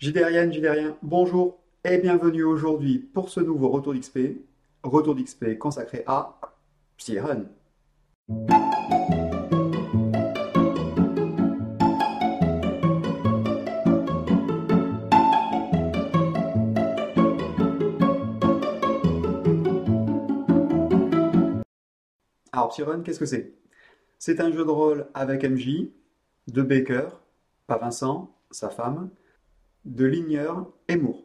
Gidérienne, Gidérien, bonjour et bienvenue aujourd'hui pour ce nouveau retour d'XP, retour d'XP consacré à Psyrun. Alors Psyrun, qu'est-ce que c'est? C'est un jeu de rôle avec MJ, de Baker, pas Vincent, sa femme, de Ligneur et Moore.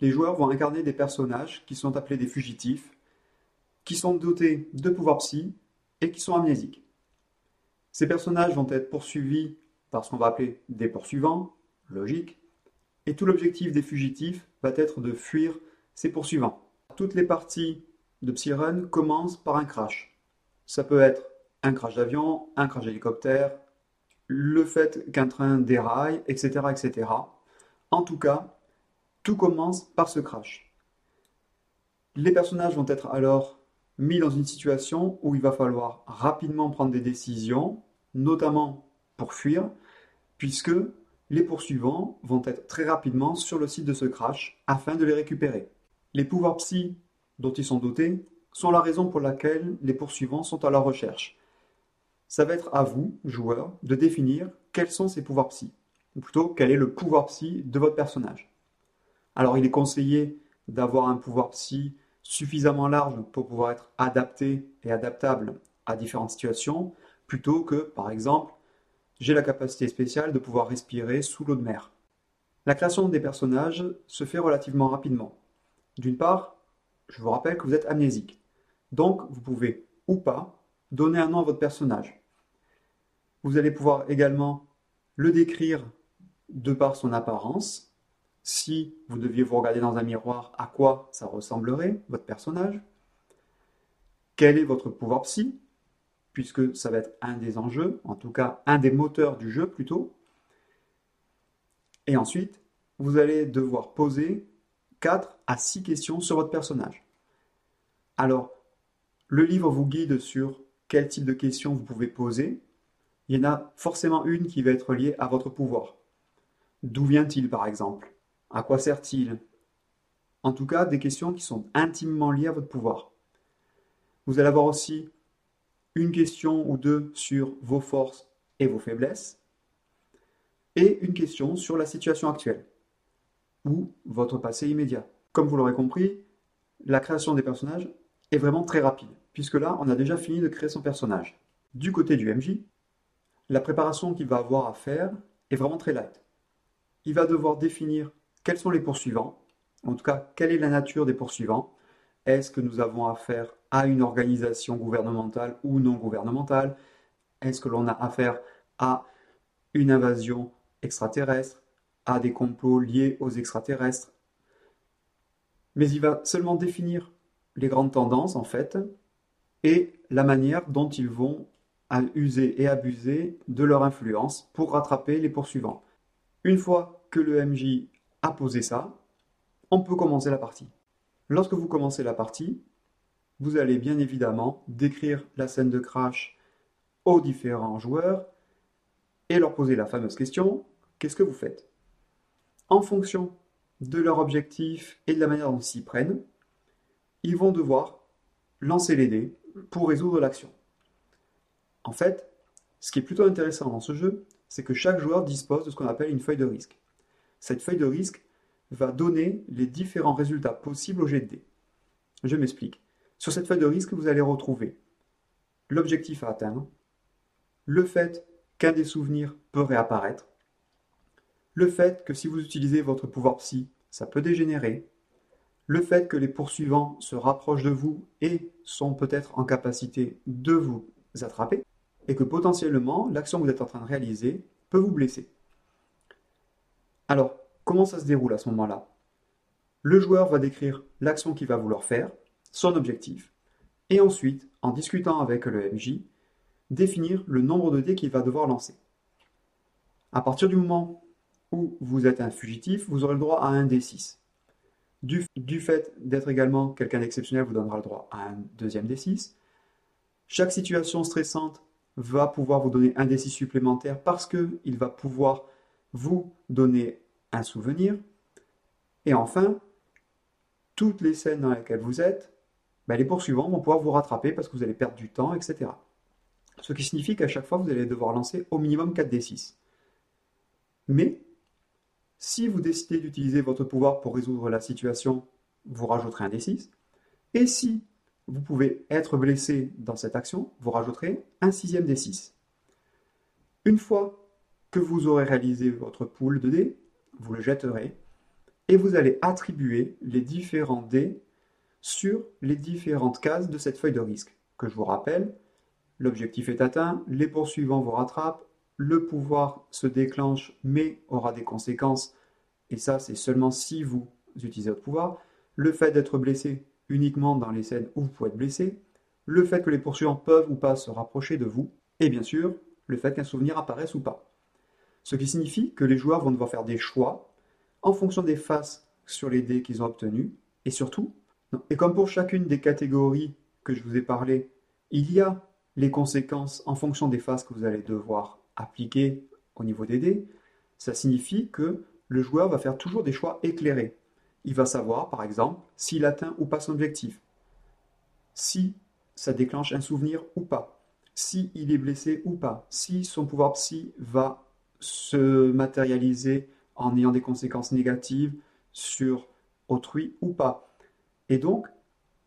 Les joueurs vont incarner des personnages qui sont appelés des fugitifs, qui sont dotés de pouvoirs psy et qui sont amnésiques. Ces personnages vont être poursuivis par ce qu'on va appeler des poursuivants, logique, et tout l'objectif des fugitifs va être de fuir ces poursuivants. Toutes les parties de Psyrun commencent par un crash. Ça peut être un crash d'avion, un crash d'hélicoptère, le fait qu'un train déraille, etc., etc. En tout cas, tout commence par ce crash. Les personnages vont être alors mis dans une situation où il va falloir rapidement prendre des décisions, notamment pour fuir, puisque les poursuivants vont être très rapidement sur le site de ce crash afin de les récupérer. Les pouvoirs psy dont ils sont dotés sont la raison pour laquelle les poursuivants sont à leur recherche. Ça va être à vous, joueurs, de définir quels sont ces pouvoirs psy ou plutôt quel est le pouvoir psy de votre personnage? Alors il est conseillé d'avoir un pouvoir psy suffisamment large pour pouvoir être adapté et adaptable à différentes situations, plutôt que, par exemple, j'ai la capacité spéciale de pouvoir respirer sous l'eau de mer. La création des personnages se fait relativement rapidement. D'une part, je vous rappelle que vous êtes amnésique. Donc, vous pouvez ou pas donner un nom à votre personnage. Vous allez pouvoir également le décrire de par son apparence, si vous deviez vous regarder dans un miroir, à quoi ça ressemblerait, votre personnage? Quel est votre pouvoir psy? Puisque ça va être un des enjeux, en tout cas un des moteurs du jeu plutôt. Et ensuite, vous allez devoir poser 4 à 6 questions sur votre personnage. Alors, le livre vous guide sur quel type de questions vous pouvez poser. Il y en a forcément une qui va être liée à votre pouvoir. D'où vient-il, par exemple? À quoi sert-il? En tout cas, des questions qui sont intimement liées à votre pouvoir. Vous allez avoir aussi une question ou deux sur vos forces et vos faiblesses, et une question sur la situation actuelle, ou votre passé immédiat. Comme vous l'aurez compris, la création des personnages est vraiment très rapide, puisque là, on a déjà fini de créer son personnage. Du côté du MJ, la préparation qu'il va avoir à faire est vraiment très light il va devoir définir quels sont les poursuivants, en tout cas quelle est la nature des poursuivants. Est-ce que nous avons affaire à une organisation gouvernementale ou non gouvernementale? Est-ce que l'on a affaire à une invasion extraterrestre, à des complots liés aux extraterrestres? Mais il va seulement définir les grandes tendances en fait et la manière dont ils vont user et abuser de leur influence pour rattraper les poursuivants. Une fois que le MJ a posé ça, on peut commencer la partie. Lorsque vous commencez la partie, vous allez bien évidemment décrire la scène de crash aux différents joueurs et leur poser la fameuse question qu'est-ce que vous faites? En fonction de leur objectif et de la manière dont ils s'y prennent, ils vont devoir lancer les dés pour résoudre l'action. En fait, ce qui est plutôt intéressant dans ce jeu, c'est que chaque joueur dispose de ce qu'on appelle une feuille de risque. Cette feuille de risque va donner les différents résultats possibles au jet. Je m'explique. Sur cette feuille de risque, vous allez retrouver l'objectif à atteindre, le fait qu'un des souvenirs peut réapparaître, le fait que si vous utilisez votre pouvoir psy, ça peut dégénérer, le fait que les poursuivants se rapprochent de vous et sont peut-être en capacité de vous attraper, et que potentiellement l'action que vous êtes en train de réaliser peut vous blesser. Alors, comment ça se déroule à ce moment-là? Le joueur va décrire l'action qu'il va vouloir faire, son objectif, et ensuite, en discutant avec le MJ, définir le nombre de dés qu'il va devoir lancer. À partir du moment où vous êtes un fugitif, vous aurez le droit à un D6. Du, fait d'être également quelqu'un d'exceptionnel, vous donnera le droit à un deuxième D6. Chaque situation stressante va pouvoir vous donner un D6 supplémentaire parce qu'il va pouvoir vous donner un souvenir. Et enfin, toutes les scènes dans lesquelles vous êtes, ben, les poursuivants vont pouvoir vous rattraper parce que vous allez perdre du temps, etc. Ce qui signifie qu'à chaque fois, vous allez devoir lancer au minimum 4d6. Mais, si vous décidez d'utiliser votre pouvoir pour résoudre la situation, vous rajouterez un d6. Et si vous pouvez être blessé dans cette action, vous rajouterez un sixième d6. Une fois que vous aurez réalisé votre pool de dés, vous le jetterez et vous allez attribuer les différents dés sur les différentes cases de cette feuille de risque. Que je vous rappelle, l'objectif est atteint, les poursuivants vous rattrapent, le pouvoir se déclenche mais aura des conséquences, et ça c'est seulement si vous utilisez votre pouvoir. Le fait d'être blessé uniquement dans les scènes où vous pouvez être blessé, le fait que les poursuivants peuvent ou pas se rapprocher de vous, et bien sûr, le fait qu'un souvenir apparaisse ou pas. Ce qui signifie que les joueurs vont devoir faire des choix en fonction des faces sur les dés qu'ils ont obtenus, et surtout, et comme pour chacune des catégories que je vous ai parlé, il y a les conséquences en fonction des faces que vous allez devoir appliquer au niveau des dés, ça signifie que le joueur va faire toujours des choix éclairés. Il va savoir, par exemple, s'il atteint ou pas son objectif, si ça déclenche un souvenir ou pas, si est blessé ou pas, si son pouvoir psy va se matérialiser en ayant des conséquences négatives sur autrui ou pas. Et donc,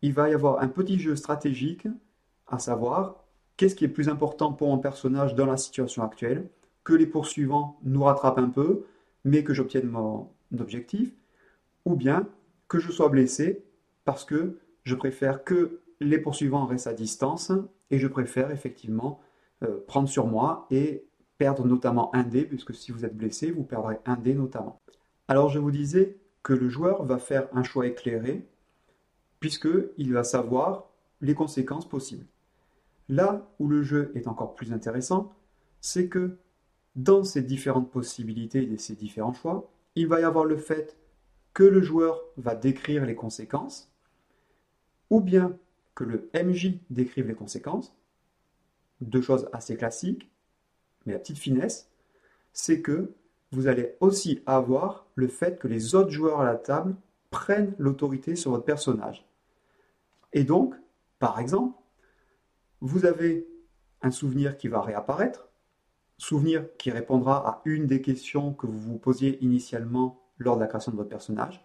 il va y avoir un petit jeu stratégique, à savoir qu'est-ce qui est plus important pour mon personnage dans la situation actuelle, que les poursuivants nous rattrapent un peu, mais que j'obtienne mon objectif, ou bien que je sois blessé parce que je préfère que les poursuivants restent à distance et je préfère effectivement euh, prendre sur moi et perdre notamment un dé, puisque si vous êtes blessé, vous perdrez un dé notamment. Alors je vous disais que le joueur va faire un choix éclairé, puisqu'il va savoir les conséquences possibles. Là où le jeu est encore plus intéressant, c'est que dans ces différentes possibilités et ces différents choix, il va y avoir le fait que le joueur va décrire les conséquences, ou bien que le MJ décrive les conséquences, deux choses assez classiques, mais la petite finesse, c'est que vous allez aussi avoir le fait que les autres joueurs à la table prennent l'autorité sur votre personnage. Et donc, par exemple, vous avez un souvenir qui va réapparaître, souvenir qui répondra à une des questions que vous vous posiez initialement lors de la création de votre personnage,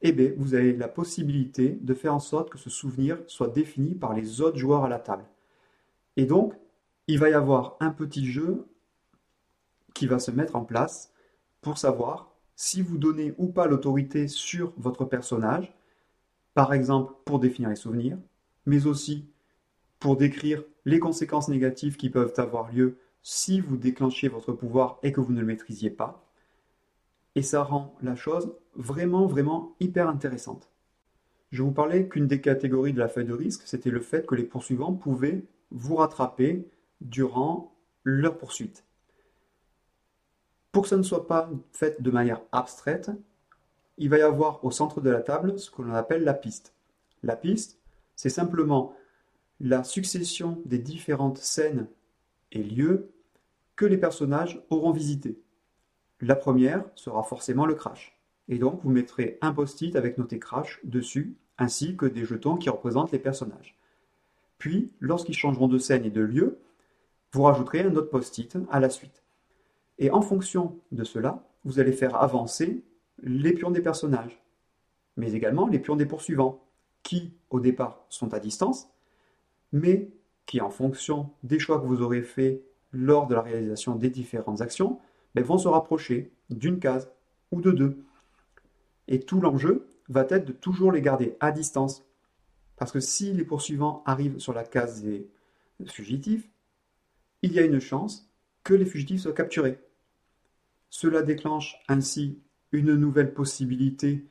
eh bien, vous avez la possibilité de faire en sorte que ce souvenir soit défini par les autres joueurs à la table. Et donc, il va y avoir un petit jeu qui va se mettre en place pour savoir si vous donnez ou pas l'autorité sur votre personnage, par exemple pour définir les souvenirs, mais aussi pour décrire les conséquences négatives qui peuvent avoir lieu si vous déclenchez votre pouvoir et que vous ne le maîtrisiez pas, et ça rend la chose vraiment, vraiment hyper intéressante. Je vous parlais qu'une des catégories de la feuille de risque, c'était le fait que les poursuivants pouvaient vous rattraper durant leur poursuite. Pour que ça ne soit pas fait de manière abstraite, il va y avoir au centre de la table ce que l'on appelle la piste. La piste, c'est simplement la succession des différentes scènes et lieux que les personnages auront visités. La première sera forcément le crash. Et donc vous mettrez un post-it avec noté crash dessus, ainsi que des jetons qui représentent les personnages. Puis, lorsqu'ils changeront de scène et de lieu, vous rajouterez un autre post-it à la suite. Et en fonction de cela, vous allez faire avancer les pions des personnages, mais également les pions des poursuivants, qui au départ sont à distance, mais qui en fonction des choix que vous aurez faits lors de la réalisation des différentes actions, vont se rapprocher d'une case ou de deux. Et tout l'enjeu va être de toujours les garder à distance. Parce que si les poursuivants arrivent sur la case des fugitifs, il y a une chance que les fugitifs soient capturés. Cela déclenche ainsi une nouvelle possibilité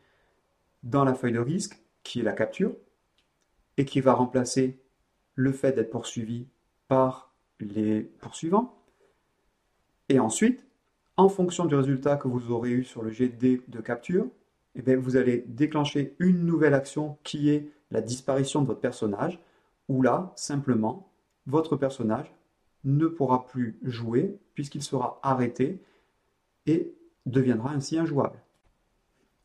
dans la feuille de risque, qui est la capture, et qui va remplacer le fait d'être poursuivi par les poursuivants. Et ensuite, en fonction du résultat que vous aurez eu sur le GD de capture, eh bien, vous allez déclencher une nouvelle action qui est la disparition de votre personnage, où là, simplement, votre personnage ne pourra plus jouer puisqu'il sera arrêté et deviendra ainsi injouable.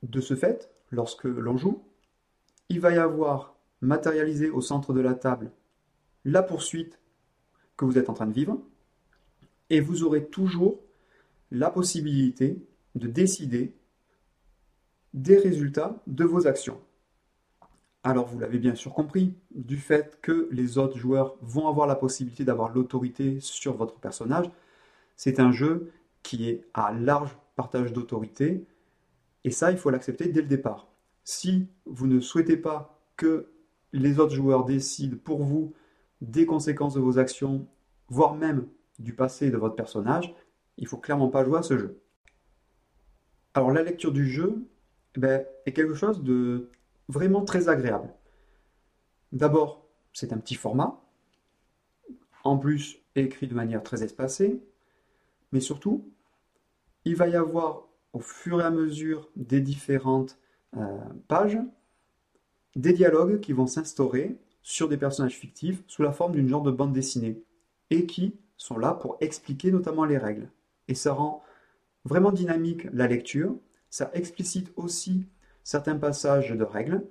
De ce fait, lorsque l'on joue, il va y avoir matérialisé au centre de la table la poursuite que vous êtes en train de vivre, et vous aurez toujours la possibilité de décider des résultats de vos actions. Alors vous l'avez bien sûr compris, du fait que les autres joueurs vont avoir la possibilité d'avoir l'autorité sur votre personnage, c'est un jeu qui est à large partage d'autorité, et ça il faut l'accepter dès le départ. Si vous ne souhaitez pas que les autres joueurs décident pour vous des conséquences de vos actions, voire même du passé de votre personnage, il faut clairement pas jouer à ce jeu. Alors la lecture du jeu eh ben, est quelque chose de vraiment très agréable. D'abord, c'est un petit format, en plus écrit de manière très espacée, mais surtout, il va y avoir au fur et à mesure des différentes euh, pages des dialogues qui vont s'instaurer sur des personnages fictifs sous la forme d'une genre de bande dessinée et qui sont là pour expliquer notamment les règles. Et ça rend vraiment dynamique la lecture, ça explicite aussi certains passages de règles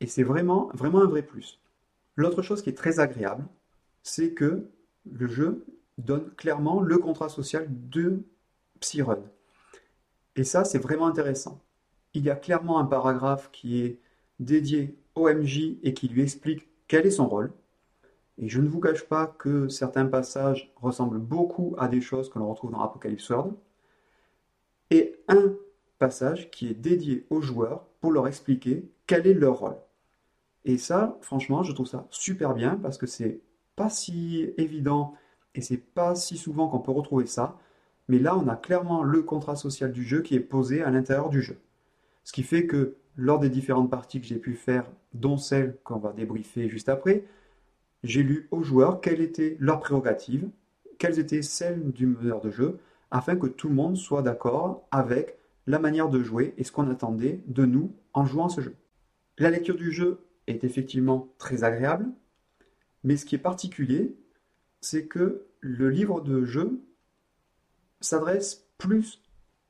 et c'est vraiment, vraiment un vrai plus. L'autre chose qui est très agréable, c'est que le jeu donne clairement le contrat social de Psyrun. Et ça, c'est vraiment intéressant. Il y a clairement un paragraphe qui est dédié au MJ et qui lui explique quel est son rôle. Et je ne vous cache pas que certains passages ressemblent beaucoup à des choses que l'on retrouve dans Apocalypse World. Et un passage qui est dédié aux joueurs pour leur expliquer quel est leur rôle. Et ça, franchement, je trouve ça super bien parce que c'est pas si évident et c'est pas si souvent qu'on peut retrouver ça. Mais là, on a clairement le contrat social du jeu qui est posé à l'intérieur du jeu. Ce qui fait que lors des différentes parties que j'ai pu faire, dont celle qu'on va débriefer juste après, j'ai lu aux joueurs quelles étaient leurs prérogatives, quelles étaient celles du meneur de jeu, afin que tout le monde soit d'accord avec la manière de jouer et ce qu'on attendait de nous en jouant ce jeu. La lecture du jeu est effectivement très agréable, mais ce qui est particulier, c'est que le livre de jeu s'adresse plus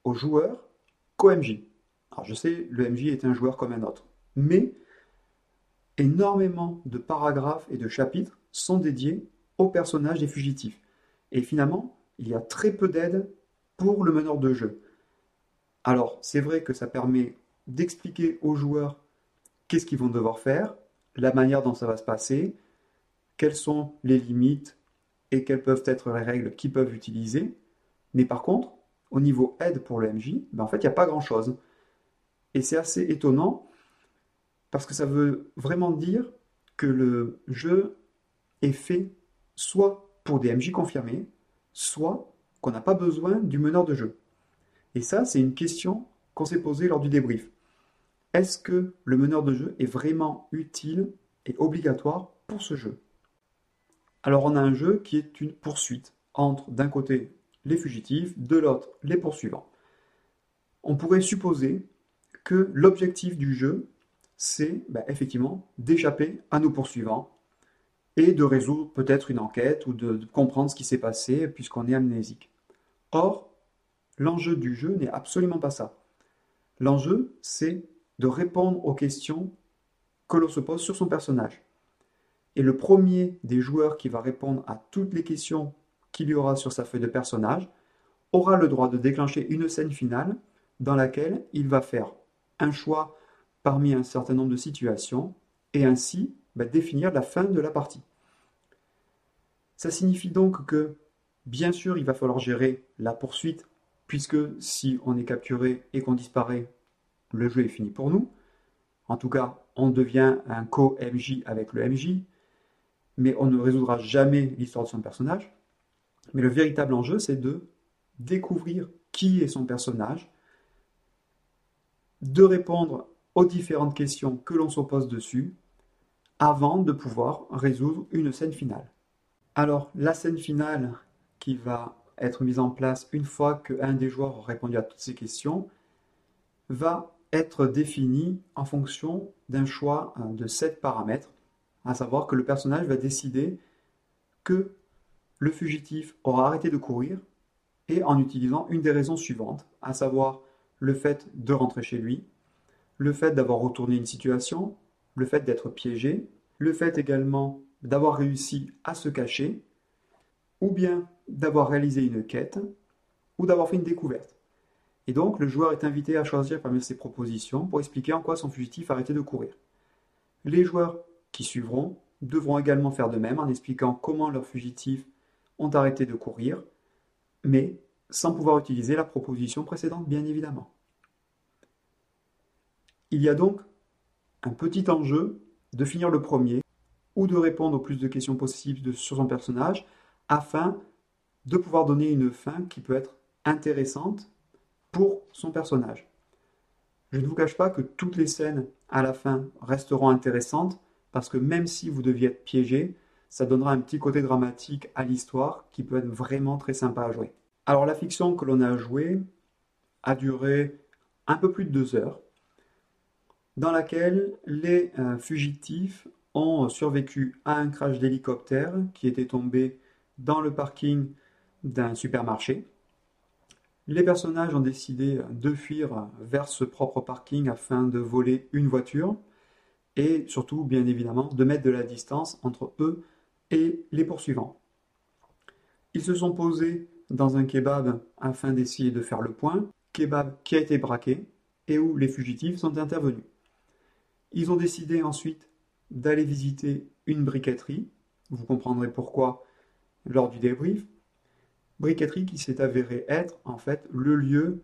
aux joueurs qu'au MJ. Alors je sais, le MJ est un joueur comme un autre, mais énormément de paragraphes et de chapitres sont dédiés aux personnages des fugitifs. Et finalement, il y a très peu d'aide pour le meneur de jeu. Alors, c'est vrai que ça permet d'expliquer aux joueurs qu'est-ce qu'ils vont devoir faire, la manière dont ça va se passer, quelles sont les limites et quelles peuvent être les règles qu'ils peuvent utiliser. Mais par contre, au niveau aide pour le MJ, ben en fait, il n'y a pas grand-chose. Et c'est assez étonnant parce que ça veut vraiment dire que le jeu est fait soit pour des MJ confirmés, soit qu'on n'a pas besoin du meneur de jeu. Et ça, c'est une question qu'on s'est posée lors du débrief. Est-ce que le meneur de jeu est vraiment utile et obligatoire pour ce jeu? Alors on a un jeu qui est une poursuite entre d'un côté les fugitifs, de l'autre les poursuivants. On pourrait supposer que l'objectif du jeu c'est bah, effectivement d'échapper à nos poursuivants et de résoudre peut-être une enquête ou de, comprendre ce qui s'est passé puisqu'on est amnésique. Or, l'enjeu du jeu n'est absolument pas ça. L'enjeu, c'est de répondre aux questions que l'on se pose sur son personnage. Et le premier des joueurs qui va répondre à toutes les questions qu'il y aura sur sa feuille de personnage aura le droit de déclencher une scène finale dans laquelle il va faire un choix parmi un certain nombre de situations et ainsi bah, définir la fin de la partie. Ça signifie donc que, bien sûr, il va falloir gérer la poursuite, puisque si on est capturé et qu'on disparaît, le jeu est fini pour nous. En tout cas, on devient un co-MJ avec le MJ, mais on ne résoudra jamais l'histoire de son personnage. Mais le véritable enjeu, c'est de découvrir qui est son personnage, de répondre aux différentes questions que l'on se pose dessus avant de pouvoir résoudre une scène finale. Alors, la scène finale qui va être mise en place une fois qu'un des joueurs a répondu à toutes ces questions va être définie en fonction d'un choix euh, de sept paramètres, à savoir que le personnage va décider que le fugitif aura arrêté de courir et en utilisant une des raisons suivantes, à savoir le fait de rentrer chez lui, le fait d'avoir retourné une situation, le fait d'être piégé, le fait également d'avoir réussi à se cacher, ou bien d'avoir réalisé une quête, ou d'avoir fait une découverte. Et donc, le joueur est invité à choisir parmi ces propositions pour expliquer en quoi son fugitif a arrêté de courir. Les joueurs qui suivront devront également faire de même en expliquant comment leurs fugitifs ont arrêté de courir, mais sans pouvoir utiliser la proposition précédente, bien évidemment. Il y a donc un petit enjeu de finir le premier ou de répondre au plus de questions possibles sur son personnage afin de pouvoir donner une fin qui peut être intéressante pour son personnage. Je ne vous cache pas que toutes les scènes à la fin resteront intéressantes parce que même si vous deviez être piégé, ça donnera un petit côté dramatique à l'histoire qui peut être vraiment très sympa à jouer. Alors la fiction que l'on a jouée a duré un peu plus de deux heures, dans laquelle les euh, fugitifs ont survécu à un crash d'hélicoptère qui était tombé dans le parking d'un supermarché. Les personnages ont décidé de fuir vers ce propre parking afin de voler une voiture et surtout, bien évidemment, de mettre de la distance entre eux et les poursuivants. Ils se sont posés dans un kebab afin d'essayer de faire le point, kebab qui a été braqué et où les fugitifs sont intervenus. Ils ont décidé ensuite d'aller visiter une briqueterie, vous comprendrez pourquoi lors du débrief, briqueterie qui s'est avérée être en fait le lieu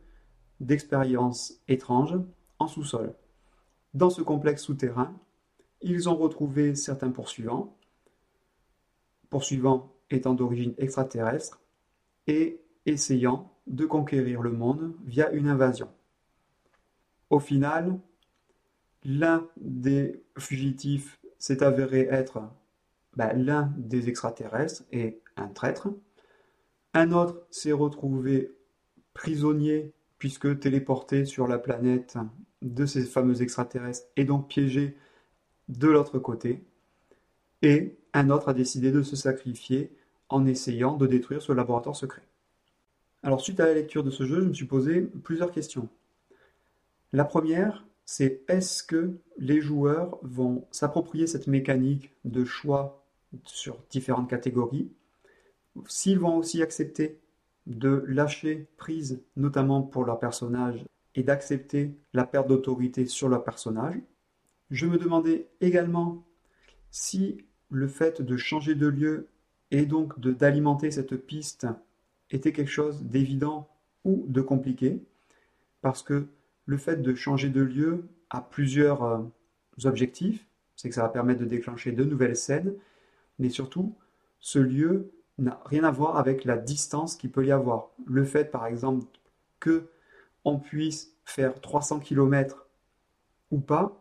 d'expériences étranges en sous-sol. Dans ce complexe souterrain, ils ont retrouvé certains poursuivants, poursuivants étant d'origine extraterrestre, et essayant de conquérir le monde via une invasion. Au final, l'un des fugitifs s'est avéré être ben, l'un des extraterrestres et un traître. Un autre s'est retrouvé prisonnier puisque téléporté sur la planète de ces fameux extraterrestres et donc piégé de l'autre côté. Et un autre a décidé de se sacrifier en essayant de détruire ce laboratoire secret. Alors suite à la lecture de ce jeu, je me suis posé plusieurs questions. La première, c'est est-ce que les joueurs vont s'approprier cette mécanique de choix sur différentes catégories? S'ils vont aussi accepter de lâcher prise, notamment pour leur personnage, et d'accepter la perte d'autorité sur leur personnage. Je me demandais également si le fait de changer de lieu et donc d'alimenter cette piste était quelque chose d'évident ou de compliqué, parce que le fait de changer de lieu a plusieurs euh, objectifs, c'est que ça va permettre de déclencher de nouvelles scènes, mais surtout, ce lieu n'a rien à voir avec la distance qu'il peut y avoir. Le fait, par exemple, que on puisse faire 300 km ou pas,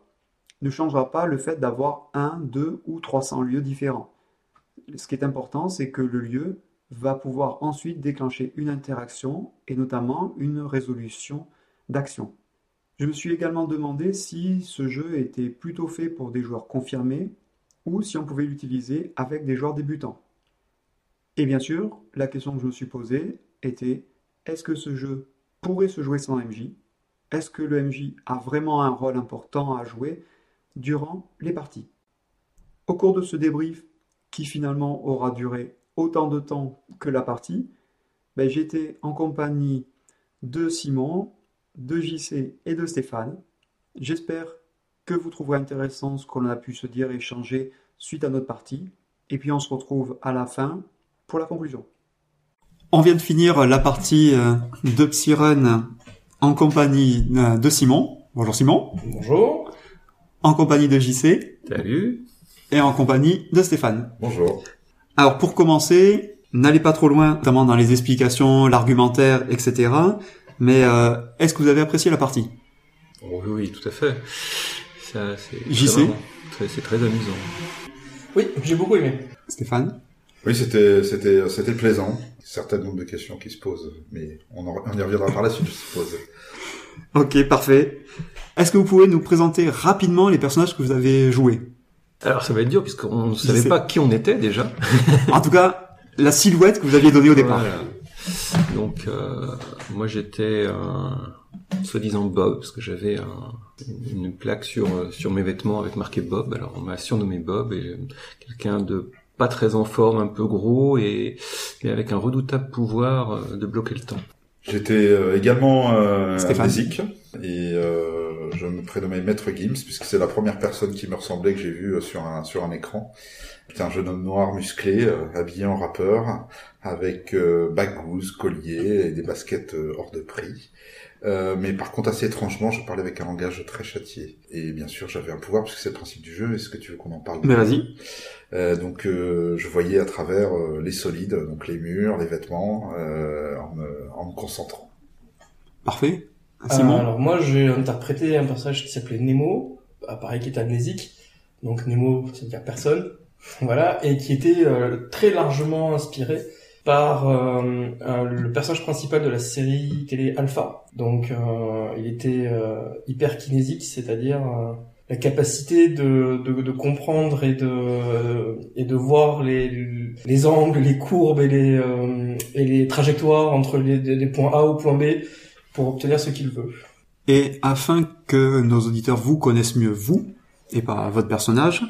ne changera pas le fait d'avoir un, deux ou 300 lieux différents. Ce qui est important, c'est que le lieu va pouvoir ensuite déclencher une interaction et notamment une résolution d'action. Je me suis également demandé si ce jeu était plutôt fait pour des joueurs confirmés ou si on pouvait l'utiliser avec des joueurs débutants. Et bien sûr, la question que je me suis posée était est-ce que ce jeu pourrait se jouer sans MJ Est-ce que le MJ a vraiment un rôle important à jouer durant les parties? Au cours de ce débrief, qui finalement aura duré autant de temps que la partie, ben, j'étais en compagnie de Simon, de JC et de Stéphane. J'espère que vous trouverez intéressant ce qu'on a pu se dire et échanger suite à notre partie. Et puis on se retrouve à la fin pour la conclusion. On vient de finir la partie euh, de Psyrun en compagnie euh, de Simon. Bonjour Simon. Bonjour. En compagnie de JC. Salut. Et en compagnie de Stéphane. Bonjour. Alors pour commencer, n'allez pas trop loin, notamment dans les explications, l'argumentaire, etc. Mais euh, est-ce que vous avez apprécié la partie? Oh, Oui, oui, tout à fait. JC C'est très amusant. Oui, j'ai beaucoup aimé. Stéphane? Oui, c'était c'était c'était plaisant. Certain nombre de questions qui se posent, mais on, en, on y reviendra par la suite, je suppose. Ok, parfait. Est-ce que vous pouvez nous présenter rapidement les personnages que vous avez joués? Alors ça va être dur puisqu'on ne savait pas qui on était déjà. en tout cas, la silhouette que vous aviez donnée au départ. Donc euh, moi j'étais un soi-disant Bob parce que j'avais un, une plaque sur sur mes vêtements avec marqué Bob. Alors on m'a surnommé Bob et quelqu'un de pas très en forme, un peu gros et, et avec un redoutable pouvoir euh, de bloquer le temps. J'étais euh, également euh, amnésique et euh, je me prénommais Maître Gims puisque c'est la première personne qui me ressemblait que j'ai vue euh, sur un sur un écran. C'était un jeune homme noir musclé, euh, habillé en rappeur, avec euh, bagouze, collier et des baskets euh, hors de prix. Euh, mais par contre, assez étrangement, je parlais avec un langage très châtié. Et bien sûr, j'avais un pouvoir, puisque c'est le principe du jeu. Est-ce que tu veux qu'on en parle? Mais vas-y. Euh, donc, euh, je voyais à travers euh, les solides, donc les murs, les vêtements, euh, en, me, en me concentrant. Parfait. Euh, Simon alors moi j'ai interprété un personnage qui s'appelait Nemo, pareil qui était amnésique, donc Nemo ça veut dire personne, voilà, et qui était euh, très largement inspiré par euh, euh, le personnage principal de la série télé Alpha. Donc euh, il était euh, hyper kinésique, c'est-à-dire euh, la capacité de, de, de comprendre et de et de voir les, les angles, les courbes et les euh, et les trajectoires entre les, les points A au point B pour obtenir ce qu'il veut. Et afin que nos auditeurs vous connaissent mieux vous, et pas votre personnage,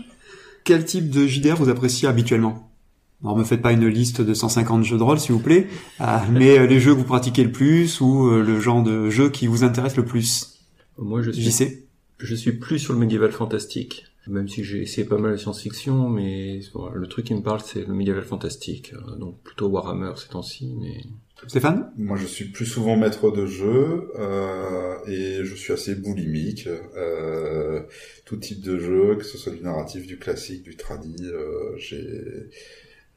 quel type de JDR vous appréciez habituellement? Alors me faites pas une liste de 150 jeux de rôle s'il vous plaît, ah, mais euh, les jeux que vous pratiquez le plus ou euh, le genre de jeu qui vous intéresse le plus? Moi je suis JC je suis plus sur le médiéval fantastique. Même si j'ai essayé pas mal de science-fiction, mais bon, le truc qui me parle c'est le médiéval fantastique. Euh, Donc plutôt Warhammer ces temps-ci, mais Stéphane? Moi, je suis plus souvent maître de jeu euh, et je suis assez boulimique. Euh, tout type de jeu, que ce soit du narratif, du classique, du tradi, euh, j'ai,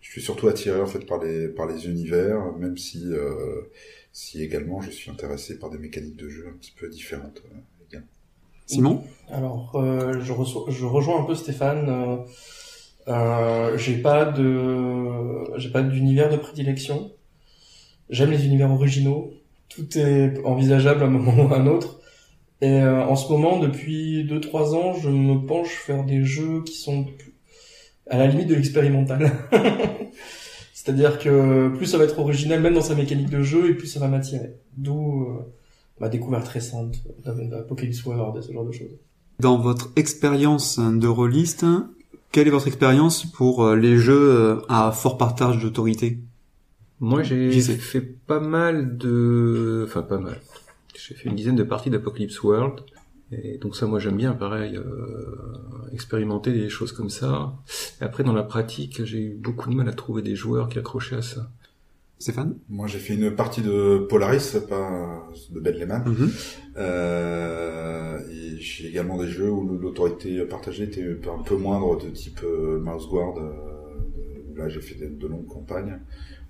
je suis surtout attiré en fait par les par les univers, même si euh, si également je suis intéressé par des mécaniques de jeu un petit peu différentes. Simon? Alors, euh, je, reçois- rejoins un peu Stéphane. Euh, euh, j'ai pas de, j'ai pas d'univers de prédilection. J'aime les univers originaux. Tout est envisageable à un moment ou à un autre. Et en ce moment, depuis 2-3 ans, je me penche vers des jeux qui sont à la limite de l'expérimental. C'est-à-dire que plus ça va être original, même dans sa mécanique de jeu, et plus ça va m'attirer. D'où ma découverte récente d'Apocalypse World et ce genre de choses. Dans votre expérience de rôliste, quelle est votre expérience pour euh, les jeux euh, à fort partage d'autorité? Moi, j'ai fait pas mal de, enfin pas mal. J'ai fait une dizaine de parties d'Apocalypse World. Et donc ça, moi, j'aime bien, pareil, euh, expérimenter des choses comme ça. Et après, dans la pratique, j'ai eu beaucoup de mal à trouver des joueurs qui accrochaient à ça. Stéphane? Moi, j'ai fait une partie de Polaris, pas de Ben Lehman. Mhm. Euh, j'ai également des jeux où l'autorité partagée était un peu moindre, de type euh, Mouse Guard. euh, où là, j'ai fait de, de longues campagnes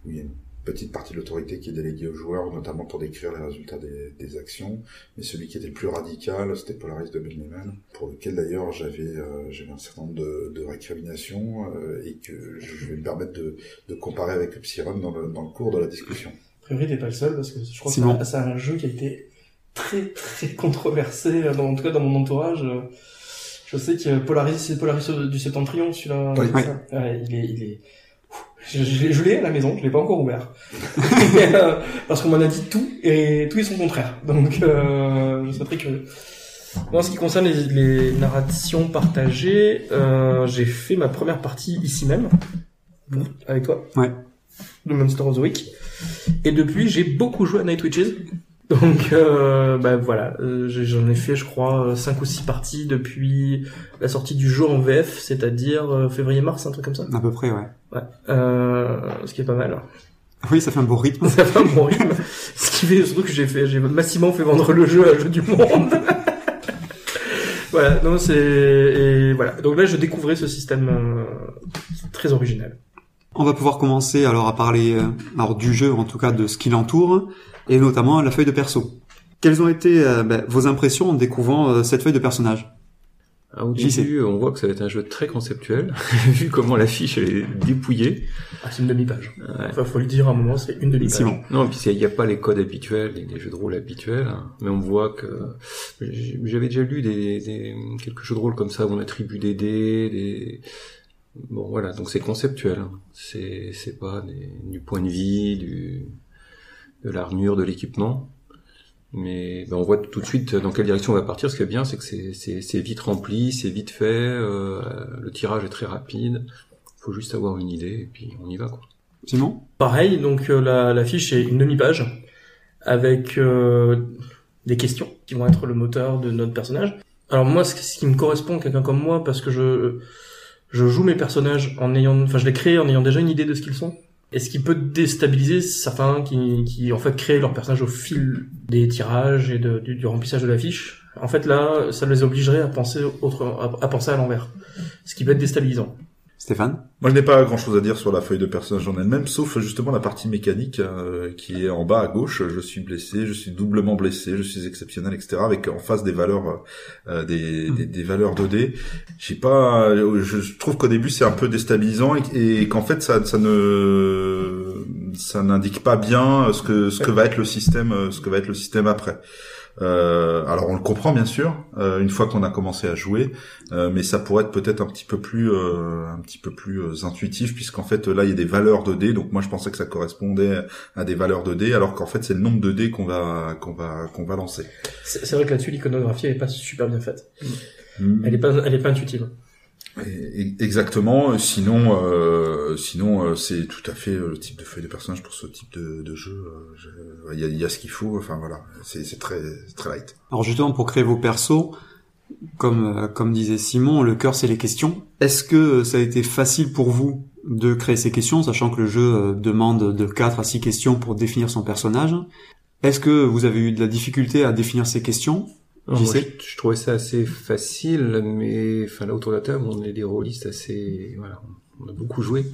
où il y a une petite partie de l'autorité qui est déléguée aux joueurs, notamment pour décrire les résultats des, des actions. Mais celui qui était le plus radical, c'était Polaris de Ben Lehman, pour lequel d'ailleurs j'avais euh, j'avais un certain nombre de, de récriminations euh, et que je vais me permettre de, de comparer avec Psyron dans le, dans le cours de la discussion. A priori, t'es pas le seul parce que je crois que c'est un- c'est un jeu qui a été très très controversé, dans, en tout cas dans mon entourage. Je sais que Polaris, c'est Polaris du Septentrion, celui-là. Oui. Ouais, il est, il est. Je, je, je l'ai à la maison, je l'ai pas encore ouvert. Et, euh, parce qu'on m'en a dit tout et tout est son contraire. Donc, euh, je serais très curieux. En ce qui concerne les, les narrations partagées, euh, j'ai fait ma première partie ici même, avec toi? Ouais. De Monster of the Week. Et depuis, j'ai beaucoup joué à Night Witches. Donc, euh, bah voilà, euh, j'en ai fait, je crois, 5 ou 6 parties depuis la sortie du jeu en VF, c'est-à-dire euh, février-mars, un truc comme ça. À peu près, ouais. Ouais. Euh, ce qui est pas mal. Oui, ça fait un beau rythme. Ça fait un bon rythme. Ce qui fait surtout que j'ai fait, j'ai massivement fait vendre le jeu à Jeu du Monde. voilà, non, c'est, et voilà. Donc là, je découvrais ce système euh, très original. On va pouvoir commencer alors à parler euh, alors du jeu, en tout cas de ce qui l'entoure, et notamment la feuille de perso. Quelles ont été euh, ben, vos impressions en découvrant euh, cette feuille de personnage? Ah, au début, on voit que ça va être un jeu très conceptuel, vu comment l'affiche elle est dépouillée. Ah, c'est une demi-page. Ouais. Enfin, faut le dire à un moment, c'est une demi-page. Non, et puis il n'y a pas les codes habituels, les, les jeux de rôle habituels, hein. mais on voit que j'avais déjà lu des, des quelques jeux de rôle comme ça où on attribue des dés, des bon voilà, donc c'est conceptuel, hein. c'est c'est pas des- du point de vie, du de l'armure, de l'équipement. Mais ben, on voit tout de suite dans quelle direction on va partir. Ce qui est bien, c'est que c'est vite rempli, c'est vite fait, euh, le tirage est très rapide. Il faut juste avoir une idée et puis on y va quoi. Simon? Pareil, donc euh, la, la, fiche est une demi-page avec euh, des questions qui vont être le moteur de notre personnage. Alors moi, ce, qui me correspond, quelqu'un comme moi, parce que je je joue mes personnages en ayant, enfin je les crée en ayant déjà une idée de ce qu'ils sont. Et ce qui peut déstabiliser certains qui, qui en fait créent leur personnage au fil des tirages et du, remplissage de la fiche. En fait là, ça les obligerait à penser autre, à penser à l'envers, ce qui peut être déstabilisant. Stéphane Moi, je n'ai pas grand-chose à dire sur la feuille de personnage en elle-même, sauf justement la partie mécanique euh, qui est en bas à gauche. Je suis blessé, je suis doublement blessé, je suis exceptionnel, etc. Avec en face des valeurs, euh, des, des, des, valeurs 2D. J'ai pas, je trouve qu'au début c'est un peu déstabilisant et, et qu'en fait ça, ça ne, ça n'indique pas bien ce que ce que va être le système, ce que va être le système après. Euh, alors on le comprend bien sûr euh, une fois qu'on a commencé à jouer, euh, mais ça pourrait être peut-être un petit peu plus euh, un petit peu plus euh, intuitif puisqu'en fait là il y a des valeurs de dés, donc moi je pensais que ça correspondait à des valeurs de dés, alors qu'en fait c'est le nombre de dés qu'on va qu'on va qu'on va lancer. C'est vrai que là-dessus l'iconographie elle est pas super bien faite. Mm. Elle est pas elle est pas intuitive. Exactement. Sinon, euh, sinon euh, c'est tout à fait euh, le type de feuille de personnage pour ce type de, jeu. Il y, a, y, a, ce qu'il faut. Enfin voilà, c'est très très light. Alors justement pour créer vos persos, comme comme disait Simon, le cœur c'est les questions. Est-ce que ça a été facile pour vous de créer ces questions, sachant que le jeu demande de 4 à 6 questions pour définir son personnage? Est-ce que vous avez eu de la difficulté à définir ces questions? Je, trouvais ça assez facile, mais enfin là autour de la table, on est des rôlistes assez, voilà, on a beaucoup joué.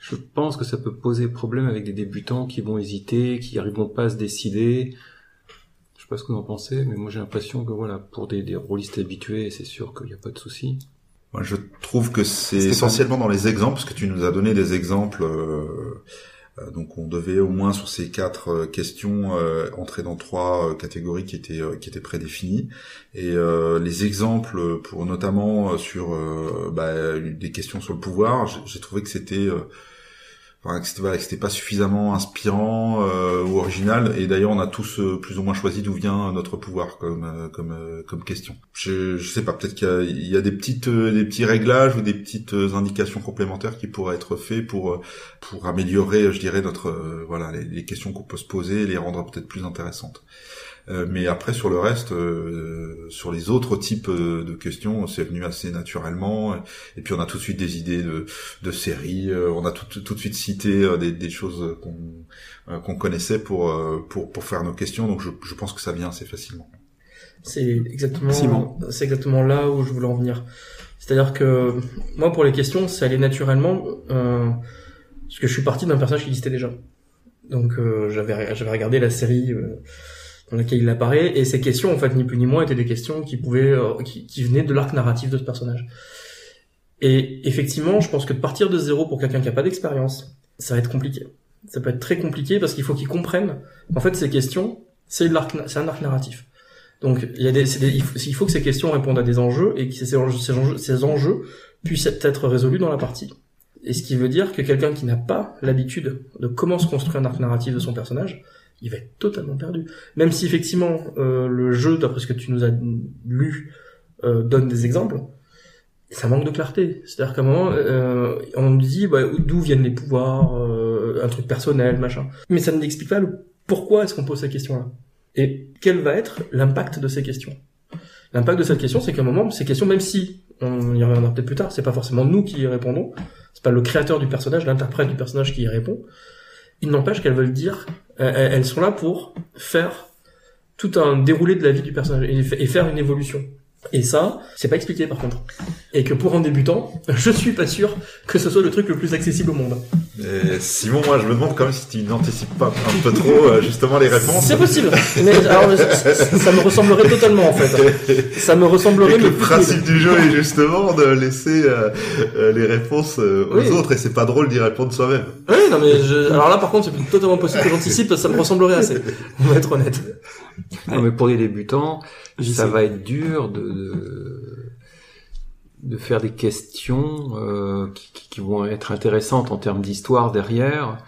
Je pense que ça peut poser problème avec des débutants qui vont hésiter, qui n'arriveront pas à se décider. Je sais pas ce que vous en pensez, mais moi j'ai l'impression que voilà, pour des, des rôlistes habitués, c'est sûr qu'il n'y a pas de souci. Moi, je trouve que c'est essentiellement dans les exemples, parce que tu nous as donné des exemples. Euh, donc on devait au moins sur ces quatre euh, questions euh, entrer dans trois catégories qui étaient qui étaient prédéfinies. Et les exemples pour notamment sur bah, des questions sur le pouvoir j'ai trouvé que c'était enfin, que c'était pas suffisamment inspirant euh, ou original. Et d'ailleurs on a tous euh, plus ou moins choisi d'où vient notre pouvoir comme euh, comme euh, comme question. Je, je sais pas peut-être qu'il y y a des petites des petits réglages ou des petites indications complémentaires qui pourraient être faits pour pour améliorer je dirais notre voilà les, les questions qu'on peut se poser et les rendre peut-être plus intéressantes euh, mais après sur le reste, euh, sur les autres types euh, de questions, c'est venu assez naturellement. Et puis on a tout de suite des idées de, de séries. on a tout, tout de suite cité des, des choses qu'on qu'on connaissait pour, pour pour faire nos questions. Donc je, je pense que ça vient assez facilement. C'est exactement c'est exactement là où je voulais en venir. C'est-à-dire que moi pour les questions, ça allait naturellement euh, parce que je suis parti d'un personnage qui existait déjà. Donc j'avais j'avais regardé la série dans laquelle il apparaît, et ces questions, en fait, ni plus ni moins, étaient des questions qui pouvaient, euh, qui, qui, venaient de l'arc narratif de ce personnage. Et effectivement, je pense que partir de zéro pour quelqu'un qui a pas d'expérience, ça va être compliqué. Ça peut être très compliqué parce qu'il faut qu'il comprenne. En fait, ces questions, c'est l'arc, c'est un arc narratif. Donc, il y a des, des il, faut, que ces questions répondent à des enjeux et que ces enjeux puissent être résolus dans la partie. Et ce qui veut dire que quelqu'un qui n'a pas l'habitude de comment se construire un arc narratif de son personnage, il va être totalement perdu. Même si effectivement euh, le jeu, d'après ce que tu nous as lu, euh, donne des exemples, ça manque de clarté. C'est-à-dire qu'à un moment, euh, on nous dit bah, d'où viennent les pouvoirs, euh, un truc personnel, machin. Mais ça ne n'explique pas le pourquoi est-ce qu'on pose ces questions-là. Et quel va être l'impact de ces questions? L'impact de cette question, c'est qu'à un moment, ces questions, même si on y reviendra peut-être plus tard, c'est pas forcément nous qui y répondons, c'est pas le créateur du personnage, l'interprète du personnage qui y répond. Il n'empêche qu'elles veulent dire elles sont là pour faire tout un déroulé de la vie du personnage et faire une évolution. Et ça, c'est pas expliqué par contre. Et que pour un débutant, je suis pas sûr que ce soit le truc le plus accessible au monde. Et Simon, moi, je me demande quand même si tu n'anticipes pas un peu trop euh, justement les réponses. C'est possible. Mais alors, ça me ressemblerait totalement en fait. Ça me ressemblerait. le principe du jeu est justement de laisser euh, euh, les réponses aux autres et c'est pas drôle d'y répondre soi-même. Oui, non mais je... alors là par contre c'est totalement possible que j'anticipe, ça me ressemblerait assez. On va être honnête. Non mais pour les débutants, ça va être dur de, de, de faire des questions euh, qui, qui, vont être intéressantes en termes d'histoire derrière.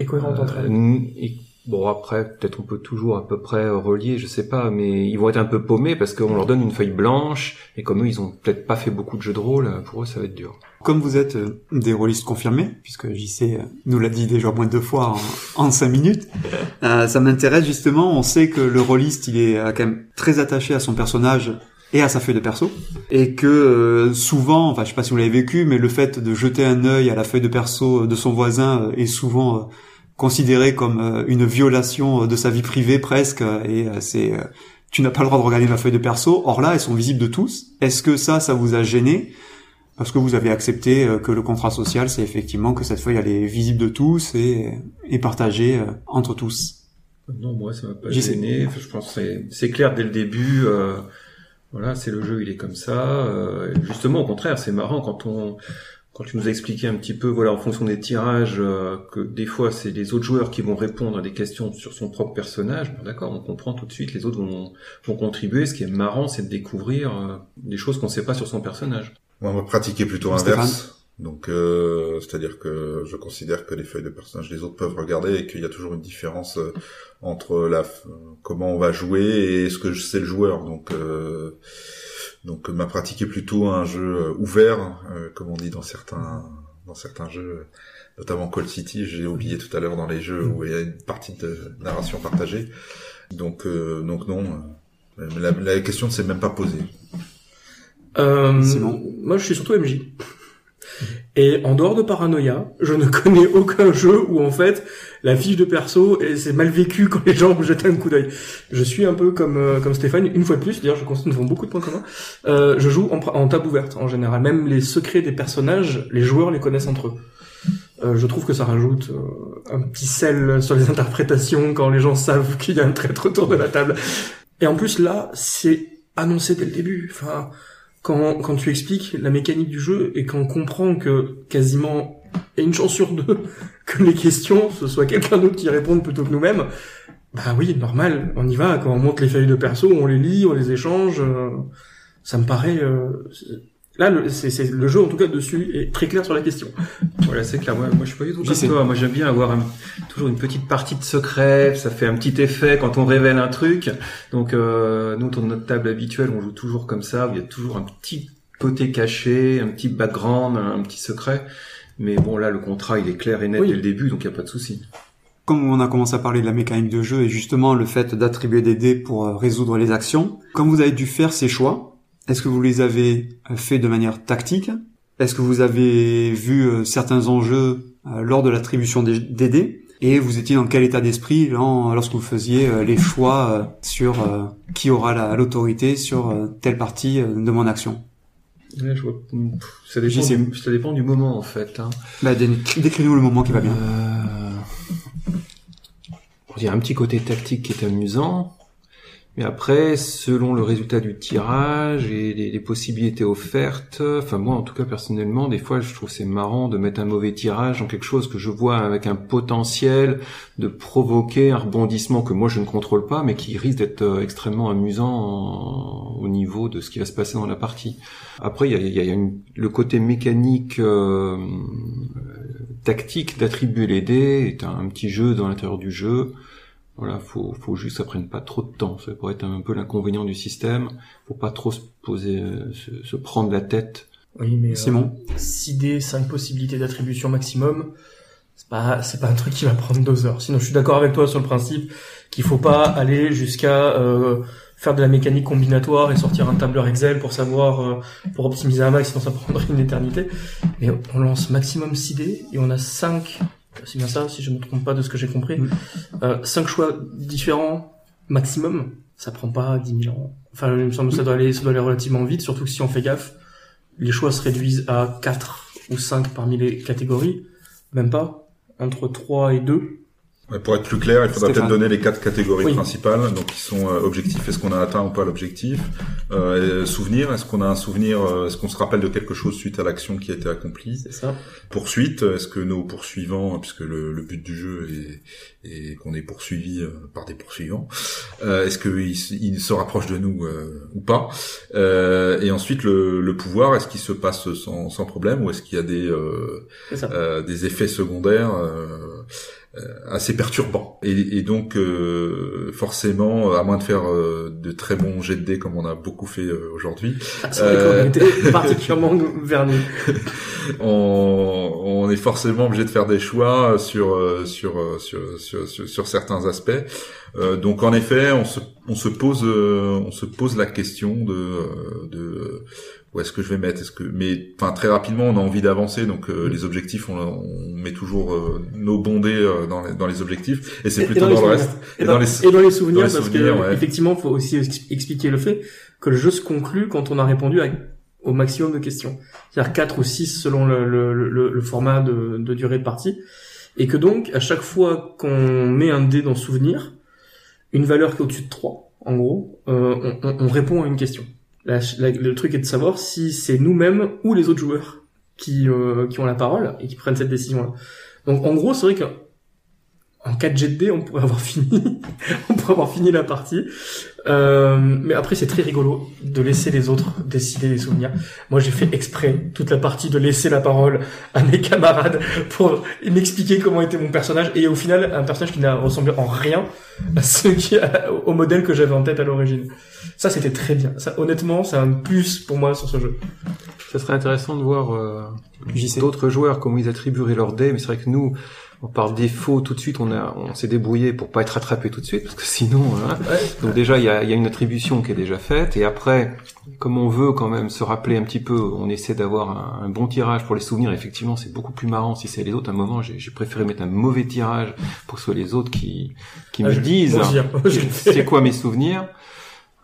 Et cohérentes entre elles. Euh, Bon après, peut-être on peut toujours à peu près relier, je sais pas, mais ils vont être un peu paumés parce qu'on leur donne une feuille blanche et comme eux ils ont peut-être pas fait beaucoup de jeux de rôle, pour eux ça va être dur. Comme vous êtes euh, des rôlistes confirmés, puisque JC euh, nous l'a dit déjà moins de deux fois en, en cinq minutes, euh, ça m'intéresse justement. On sait que le rôliste il est quand même très attaché à son personnage et à sa feuille de perso et que souvent enfin je sais pas si vous l'avez vécu mais le fait de jeter un œil à la feuille de perso de son voisin est souvent considéré comme une violation de sa vie privée presque et c'est tu n'as pas le droit de regarder ma feuille de perso. Or là, elles sont visibles de tous. Est-ce que ça, ça vous a gêné? Parce que vous avez accepté que le contrat social, c'est effectivement que cette feuille, elle est visible de tous et, et partagée entre tous. Non, moi, ça m'a pas gêné. je pense que c'est clair dès le début. voilà, c'est le jeu, il est comme ça. justement, au contraire, c'est marrant quand on quand tu nous as expliqué un petit peu, voilà, en fonction des tirages, euh, que des fois c'est les autres joueurs qui vont répondre à des questions sur son propre personnage, bon, d'accord, on comprend tout de suite, les autres vont, vont contribuer. Ce qui est marrant, c'est de découvrir euh, des choses qu'on ne sait pas sur son personnage. Moi, on va pratiquer plutôt inverse. Donc, euh, c'est-à-dire que je considère que les feuilles de personnages des autres peuvent regarder et qu'il y a toujours une différence entre la comment on va jouer et ce que c'est le joueur. Donc donc ma pratique est plutôt un jeu euh, ouvert, euh, comme on dit dans certains dans certains jeux, notamment Call City. J'ai oublié tout à l'heure dans les jeux où il y a une partie de narration partagée. Donc euh, donc non, la, la, question ne s'est même pas posée. Euh, Moi, je suis surtout MJ. Et en dehors de Paranoia, je ne connais aucun jeu où en fait la fiche de perso c'est mal vécu quand les gens vous jettent un coup d'œil. Je suis un peu comme euh, comme Stéphane une fois de plus. D'ailleurs, je constate nous avons beaucoup de points communs. Euh, je joue en, en table ouverte en général. Même les secrets des personnages, les joueurs les connaissent entre eux. Euh, je trouve que ça rajoute euh, un petit sel sur les interprétations quand les gens savent qu'il y a un traître autour de la table. Et en plus là, c'est annoncé dès le début. Enfin, quand, quand tu expliques la mécanique du jeu et qu'on comprend que quasiment a une chance sur deux que les questions ce soit quelqu'un d'autre qui réponde plutôt que nous-mêmes, bah oui, normal, on y va. Quand on monte les feuilles de perso, on les lit, on les échange. Euh, ça me paraît euh, Là, le, c'est, le jeu, en tout cas, dessus, est très clair sur la question. Voilà, c'est clair. Moi, moi, je suis pas du tout comme toi. Moi, j'aime bien avoir toujours une petite partie de secret. Ça fait un petit effet quand on révèle un truc. Donc, euh, nous, de notre table habituelle, on joue toujours comme ça. Où il y a toujours un petit côté caché, un petit background, un, petit secret. Mais bon, là, le contrat, il est clair et net dès le début, donc il n'y a pas de souci. Comme on a commencé à parler de la mécanique de jeu et justement le fait d'attribuer des dés pour euh, résoudre les actions, comme vous avez dû faire ces choix, est-ce que vous les avez euh, fait de manière tactique? Est-ce que vous avez vu euh, certains enjeux euh, lors de l'attribution des, dés? Et vous étiez dans quel état d'esprit lorsque vous faisiez les choix sur qui aura l'autorité sur telle partie de mon action? Je vois. Ça, dépend du, ça dépend du moment en fait. Hein. Bah, Décris-nous le moment qui va bien. Il y a un petit côté tactique qui est amusant. Mais après, selon le résultat du tirage et les, possibilités offertes, enfin moi en tout cas personnellement, des fois je trouve c'est marrant de mettre un mauvais tirage dans quelque chose que je vois avec un potentiel de provoquer un rebondissement que moi je ne contrôle pas, mais qui risque d'être euh, extrêmement amusant au niveau de ce qui va se passer dans la partie. Après, il y a, le côté mécanique, euh, tactique d'attribuer les dés, est un petit jeu dans l'intérieur du jeu. Voilà, faut, faut juste que ça prenne pas trop de temps. Ça pourrait être un peu l'inconvénient du système. Faut pas trop se poser, se, prendre la tête. Oui, mais Simon. Euh, 6 d 5 possibilités d'attribution maximum. C'est pas, c'est pas un truc qui va prendre deux heures. Sinon, je suis d'accord avec toi sur le principe qu'il faut pas aller jusqu'à euh, faire de la mécanique combinatoire et sortir un tableur Excel pour savoir, euh, pour optimiser un max, sinon ça prendrait une éternité. Mais on lance maximum 6 d et on a 5 c'est bien ça, si je ne me trompe pas de ce que j'ai compris. Euh, cinq choix différents maximum, ça prend pas 10 000 ans. Enfin, il me semble que ça doit aller, ça doit aller relativement vite, surtout que si on fait gaffe, les choix se réduisent à 4 ou 5 parmi les catégories, même pas, entre 3 et 2 pour être plus clair, il faudra peut-être donner les quatre catégories principales, donc qui sont euh, objectifs, est-ce qu'on a atteint ou pas l'objectif, euh, souvenir, est-ce qu'on a un souvenir, euh, est-ce qu'on se rappelle de quelque chose suite à l'action qui a été accomplie, ça. Poursuite, est-ce que nos poursuivants, puisque le, le but du jeu est, est qu'on est poursuivi euh, par des poursuivants, euh, est-ce qu'ils ils se rapprochent de nous ou pas, et ensuite le, le pouvoir, est-ce qu'il se passe sans, sans problème ou est-ce qu'il y a des des effets secondaires assez perturbant. Et, et donc forcément, à moins de faire de très bons jets de dés comme on a beaucoup fait aujourd'hui, ah, était particulièrement vernis. on, on, est forcément obligé de faire des choix sur sur sur sur, sur, sur certains aspects. donc en effet, on se on se pose on se pose la question de de où est-ce que je vais mettre Est-ce que mais enfin très rapidement on a envie d'avancer donc euh, les objectifs on, on met toujours euh, nos bondés euh, dans, les, dans les objectifs et c'est plutôt dans, le reste. Et, dans, les, et dans les souvenirs parce que effectivement faut aussi expliquer le fait que le jeu se conclut quand on a répondu à, au maximum de questions. C'est-à-dire 4 ou 6 selon le, le, le, le format de, de, durée de partie. Et que donc à chaque fois qu'on met un dé dans souvenir une valeur qui est au-dessus de 3 en gros on, on, on répond à une question le truc est de savoir si c'est nous-mêmes ou les autres joueurs qui, euh, qui ont la parole et qui prennent cette décision-là. Donc en gros, c'est vrai que en 4 jet de dés, on pourrait avoir fini, on pourrait avoir fini la partie. Euh, mais après, c'est très rigolo de laisser les autres décider des souvenirs. Moi, j'ai fait exprès toute la partie de laisser la parole à mes camarades pour m'expliquer comment était mon personnage. Et au final, un personnage qui n'a ressemblé en rien à ce qui, au modèle que j'avais en tête à l'origine. Ça, c'était très bien. Ça, honnêtement, c'est un plus pour moi sur ce jeu. Ça serait intéressant de voir euh, d'autres joueurs comment ils attribueraient leurs dés. Mais c'est vrai que nous, par défaut, tout de suite, on, a, on s'est débrouillé pour pas être attrapé tout de suite, parce que sinon, hein, donc déjà il y a, y a, une attribution qui est déjà faite, et après, comme on veut quand même se rappeler un petit peu, on essaie d'avoir un, bon tirage pour les souvenirs. Effectivement, c'est beaucoup plus marrant si c'est les autres. À un moment, j'ai, préféré mettre un mauvais tirage pour que ce soit les autres qui, qui me ah, disent c'est quoi mes souvenirs.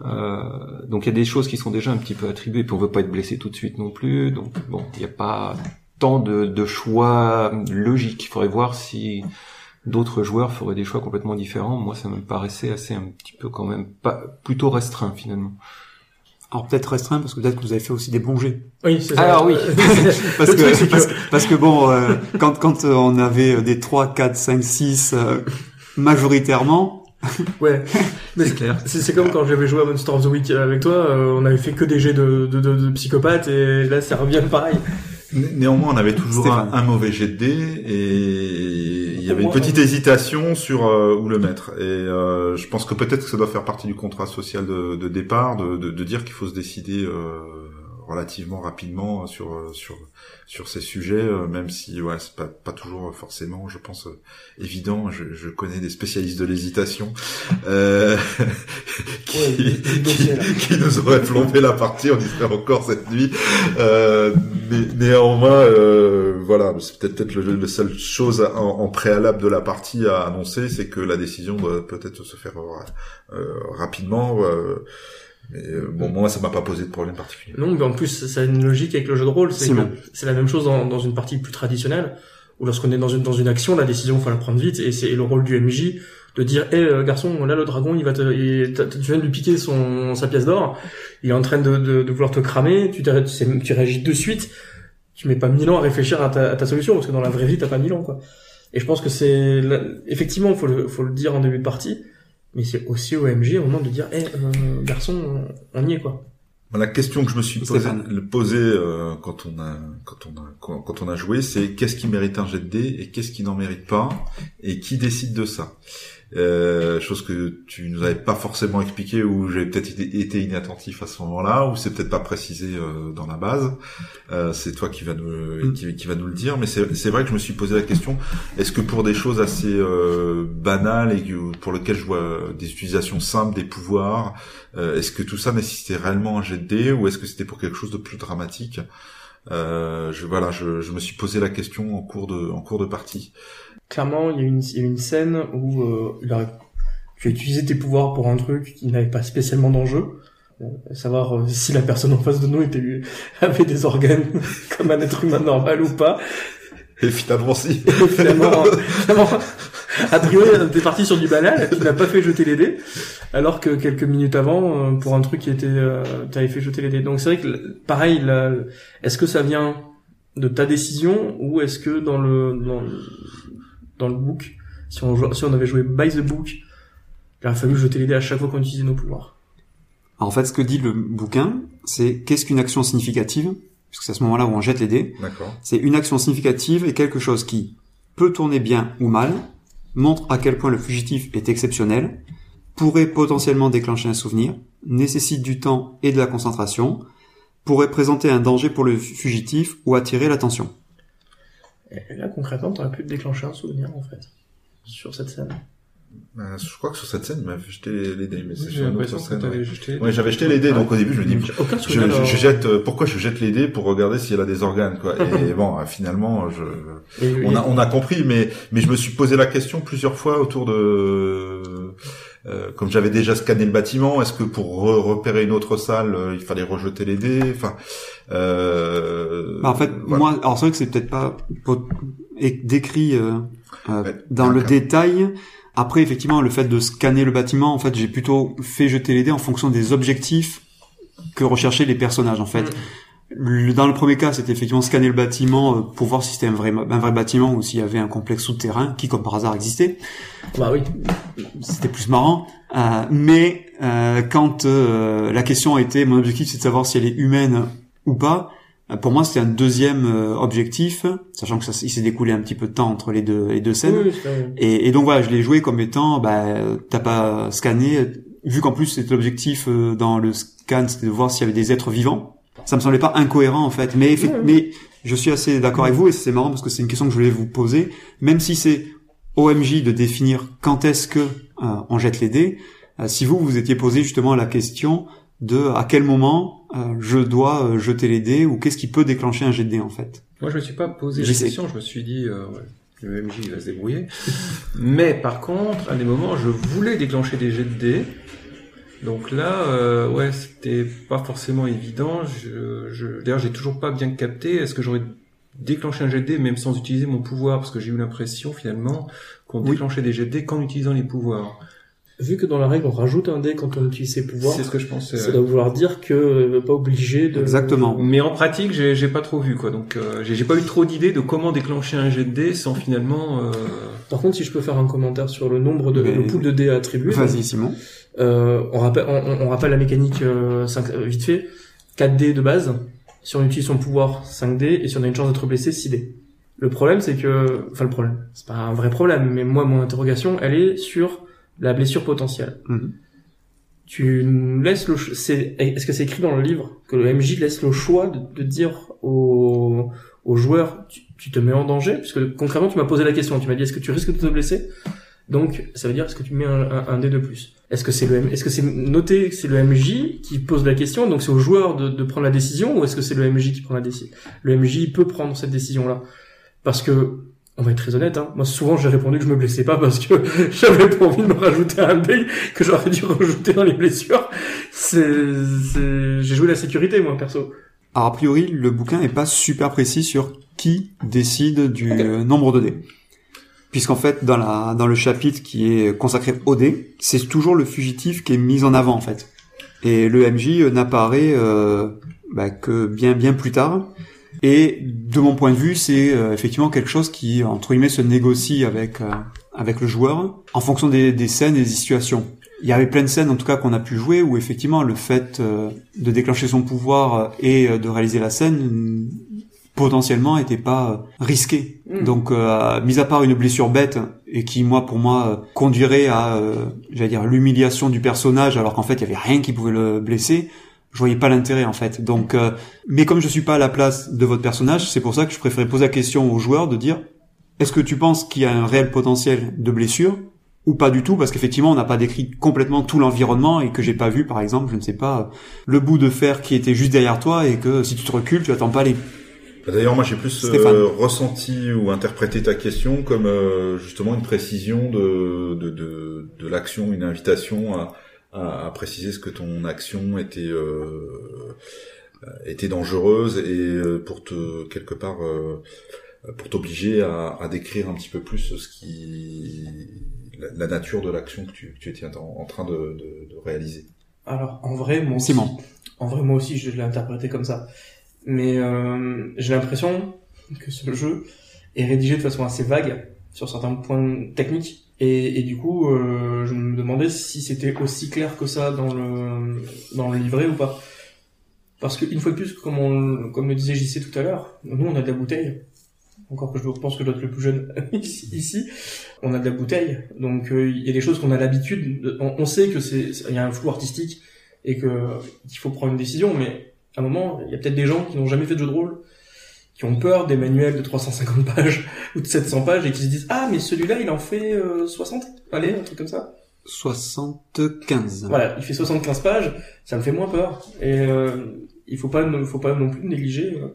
Euh, donc il y a des choses qui sont déjà un petit peu attribuées, puis on veut pas être blessé tout de suite non plus. Donc bon, il n'y a pas tant de, choix logiques. Il faudrait voir si d'autres joueurs feraient des choix complètement différents. Moi, ça me paraissait assez un petit peu quand même pas plutôt restreint finalement. Alors peut-être restreint parce que peut-être que vous avez fait aussi des bons jets. Oui, c'est ça. Alors oui. parce, que, parce, que bon, euh, quand quand euh, on avait des 3, 4, 5, 6 majoritairement. ouais, c'est clair. C'est comme quand j'avais joué à Monster of the Week avec toi, euh, on avait fait que des jets de, de, de, de psychopathes et là ça revient pareil. Néanmoins, on avait toujours un, mauvais jet de dés et il y avait une petite hésitation sur euh, où le mettre. Et euh, je pense que peut-être que ça doit faire partie du contrat social de, de départ, de, de, de, dire qu'il faut se décider euh, relativement rapidement sur sur sur ces sujets, euh, même si ouais, c'est pas, pas toujours forcément, je pense, euh, évident. Je, je, connais des spécialistes de l'hésitation euh, qui, qui, nous auraient plombé la partie, on y serait encore cette nuit. Euh, mais, néanmoins, euh, voilà, c'est peut-être peut-être le, la seule chose en, en, préalable de la partie à annoncer, c'est que la décision doit peut-être se faire rapidement. Mais euh, bon, moi, ça m'a pas posé de problème particulier. Non, mais en plus, ça a une logique avec le jeu de rôle. C'est c'est la même chose dans, dans une partie plus traditionnelle, où lorsqu'on est dans une dans une action, la décision faut la prendre vite, et c'est le rôle du MJ de dire, hé hey, garçon, là le dragon, il va te, tu viens de lui piquer son sa pièce d'or, il est en train de, de, de vouloir te cramer, tu, tu, tu réagis de suite, tu mets pas mille ans à réfléchir à ta, à ta solution, parce que dans la vraie vie, t'as pas mille ans, quoi. Et je pense que c'est effectivement, faut le faut le dire en début de partie mais c'est aussi au MG au moment de dire, hé, euh, garçon, on y est quoi. La question que je me suis posée euh, quand on a quand on a quand on a joué, c'est qu'est-ce qui mérite un jet de dés et qu'est-ce qui n'en mérite pas et qui décide de ça? Euh, chose que tu nous avais pas forcément expliqué ou j'ai peut-être été inattentif à ce moment-là ou c'est peut-être pas précisé euh, dans la base. Euh, c'est toi qui va nous mm. qui, va nous le dire, mais c'est vrai que je me suis posé la question est-ce que pour des choses assez euh, banales et pour lesquelles je vois des utilisations simples des pouvoirs, est-ce que tout ça nécessitait réellement un jet de dés ou est-ce que c'était pour quelque chose de plus dramatique? Je, voilà, je, je, me suis posé la question en cours de en cours de partie clairement, il y a une, il y a une scène où euh, il a, tu as utilisé tes pouvoirs pour un truc qui n'avait pas spécialement d'enjeu. Euh, savoir euh, si la personne en face de nous était, avait des organes comme un être humain normal ou pas. Et finalement, si. Et finalement, finalement, a priori, t'es parti sur du banal, qui n'a pas fait jeter les dés, alors que quelques minutes avant, euh, pour un truc qui était, euh, t'avais fait jeter les dés. Donc c'est vrai que, pareil, est-ce que ça vient de ta décision ou est-ce que dans le, dans, dans le book. Si on, si on avait joué by the book, il aurait fallu jeter les dés à chaque fois qu'on utilisait nos pouvoirs. En fait, ce que dit le bouquin, c'est qu'est-ce qu'une action significative Puisque c'est à ce moment-là où on jette les dés. C'est une action significative et quelque chose qui peut tourner bien ou mal, montre à quel point le fugitif est exceptionnel, pourrait potentiellement déclencher un souvenir, nécessite du temps et de la concentration, pourrait présenter un danger pour le fugitif ou attirer l'attention. Et là, concrètement, t'aurais pu te déclencher un souvenir, en fait, sur cette scène. Euh, je crois que sur cette scène, il m'a fait jeter les dés, mais c'est J'ai sur une autre scène. Ouais, jeté. Ouais, j'avais jeté les dés, donc au début, je me dis, aucun je, souvenir. je- je jette, euh, pourquoi je jette les dés pour regarder si elle a des organes, quoi. Et bon, euh, finalement, je, on a, on a compris, mais, mais je me suis posé la question plusieurs fois autour de, euh, comme j'avais déjà scanné le bâtiment, est-ce que pour re- repérer une autre salle, euh, il fallait rejeter les dés, enfin, euh, Bah, en fait, voilà. moi, alors c'est vrai que c'est peut-être pas décrit euh, Ouais, dans le détail. Après, effectivement, le fait de scanner le bâtiment, en fait, j'ai plutôt fait jeter les dés en fonction des objectifs que recherchaient les personnages, en fait. Le- dans le premier cas, c'était effectivement scanner le bâtiment euh, pour voir si c'était un vrai, un vrai bâtiment ou s'il y avait un complexe souterrain qui, comme par hasard, existait. Bah oui. C'était plus marrant. Euh, mais euh, quand euh, la question était, mon objectif, c'est de savoir si elle est humaine ou pas. euh, Pour moi, c'était un deuxième euh, objectif, sachant que ça, il s'est découlé un petit peu de temps entre les deux, les deux scènes. Oui. Et, et donc voilà, je l'ai joué comme étant, bah, t'as pas scanné, vu qu'en plus c'était l'objectif dans le scan, c'était de voir s'il y avait des êtres vivants. Ça me semblait pas incohérent en fait, mais Ouais. mais je suis assez d'accord avec vous et c'est marrant parce que c'est une question que je voulais vous poser. Même si c'est OMJ de définir quand est-ce que euh, on jette les dés, euh, si vous vous étiez posé justement la question de à quel moment euh, je dois euh, jeter les dés ou qu'est-ce qui peut déclencher un jet de dés en fait. Moi, je me suis pas posé la question. Je me suis dit, euh, ouais, le MJ il va se débrouiller. Mais par contre, à des moments, je voulais déclencher des jets de dés. Donc là, euh, ouais, c'était pas forcément évident. Je, je, D'ailleurs, j'ai toujours pas bien capté. Est-ce que j'aurais déclenché un jet de dés même sans utiliser mon pouvoir? Parce que j'ai eu l'impression finalement qu'on Oui. déclenchait des jets de dés qu'en utilisant les pouvoirs. Vu que dans la règle, on rajoute un dé quand on utilise ses pouvoirs, C'est ce que je pensais. ça doit vouloir dire que euh, pas obligé de... Exactement. Mais en pratique, j'ai j'ai pas trop vu quoi. Donc, euh, j'ai j'ai pas eu trop d'idées de comment déclencher un jet de dés sans finalement. Euh... Par contre, si je peux faire un commentaire sur le nombre de, Mais- le pool de dés à attribuer. Vas-y Simon. Euh, on, rappelle, on, on rappelle la mécanique euh, cinq- euh, vite fait. 4 dés de base. Si on utilise son pouvoir, 5 dés. Et si on a une chance d'être blessé, 6 dés. Le problème, c'est que... Enfin, le problème. C'est pas un vrai problème. Mais moi, mon interrogation, elle est sur la blessure potentielle. Mhm. Tu laisses le... c'est- Est-ce que c'est écrit dans le livre que le MJ laisse le choix de, de dire au, au joueur tu, tu te mets en danger? Puisque concrètement, tu m'as posé la question. Tu m'as dit est-ce que tu risques de te blesser? Donc, ça veut dire est-ce que tu mets un, un, un dé de plus? Est-ce que c'est le M- est-ce que c'est noté que c'est le MJ qui pose la question, donc c'est au joueur de, de prendre la décision, ou est-ce que c'est le MJ qui prend la décision Le MJ peut prendre cette décision-là, parce que on va être très honnête. Hein, moi, souvent, j'ai répondu que je me blessais pas parce que j'avais pas envie de me rajouter un dé que j'aurais dû rajouter dans les blessures. C'est, c'est... j'ai joué la sécurité, moi, perso. Alors a priori, le bouquin est pas super précis sur qui décide du euh, nombre de dés. Puisqu'en fait, dans, la, dans le chapitre qui est consacré aux dés, c'est toujours le fugitif qui est mis en avant en fait. Et le MJ euh, n'apparaît euh, bah, que bien bien plus tard. Et de mon point de vue, c'est euh, effectivement quelque chose qui entre guillemets se négocie avec euh, avec le joueur en fonction des, des scènes et des situations. Il y avait plein de scènes en tout cas qu'on a pu jouer où effectivement le fait euh, de déclencher son pouvoir et euh, de réaliser la scène potentiellement était pas euh, risqué. Mm. Donc euh, mis à part une blessure bête et qui moi pour moi euh, conduirait à euh, j'allais dire l'humiliation du personnage alors qu'en fait il y avait rien qui pouvait le blesser, je voyais pas l'intérêt en fait. Donc euh, mais comme je suis pas à la place de votre personnage, c'est pour ça que je préférais poser la question aux joueurs de dire est-ce que tu penses qu'il y a un réel potentiel de blessure ou pas du tout? Parce qu'effectivement on n'a pas décrit complètement tout l'environnement et que j'ai pas vu par exemple je ne sais pas le bout de fer qui était juste derrière toi et que si tu te recules tu attends pas les D'ailleurs, moi, j'ai plus euh, ressenti ou interprété ta question comme euh, justement une précision de, de, de, de l'action, une invitation à, à, à préciser ce que ton action était euh, était dangereuse et euh, pour te quelque part euh, pour t'obliger à, à décrire un petit peu plus ce qui la, la nature de l'action que tu, que tu étais en, en train de, de, de réaliser. Alors, en vrai, moi aussi, Simon. en vrai, moi aussi, je l'ai interprété comme ça. Mais euh, j'ai l'impression que ce jeu est rédigé de façon assez vague sur certains points techniques. Et, du coup, euh, je me demandais si c'était aussi clair que ça dans le dans le livret ou pas. Parce que une fois de plus, comme on, comme le disait JC tout à l'heure, nous on a de la bouteille. encore que je pense que je dois être le plus jeune ici, on a de la bouteille. Donc euh, il y a des choses qu'on a l'habitude, on, on, sait que c'est il y a un flou artistique et que qu'il faut prendre une décision, mais à un moment, il y a peut-être des gens qui n'ont jamais fait de jeu de rôle, qui ont peur des manuels de 350 pages ou de 700 pages et qui se disent ah mais celui-là il en fait 60, allez un truc comme ça. 75. Voilà, il fait 75 pages, ça me fait moins peur. Et euh, il faut pas, il faut pas non plus négliger euh,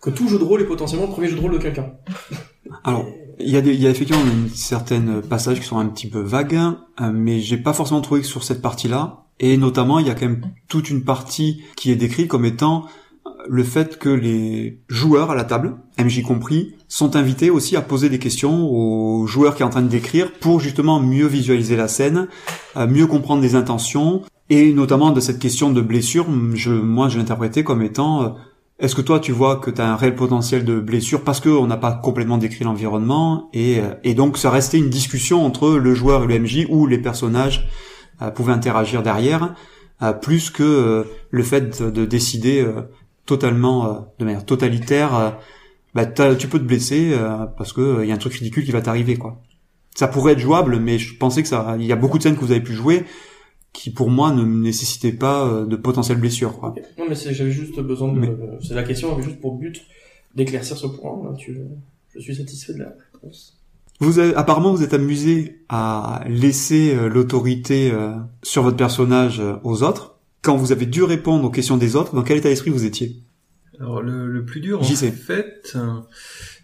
que tout jeu de rôle est potentiellement le premier jeu de rôle de quelqu'un. Alors, il y a des, il y a effectivement certaines passages qui sont un petit peu vagues, euh, mais j'ai pas forcément trouvé que sur cette partie-là. Et notamment, il y a quand même toute une partie qui est décrite comme étant le fait que les joueurs à la table, MJ compris, sont invités aussi à poser des questions aux joueurs qui est en train de décrire pour justement mieux visualiser la scène, euh, mieux comprendre les intentions. Et notamment de cette question de blessure, je, moi je l'interprétais comme étant euh, est-ce que toi tu vois que tu as un réel potentiel de blessure parce qu'on n'a pas complètement décrit l'environnement et, euh, donc ça restait une discussion entre le joueur et le MJ où les personnages pouvaient interagir derrière plus que le fait de, de décider totalement euh, de manière totalitaire, euh, bah, tu peux te blesser euh, parce que il y a un truc ridicule qui va t'arriver quoi. Ça pourrait être jouable, mais je pensais que ça, il y a beaucoup de scènes que vous avez pu jouer qui pour moi ne nécessitaient pas de potentielles blessures. Quoi. Non, mais j'avais juste besoin de. C'est la question avait juste pour but d'éclaircir ce point. Tu... Je suis satisfait de la réponse. Vous avez, apparemment, vous êtes amusé à laisser l'autorité sur votre personnage aux autres quand vous avez dû répondre aux questions des autres, dans quel état d'esprit vous étiez? Alors le, le, plus dur en fait,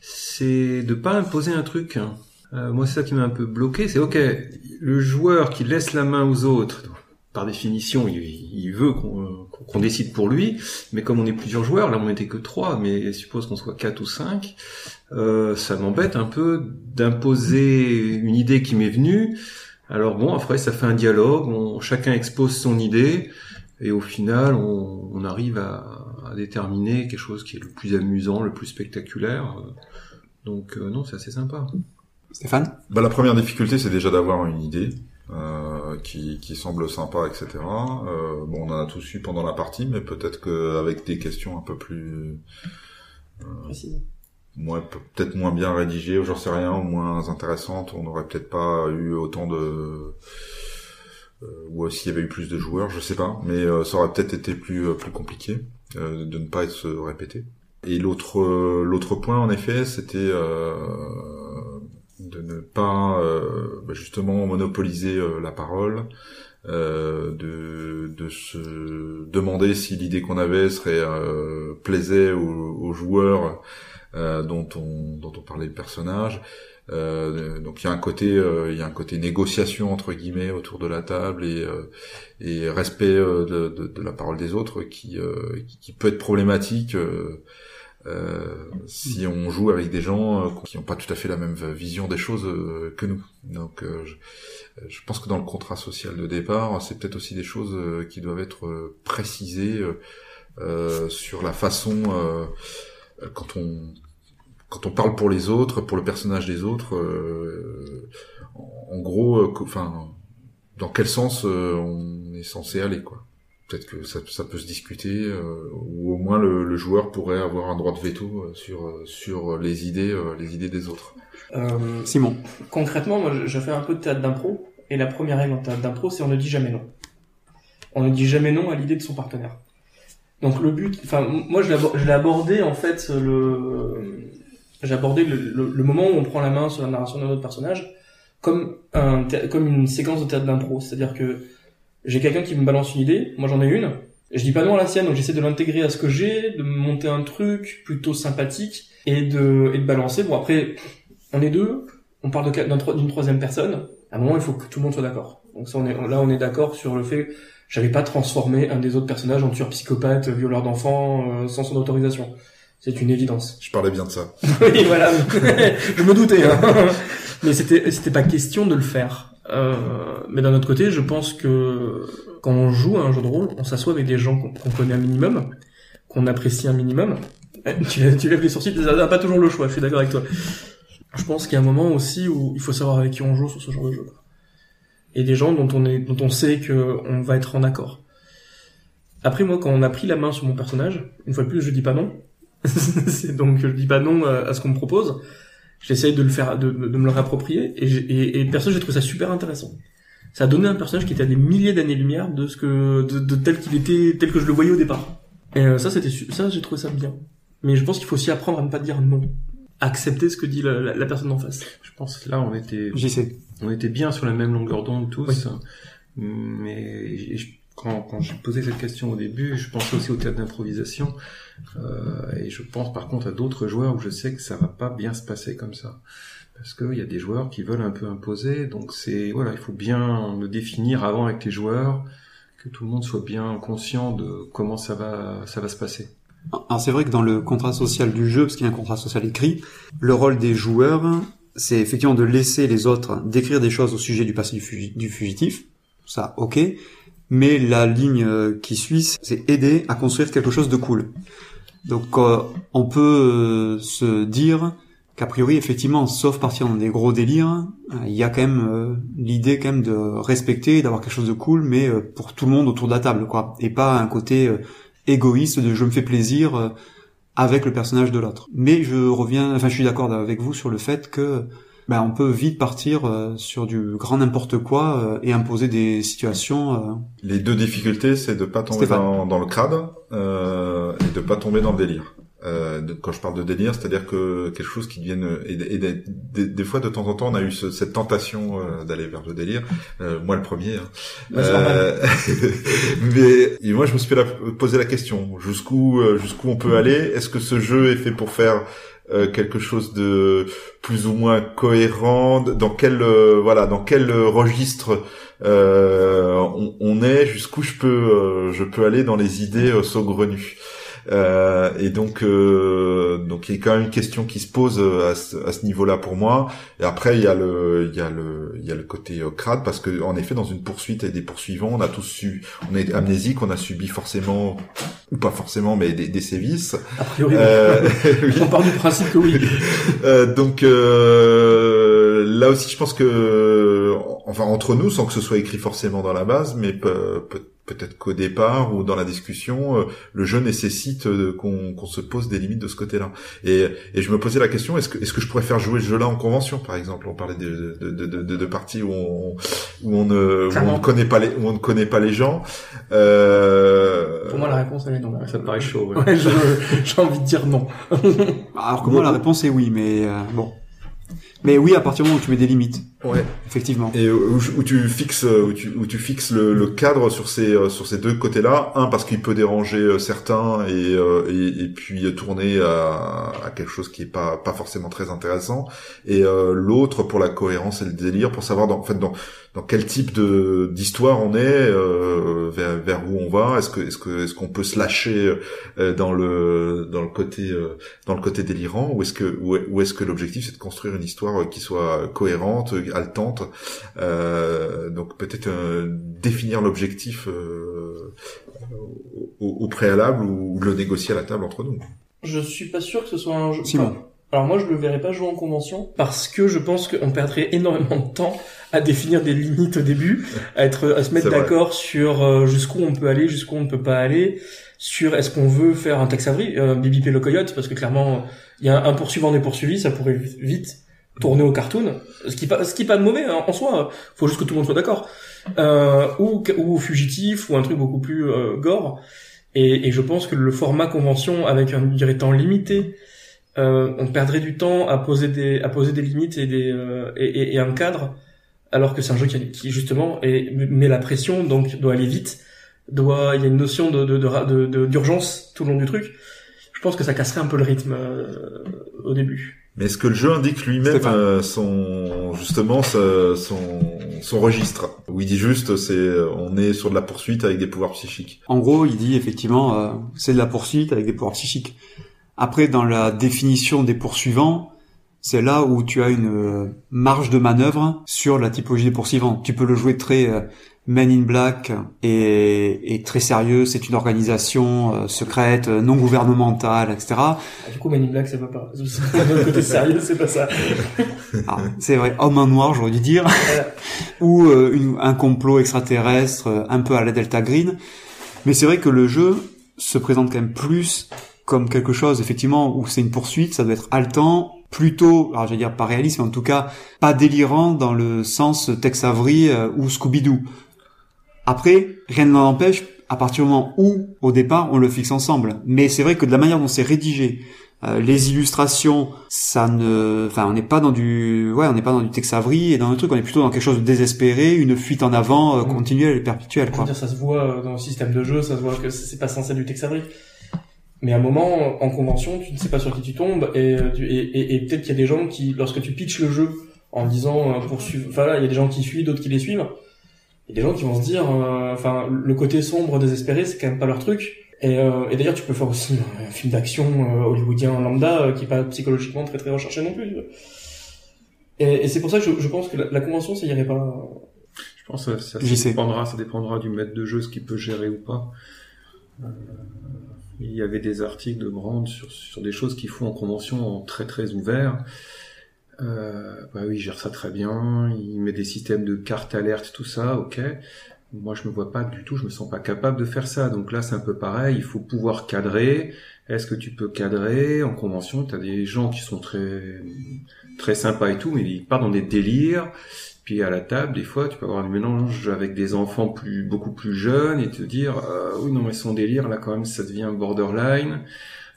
c'est de pas imposer un truc. Euh, moi, c'est ça qui m'a un peu bloqué. C'est ok, le joueur qui laisse la main aux autres, par définition, il, il veut qu'on décide pour lui. Mais comme on est plusieurs joueurs, là on n'était que trois, mais suppose qu'on soit quatre ou cinq, euh, ça m'embête un peu d'imposer une idée qui m'est venue. Alors bon, après ça fait un dialogue, on, chacun expose son idée et au final on, on arrive à, à, déterminer quelque chose qui est le plus amusant, le plus spectaculaire. Donc euh, non, c'est assez sympa. Stéphane? Bah, La première difficulté, c'est déjà d'avoir une idée euh, qui, qui, semble sympa, etc. Euh, bon, on en a tous eu pendant la partie, mais peut-être qu'avec des questions un peu plus... Euh, moins peut-être moins bien rédigées, ou j'en sais rien, ou moins intéressantes, on n'aurait peut-être pas eu autant de euh, ou s'il y avait eu plus de joueurs, je sais pas, mais euh, ça aurait peut-être été plus euh, plus compliqué de ne pas être se répéter. Et l'autre l'autre point en effet, c'était de ne pas bah, justement monopoliser la parole, euh, de, de se demander si l'idée qu'on avait serait euh, plaisait aux, aux joueurs euh, dont on dont on parlait le personnage euh, donc il y a un côté, euh, il y a un côté négociation entre guillemets autour de la table et, euh, et respect de, de, de, la parole des autres qui, qui, peut être problématique. Si on joue avec des gens qui n'ont pas tout à fait la même vision des choses que nous. Donc je, pense que dans le contrat social de départ, c'est peut-être aussi des choses qui doivent être précisées sur la façon quand on quand on parle pour les autres, pour le personnage des autres, euh, en gros, euh, enfin, dans quel sens euh, on est censé aller, quoi. Peut-être que ça, ça, peut se discuter, ou au moins le, le, joueur pourrait avoir un droit de veto sur sur les idées, les idées des autres. Simon. Concrètement, moi, je fais un peu de théâtre d'impro, et la première règle en théâtre d'impro, c'est on ne dit jamais non. On ne dit jamais non à l'idée de son partenaire. Donc le but, enfin moi je l'ai abordé en fait le j'ai abordé le, le, moment où on prend la main sur la narration d'un autre personnage comme un comme une séquence de théâtre d'impro, c'est-à-dire que j'ai quelqu'un qui me balance une idée, moi j'en ai une, et je dis pas non à la sienne, donc j'essaie de l'intégrer à ce que j'ai, de monter un truc plutôt sympathique et de et de balancer. Bon après, on est deux, on parle d'une troisième personne. À un moment, il faut que tout le monde soit d'accord. Donc ça, on est là, on est d'accord sur le fait j'avais pas transformé un des autres personnages en tueur psychopathe, violeur d'enfants euh, sans son autorisation. C'est une évidence. Je parlais bien de ça. oui, voilà. je me doutais. Hein. Mais c'était, c'était pas question de le faire. Euh, mais d'un autre côté, je pense que quand on joue à un jeu de rôle, on s'assoit avec des gens qu'on connaît un minimum, qu'on apprécie un minimum. Tu, tu lèves les sourcils, t'as pas toujours le choix. Je suis d'accord avec toi. Je pense qu'il y a un moment aussi où il faut savoir avec qui on joue sur ce genre de jeu. Et des gens dont on est, dont on sait que on va être en accord. Après moi, quand on a pris la main sur mon personnage, une fois de plus, je dis pas non donc je dis pas non à ce qu'on me propose. J'essaye de le faire, de, de me le réapproprier et, et, et perso j'ai trouvé ça super intéressant. Ça a donné un personnage qui était à des milliers d'années-lumière de ce que de, de tel qu'il était, tel que je le voyais au départ. Et euh, ça c'était ça j'ai trouvé ça bien. Mais je pense qu'il faut aussi apprendre à ne pas dire non, accepter ce que dit la, la, la personne en face. Je pense que là, on était, J'y sais. on était bien sur la même longueur d'onde tous. Oui. Mais je- quand, quand j'ai posé cette question au début, je pensais aussi au théâtre d'improvisation. Euh, et je pense par contre à d'autres joueurs où je sais que ça va pas bien se passer comme ça. Parce qu'il y a des joueurs qui veulent un peu imposer. Donc c'est voilà, il faut bien le définir avant avec les joueurs, que tout le monde soit bien conscient de comment ça va ça va se passer. Alors c'est vrai que dans le contrat social du jeu, parce qu'il y a un contrat social écrit, le rôle des joueurs, c'est effectivement de laisser les autres décrire des choses au sujet du passé du, fugi- du fugitif. Ça, ok. Mais la ligne euh, qui suit, c'est aider à construire quelque chose de cool. Donc euh, on peut euh, se dire qu'a priori, effectivement, sauf partir dans des gros délires, il y a quand même l'idée quand même de respecter, d'avoir quelque chose de cool, mais pour tout le monde autour de la table, quoi. Et pas un côté égoïste de je me fais plaisir avec le personnage de l'autre. Mais je reviens, enfin je suis d'accord avec vous sur le fait que ben, on peut vite partir euh, sur du grand n'importe quoi euh, et imposer des situations. euh, Les deux difficultés, c'est de pas tomber dans, dans le crade euh, et de pas tomber dans le délire. Euh, de- quand je parle de délire, c'est-à-dire que quelque chose qui devienne et, et des, des- des fois de temps en temps, on a eu ce- cette tentation euh, d'aller vers le délire. Euh, moi, le premier. hein. Ouais. Euh, mais et moi, je me suis fait la- question jusqu'où jusqu'où on peut aller? Est-ce que ce jeu est fait pour faire euh, quelque chose de plus ou moins cohérent Dans quel euh, voilà, dans quel euh, registre on, on est Jusqu'où je peux je peux aller dans les idées saugrenues euh, et donc, euh, donc il y a quand même une question qui se pose euh, à ce, à ce niveau-là pour moi. Et après, il y a le, il y a le, il y a le côté euh, crade parce que en effet, dans une poursuite et des poursuivants, on a tous su, on est amnésique, on a subi forcément ou pas forcément, mais des, des sévices. A priori, Euh, oui. on part du principe que oui. Euh, donc euh, là aussi, je pense que, enfin entre nous, sans que ce soit écrit forcément dans la base, mais pe- pe- peut-être qu'au départ ou dans la discussion, euh, le jeu nécessite euh, qu'on qu'on se pose des limites de ce côté-là. Et, et je me posais la question est-ce que est-ce que je pourrais faire jouer ce jeu-là en convention, par exemple? On parlait de de, de, de, de parties où on où on ne où on ne connaît pas les où on ne connaît pas les gens. Euh, Pour moi, la réponse elle est non. Ça me paraît chaud. ouais. Ouais, j'ai envie de dire non. Alors que moi, la réponse est oui, mais euh, bon. Mais oui, à partir du moment où tu mets des limites, ouais. effectivement. Et où, où tu fixes où tu, où tu fixes le, le cadre sur ces euh, sur ces deux côtés-là, un parce qu'il peut déranger euh, certains et, euh, et et puis tourner à, à quelque chose qui est pas pas forcément très intéressant, et euh, l'autre pour la cohérence et le délire, pour savoir dans, en fait dans dans quel type de d'histoire on est, euh, vers vers où on va, est-ce que est-ce que est-ce qu'on peut se lâcher dans le dans le côté dans le côté délirant? Ou est-ce que ou, est-ce que l'objectif c'est de construire une histoire qui soit cohérente, haletante euh, donc peut-être euh, définir l'objectif euh, au, au préalable ou le négocier à la table entre nous. Je suis pas sûr que ce soit un jeu. Simon. Enfin, alors moi, je le verrais pas jouer en convention parce que je pense qu'on perdrait énormément de temps à définir des limites au début, à être, à se mettre d'accord sur jusqu'où on peut aller, jusqu'où on ne peut pas aller, sur est-ce qu'on veut faire un Tex Avery, euh, Baby P le coyote, parce que clairement, il y a un poursuivant des poursuivis, ça pourrait vite tourner au cartoon, ce qui pas, ce qui pas mauvais hein, en soi. Faut juste que tout le monde soit d'accord. Euh, ou ou fugitif ou un truc beaucoup plus euh, gore. Et, et je pense que le format convention avec un durée de temps limité, euh, on perdrait du temps à poser des à poser des limites et des euh, et, et- un cadre, alors que c'est un jeu qui, qui justement met la pression, donc doit aller vite, doit il y a une notion de de de- de- de- d'urgence tout le long du truc. Je pense que ça casserait un peu le rythme euh, au début. Mais est-ce que le jeu indique lui-même euh, son justement son son registre où il dit juste c'est on est sur de la poursuite avec des pouvoirs psychiques. En gros, il dit effectivement, euh, c'est de la poursuite avec des pouvoirs psychiques. Après, dans la définition des poursuivants, c'est là où tu as une euh, marge de manœuvre sur la typologie des poursuivants. Tu peux le jouer très euh, Men in Black et, et très sérieux. C'est une organisation euh, secrète, euh, non gouvernementale, etc. Ah, du coup, Men in Black, c'est pas pareil. Le côté sérieux, c'est pas ça. Ah, c'est vrai, homme en noir, j'aurais dû dire. Ou euh, une- un complot extraterrestre, euh, un peu à la Delta Green. Mais c'est vrai que le jeu se présente quand même plus comme quelque chose effectivement où c'est une poursuite, ça doit être haletant, plutôt, alors j'allais dire pas réaliste, mais en tout cas pas délirant dans le sens Tex Avery euh, ou Scooby-Doo. Après, rien ne l'empêche à partir du moment où, au départ, on le fixe ensemble. Mais c'est vrai que de la manière dont c'est rédigé, euh, les illustrations, ça ne, enfin, on n'est pas dans du, ouais, on n'est pas dans du Tex Avery et dans le truc, on est plutôt dans quelque chose de désespéré, une fuite en avant euh, Mm. continuelle et perpétuelle, quoi. dire, ça se voit dans le système de jeu, ça se voit que c'est pas censé être du Tex Avery. Mais à un moment, en convention, tu ne sais pas sur qui tu tombes, et, euh, et, et, et peut-être qu'il y a des gens qui, lorsque tu pitches le jeu en disant euh, pour suivre, enfin là, il y a des gens qui suivent, d'autres qui les suivent. Il y a des gens qui vont se dire, euh, enfin, le côté sombre, désespéré, c'est quand même pas leur truc. Et, euh, et d'ailleurs, tu peux faire aussi un film d'action euh, hollywoodien lambda euh, qui est pas psychologiquement très très recherché non plus. Et, et c'est pour ça que je, je pense que la, la convention, ça irait pas. Je pense que ça, dépendra, ça dépendra du maître de jeu, ce qu'il peut gérer ou pas. Euh, il y avait des articles de Brand sur, sur des choses qu'ils font en convention en très très ouvert. Euh, bah oui, il gère ça très bien, il met des systèmes de cartes alertes, tout ça, ok. Moi, je me vois pas du tout, je me sens pas capable de faire ça. Donc là, c'est un peu pareil, il faut pouvoir cadrer. Est-ce que tu peux cadrer En convention, tu as des gens qui sont très très sympas et tout, mais ils partent dans des délires. Puis à la table, des fois, tu peux avoir un mélange avec des enfants beaucoup plus jeunes et te dire euh, oui non mais son délire là quand même ça devient borderline.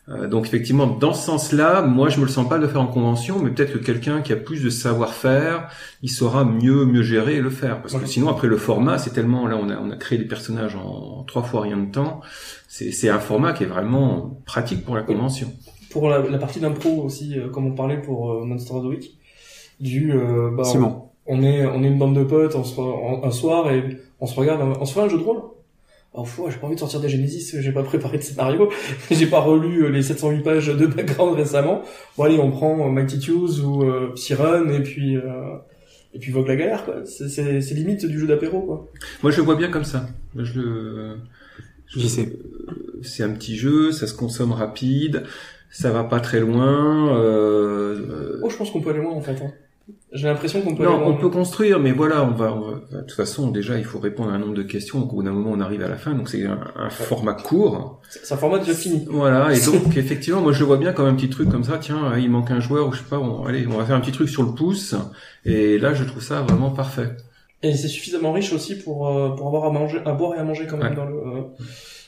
Euh, donc effectivement dans ce sens-là, moi je me le sens pas de le faire en convention, mais peut-être que quelqu'un qui a plus de savoir-faire, il saura mieux mieux gérer et le faire parce que sinon après le format c'est tellement là on a on a créé des personnages en, trois fois rien de temps. C'est c'est un format qui est vraiment pratique pour la convention. pour la, la partie d'impro aussi, euh, comme on parlait pour euh, Monster of the Week, du euh, bah, Simon. on est on est une bande de potes on se, re- en- un soir et on se regarde, on se fait un jeu de rôle. Oh fou, j'ai pas envie de sortir des Genesis, j'ai pas préparé de scénario, j'ai pas relu euh, les 708 pages de background récemment. Bon allez, on prend euh, Mighty Two's ou euh, Psyrun et puis euh, et puis Vogue la galère quoi. C'est c'est c'est limite du jeu d'apéro quoi. Moi je le vois bien comme ça. Moi, je le je- sais. c'est un petit jeu, ça se consomme rapide, ça va pas très loin. Euh, euh, Oh, je pense qu'on peut aller loin en fait. hein. J'ai l'impression qu'on peut non, on peut construire, mais voilà, on va, on va- De toute façon, déjà, il faut répondre à un nombre de questions. Donc, au bout d'un moment, on arrive à la fin. Donc, c'est un, un format court. C'est un format déjà fini. Voilà. Et donc, effectivement, moi, je le vois bien comme un petit truc comme ça. Tiens, il manque un joueur ou je sais pas. Bon, allez, on va faire un petit truc sur le pouce. Et là, je trouve ça vraiment parfait. Et c'est suffisamment riche aussi pour euh, pour avoir à manger, à boire et à manger quand même Ouais. dans le euh,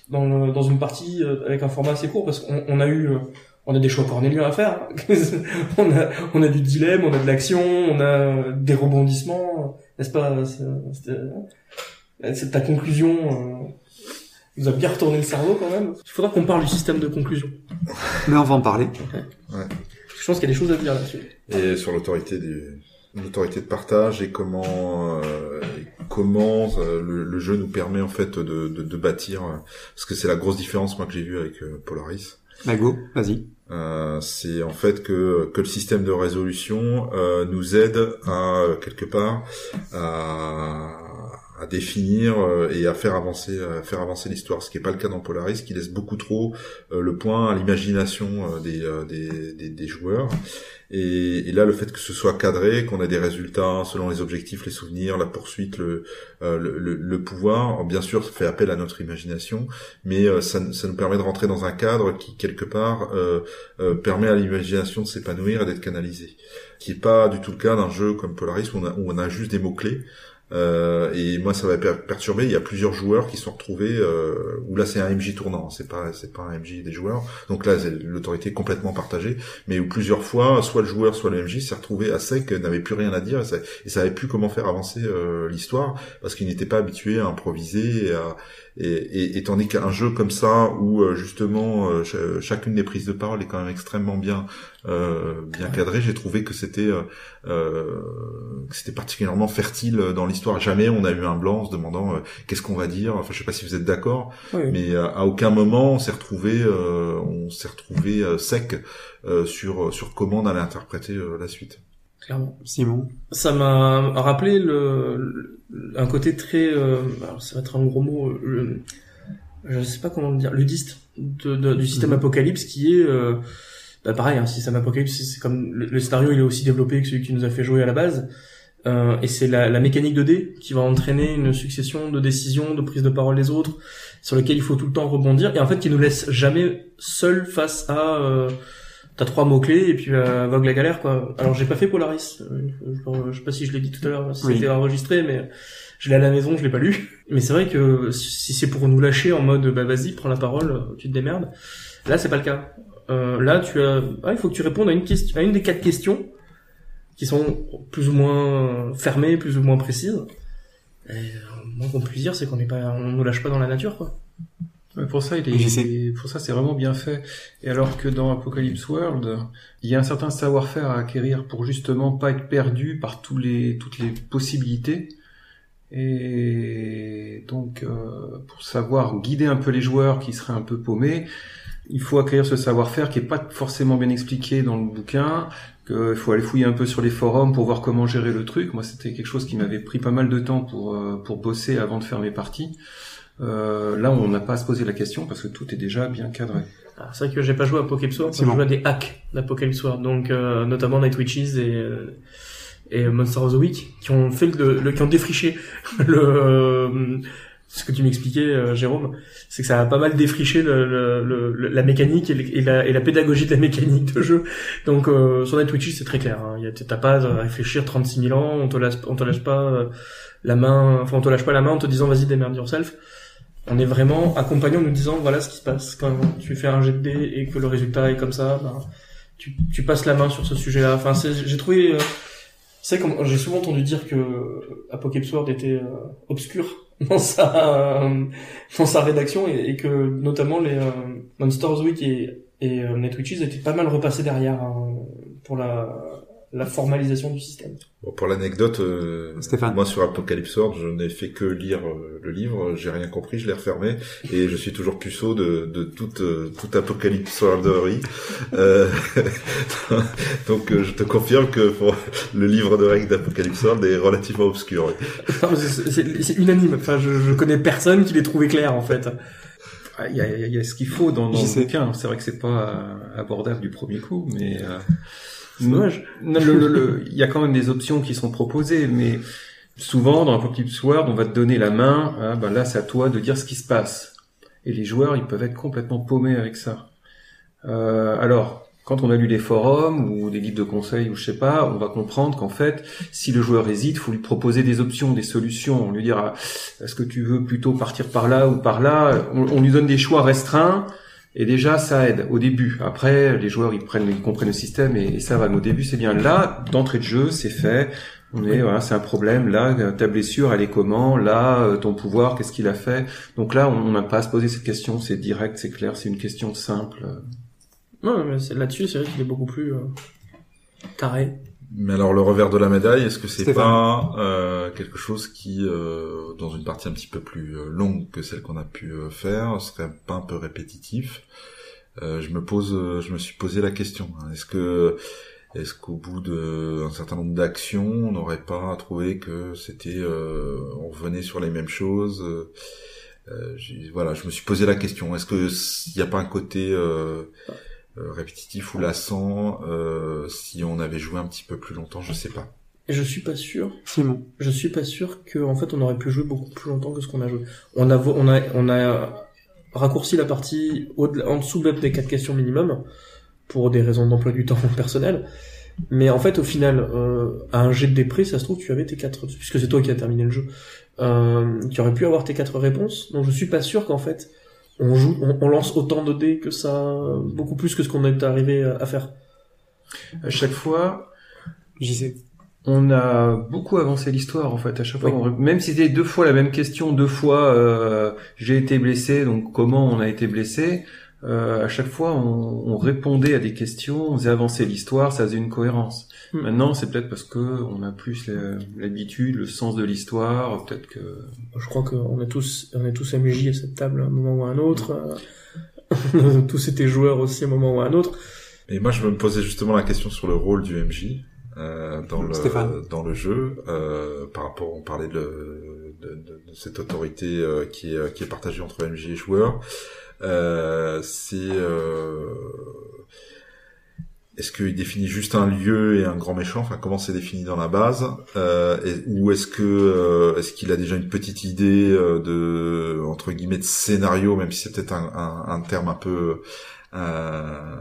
dans le dans une partie euh, avec un format assez court parce qu'on on a eu euh, on a des choix cornéliens à faire. on a on a du dilemme, on a de l'action, on a des rebondissements, n'est-ce pas c'est- euh, C'est ta conclusion euh, nous a bien retourné le cerveau quand même. Il faudra qu'on parle du système de conclusion. Mais on va en parler. Je pense qu'il y a des choses à dire là-dessus. Et sur l'autorité du l'autorité de partage et comment euh, et comment euh, le, le jeu nous permet en fait de, de, de bâtir euh, parce que c'est la grosse différence moi que j'ai vue avec euh, Polaris Bah go, vas-y. Euh, c'est en fait que, que le système de résolution euh, nous aide à quelque part à définir euh, et à faire avancer à faire avancer l'histoire, ce qui n'est pas le cas dans Polaris, qui laisse beaucoup trop euh, le point à l'imagination euh, des, euh, des, des, des joueurs. Et, et là, le fait que ce soit cadré, qu'on ait des résultats selon les objectifs, les souvenirs, la poursuite, le, euh, le, le, le pouvoir, bien sûr, ça fait appel à notre imagination, mais euh, ça, ça nous permet de rentrer dans un cadre qui, quelque part, euh, euh, permet à l'imagination de s'épanouir et d'être canalisée. Qui est pas du tout le cas d'un jeu comme Polaris où on a, où on a juste des mots-clés. Euh, et moi, ça m'a per- perturbé. Il y a plusieurs joueurs qui sont retrouvés euh, où là, c'est un MJ tournant. C'est pas, c'est pas un MJ des joueurs. Donc là, l'autorité est complètement partagée. Mais où plusieurs fois, soit le joueur, soit le MJ s'est retrouvé à sec, n'avait plus rien à dire et, ça, et savait plus comment faire avancer euh, l'histoire parce qu'il n'était pas habitué à improviser et à, et, et, tandis qu'un jeu comme ça où euh, justement euh, ch- chacune des prises de parole est quand même extrêmement bien euh, bien cadrée, j'ai trouvé que c'était euh, euh, que c'était particulièrement fertile dans l'histoire. Jamais on a eu un blanc en se demandant euh, qu'est-ce qu'on va dire. Enfin, je sais pas si vous êtes d'accord, Oui. mais euh, à aucun moment on s'est retrouvé euh, on s'est retrouvé euh, sec euh, sur sur comment on allait interpréter euh, la suite. Clairement. Simon. ça m'a rappelé le, le- un côté très euh, alors ça va être un gros mot euh, le, je sais pas comment le dire ludiste de, de- du système Mhm. apocalypse qui est euh, bah pareil un système apocalypse c'est c'est comme le, le scénario il est aussi développé que celui qui nous a fait jouer à la base Euh, et c'est la, la, mécanique de dés qui va entraîner une succession de décisions, de prises de parole des autres, sur lesquelles il faut tout le temps rebondir, et en fait qui nous laisse jamais seuls face à euh, t'as trois mots clés et puis euh, vogue la galère quoi. Alors j'ai pas fait Polaris, euh, je, sais pas si je l'ai dit tout à l'heure, si c'était enregistré, mais je l'ai à la maison, je l'ai pas lu. Mais c'est vrai que si c'est pour nous lâcher en mode bah vas-y prends la parole, tu te démerdes. Là c'est pas le cas. Euh, là tu as, ah, il faut que tu répondes à une question, à une des quatre questions qui sont plus ou moins fermées, plus ou moins précises. Et, euh, moins qu'on puisse dire, c'est qu'on n'est pas, on nous lâche pas dans la nature, quoi. pour ça, il est, pour ça, c'est vraiment bien fait. Et alors que dans Apocalypse World, il y a un certain savoir-faire à acquérir pour justement pas être perdu par tous les, toutes les possibilités. Et donc, euh, pour savoir guider un peu les joueurs qui seraient un peu paumés, il faut acquérir ce savoir-faire qui est pas forcément bien expliqué dans le bouquin, qu'il faut aller fouiller un peu sur les forums pour voir comment gérer le truc. Moi, c'était quelque chose qui m'avait pris pas mal de temps pour euh, pour bosser avant de faire mes parties. Euh, là, on n'a pas à se poser la question parce que tout est déjà bien cadré. Ah, c'est vrai que j'ai pas joué à Pokémon Sword, j'ai joué à des hacks d'Apocalypse Sword, donc euh, notamment Night Witches et euh, et Monster of the Week qui ont fait le, le qui ont défriché le ce que tu m'expliquais, euh, Jérôme, c'est que ça a pas mal défriché le, le, la mécanique et, la, et, la, pédagogie de la mécanique de jeu. Donc euh, sur Twitch, c'est très clair. Hein. T'as pas à réfléchir 36 000 ans, on te lâche, on te lâche pas euh, la main, enfin on te lâche pas la main en te disant vas-y démerde yourself. On est vraiment accompagné en nous disant voilà ce qui se passe quand tu fais un jet de dés et que le résultat est comme ça. Ben, tu, tu passes la main sur ce sujet-là. Enfin, j'ai trouvé. Euh, c'est comme j'ai souvent entendu dire que Apocalypse Sword était euh, obscur dans sa euh, dans sa rédaction et, que notamment les euh, Monsters Week et, et euh, Netwitches étaient pas mal repassés derrière hein, pour la la formalisation du système. Bon, pour l'anecdote, euh, moi sur Apocalypse World, je n'ai fait que lire euh, le livre, j'ai rien compris, je l'ai refermé et je suis toujours puceau de, de toute, euh, toute Apocalypse Worlderie. Euh, donc je te confirme que pour le livre de règles d'Apocalypse World est relativement obscur. C'est unanime. Enfin, je, je connais personne qui l'ait trouvé clair en fait. Ah, il y a, y a, ce qu'il faut dans, dans le bouquin. C'est vrai que c'est pas abordable du premier coup, mais il y a quand même des options qui sont proposées, mais souvent dans Apocalypse World, on va te donner la main. Hein, ben là, c'est à toi de dire ce qui se passe. Et les joueurs, ils peuvent être complètement paumés avec ça. Euh, alors, quand on a lu les forums ou des livres de conseils ou je sais pas, on va comprendre qu'en fait, si le joueur hésite, faut lui proposer des options, des solutions. On lui dira, est-ce que tu veux plutôt partir par là ou par là? On lui donne des choix restreints et déjà, ça aide au début. Après, les joueurs, ils prennent, ils comprennent le système et, ça va. Mais au début, c'est bien. Là, d'entrée de jeu, c'est fait. On est, voilà, c'est un problème. Là, ta blessure, elle est comment? Là, euh, ton pouvoir, qu'est-ce qu'il a fait? Donc là, on n'a pas à se poser cette question. C'est direct, c'est clair, c'est une question simple. Non, mais là-dessus, c'est vrai qu'il est beaucoup plus euh, carré. Mais alors le revers de la médaille, est-ce que c'est pas euh, quelque chose qui, euh, dans une partie un petit peu plus euh, longue que celle qu'on a pu euh, faire, serait pas un peu répétitif? Je me pose, je me suis posé la question. Hein. Est-ce que, est-ce qu'au bout d'un certain nombre d'actions, on n'aurait pas trouvé que c'était, on revenait sur les mêmes choses? Voilà, je me suis posé la question. Est-ce que il n'y a pas un côté euh, répétitif ou lassant euh, si on avait joué un petit peu plus longtemps, je sais pas. Je suis pas sûr. Simon. Je suis pas sûr que en fait on aurait pu jouer beaucoup plus longtemps que ce qu'on a joué. On a on a on a raccourci la partie en dessous des quatre questions minimum pour des raisons d'emploi du temps personnel. Mais en fait, au final, euh, à un jet de dépris, ça se trouve, tu avais tes quatre, puisque c'est toi qui as terminé le jeu, euh, tu aurais pu avoir tes quatre réponses. Donc je suis pas sûr qu'en fait, on joue, on, lance autant de dés que ça, beaucoup plus que ce qu'on est arrivé à faire. À chaque fois, j'y sais. On a beaucoup avancé l'histoire en fait. À chaque fois, même si c'était deux fois la même question, deux fois euh, j'ai été blessé, donc comment on a été blessé. Euh, à chaque fois, on, on, répondait à des questions, on faisait avancer l'histoire, ça faisait une cohérence. Maintenant, c'est peut-être parce que on a plus l'habitude, le sens de l'histoire, peut-être que. Je crois qu'on est tous, on est tous MJ à cette table à un moment ou à un autre. Hmm. tous été joueurs aussi à un moment ou à un autre. Et moi, je me posais justement la question sur le rôle du MJ. Euh, dans le dans le jeu euh, par rapport on parlait de, de, de, de cette autorité euh, qui est qui est partagée entre MJ et joueur euh, c'est euh, est-ce qu'il définit juste un lieu et un grand méchant? Enfin, comment c'est défini dans la base? Euh, et, Ou est-ce que euh, est-ce qu'il a déjà une petite idée euh, de entre guillemets de scénario, même si c'est peut-être un, un, un, terme un peu euh,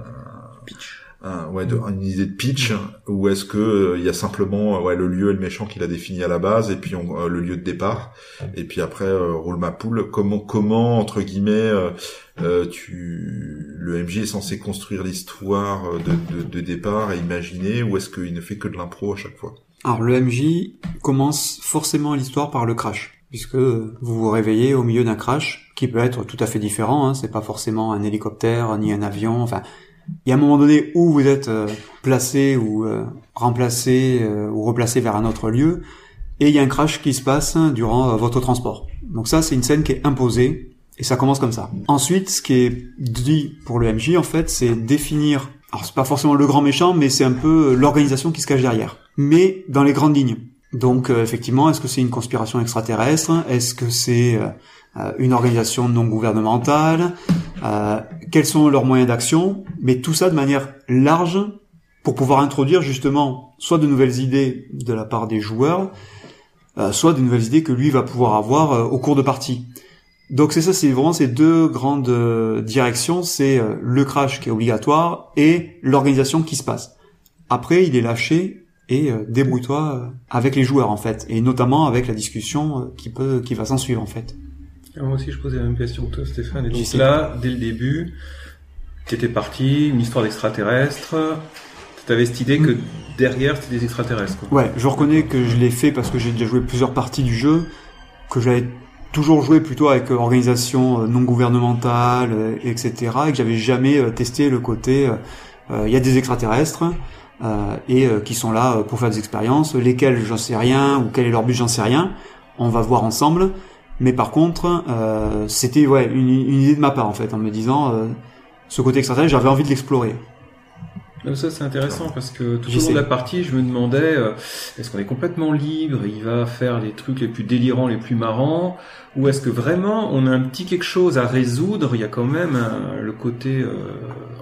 pitch. ouais, de, une idée de pitch? Ou est-ce que il y a simplement ouais le lieu et le méchant qu'il a défini à la base et puis on, le lieu de départ? Et puis après roule ma poule. Comment comment entre guillemets tu le MJ est censé construire l'histoire de, de, de, départ et imaginer ou est-ce qu'il ne fait que de l'impro à chaque fois? Alors le MJ commence forcément l'histoire par le crash puisque vous vous réveillez au milieu d'un crash qui peut être tout à fait différent hein, c'est pas forcément un hélicoptère ni un avion enfin il y a un moment donné où vous êtes euh, placé ou euh, remplacé euh, ou replacé vers un autre lieu, et il y a un crash qui se passe durant votre transport. Donc ça, c'est une scène qui est imposée, et ça commence comme ça. Ensuite, ce qui est dit pour le MJ, en fait, c'est définir, alors c'est pas forcément le grand méchant, mais c'est un peu l'organisation qui se cache derrière. Mais dans les grandes lignes. Donc effectivement, est-ce que c'est une conspiration extraterrestre? Est-ce que c'est euh, une organisation non gouvernementale, euh, quels sont leurs moyens d'action, mais tout ça de manière large pour pouvoir introduire justement soit de nouvelles idées de la part des joueurs, euh, soit de nouvelles idées que lui va pouvoir avoir au cours de partie. Donc c'est ça, c'est vraiment ces deux grandes directions, c'est le crash qui est obligatoire et l'organisation qui se passe. Après, il est lâché et débrouille-toi avec les joueurs en fait, et notamment avec la discussion qui peut, qui va s'en suivre en fait. Moi aussi, je posais la même question que toi, Stéphane. Et donc là, dès le début, tu étais parti, une histoire d'extraterrestre. Tu avais cette idée que derrière, c'était des extraterrestres. Quoi. Ouais, je reconnais que je l'ai fait parce que j'ai déjà joué plusieurs parties du jeu, que j'avais toujours joué plutôt avec organisation euh, non gouvernementale, euh, etc. Et que j'avais jamais euh, testé le côté, il y a des extraterrestres. et qui sont là pour faire des expériences, lesquelles j'en sais rien, ou quel est leur but j'en sais rien. On va voir ensemble. Mais par contre, euh, c'était ouais une, une, idée de ma part en fait, en me disant euh, ce côté extraterrestre, j'avais envie de l'explorer. Ça c'est intéressant parce que tout au long de la partie, je me demandais euh, est-ce qu'on est complètement libre, il va faire les trucs les plus délirants, les plus marrants, ou est-ce que vraiment on a un petit quelque chose à résoudre? Il y a quand même le côté euh,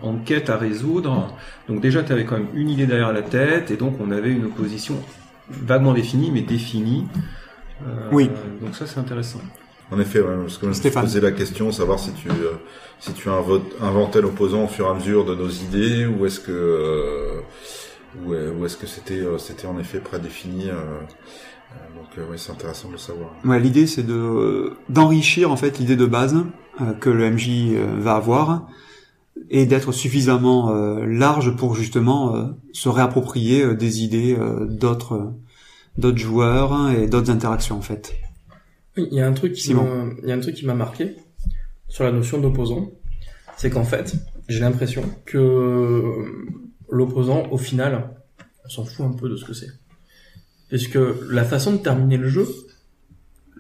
enquête à résoudre. Donc déjà, tu avais quand même une idée derrière la tête, et donc on avait une opposition vaguement définie, mais définie. Euh, oui. Donc ça c'est intéressant. En effet, ouais, parce que je me posais la question, savoir si tu euh, si tu inventais l'opposant au fur et à mesure de nos idées, ou est-ce que euh, ou, est-ce que c'était c'était en effet prédéfini. donc oui, c'est intéressant de le savoir. Ouais, l'idée c'est de d'enrichir en fait l'idée de base que le MJ va avoir et d'être suffisamment large pour justement se réapproprier des idées d'autres d'autres joueurs et d'autres interactions en fait. Il y a un truc qui m'a, il y a un truc qui m'a marqué sur la notion d'opposant, c'est qu'en fait, j'ai l'impression que l'opposant, au final, on s'en fout un peu de ce que c'est. Puisque la façon de terminer le jeu,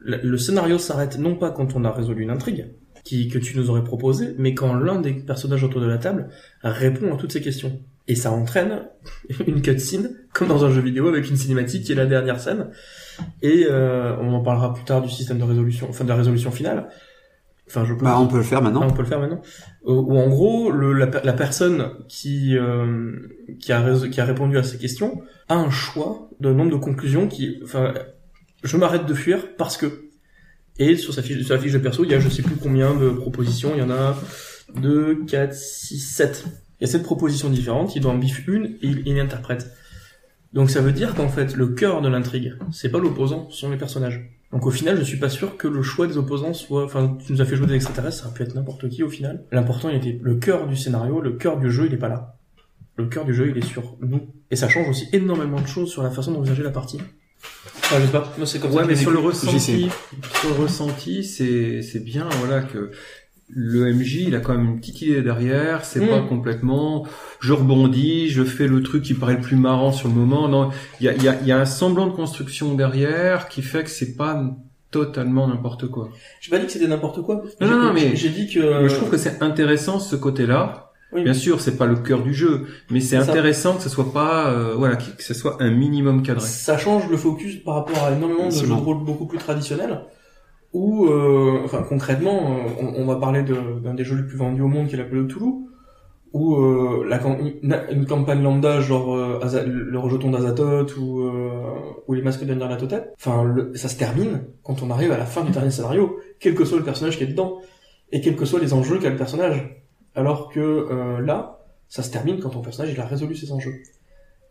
le scénario s'arrête non pas quand on a résolu une intrigue, qui, que tu nous aurais proposé, mais quand l'un des personnages autour de la table répond à toutes ces questions. Et ça entraîne une cutscene comme dans un jeu vidéo avec une cinématique qui est la dernière scène et euh, on en parlera plus tard du système de résolution enfin de la résolution finale. Enfin je peux bah, on peut le faire maintenant. Ah, on peut le faire maintenant. Où, en gros le, la, la, personne qui euh, qui a qui a répondu à ces questions a un choix de nombre de conclusions qui enfin je m'arrête de fuir parce que et sur sa fiche sur sa fiche de perso il y a je sais plus combien de propositions. Il y en a 2 4 6 7 il y a cette proposition différente, il doit en biffer une et il, interprète. Donc ça veut dire qu'en fait, le cœur de l'intrigue, c'est pas l'opposant, ce sont les personnages. Donc au final, je suis pas sûr que le choix des opposants soit, enfin, tu nous as fait jouer des extraterrestres, ça a pu être n'importe qui au final. L'important, il était le cœur du scénario, le cœur du jeu, il est pas là. Le cœur du jeu, il est sur nous. Et ça change aussi énormément de choses sur la façon d'envisager la partie. Enfin, je sais pas. Moi, c'est comme ouais, mais sur le ressenti, sur le ressenti, c'est, c'est bien, voilà, que le MJ, il a quand même une petite idée derrière. C'est pas mm. complètement, je rebondis, je fais le truc qui paraît le plus marrant sur le moment. Non, il y a, y, a, y a, un semblant de construction derrière qui fait que c'est pas totalement n'importe quoi. J'ai pas dit que c'était n'importe quoi. Non, non, mais j'ai dit que. je trouve que c'est intéressant ce côté-là. Bien sûr, c'est pas le cœur du jeu, mais c'est intéressant que ce soit pas, euh, voilà, que ce soit un minimum cadré. Ça change le focus par rapport à énormément de jeux de rôle beaucoup plus traditionnels où, euh, enfin concrètement, euh, on, va parler d'un des jeux les plus vendus au monde qui est l'appel de Toulouse, ou euh, la, une, campagne lambda genre euh, le rejeton d'Azatoth ou, euh, ou les masques la Totep, enfin ça se termine quand on arrive à la fin du dernier scénario, quel que soit le personnage qui est dedans et quels que soient les enjeux qu'a le personnage. Alors que là, ça se termine quand ton personnage il a résolu ses enjeux.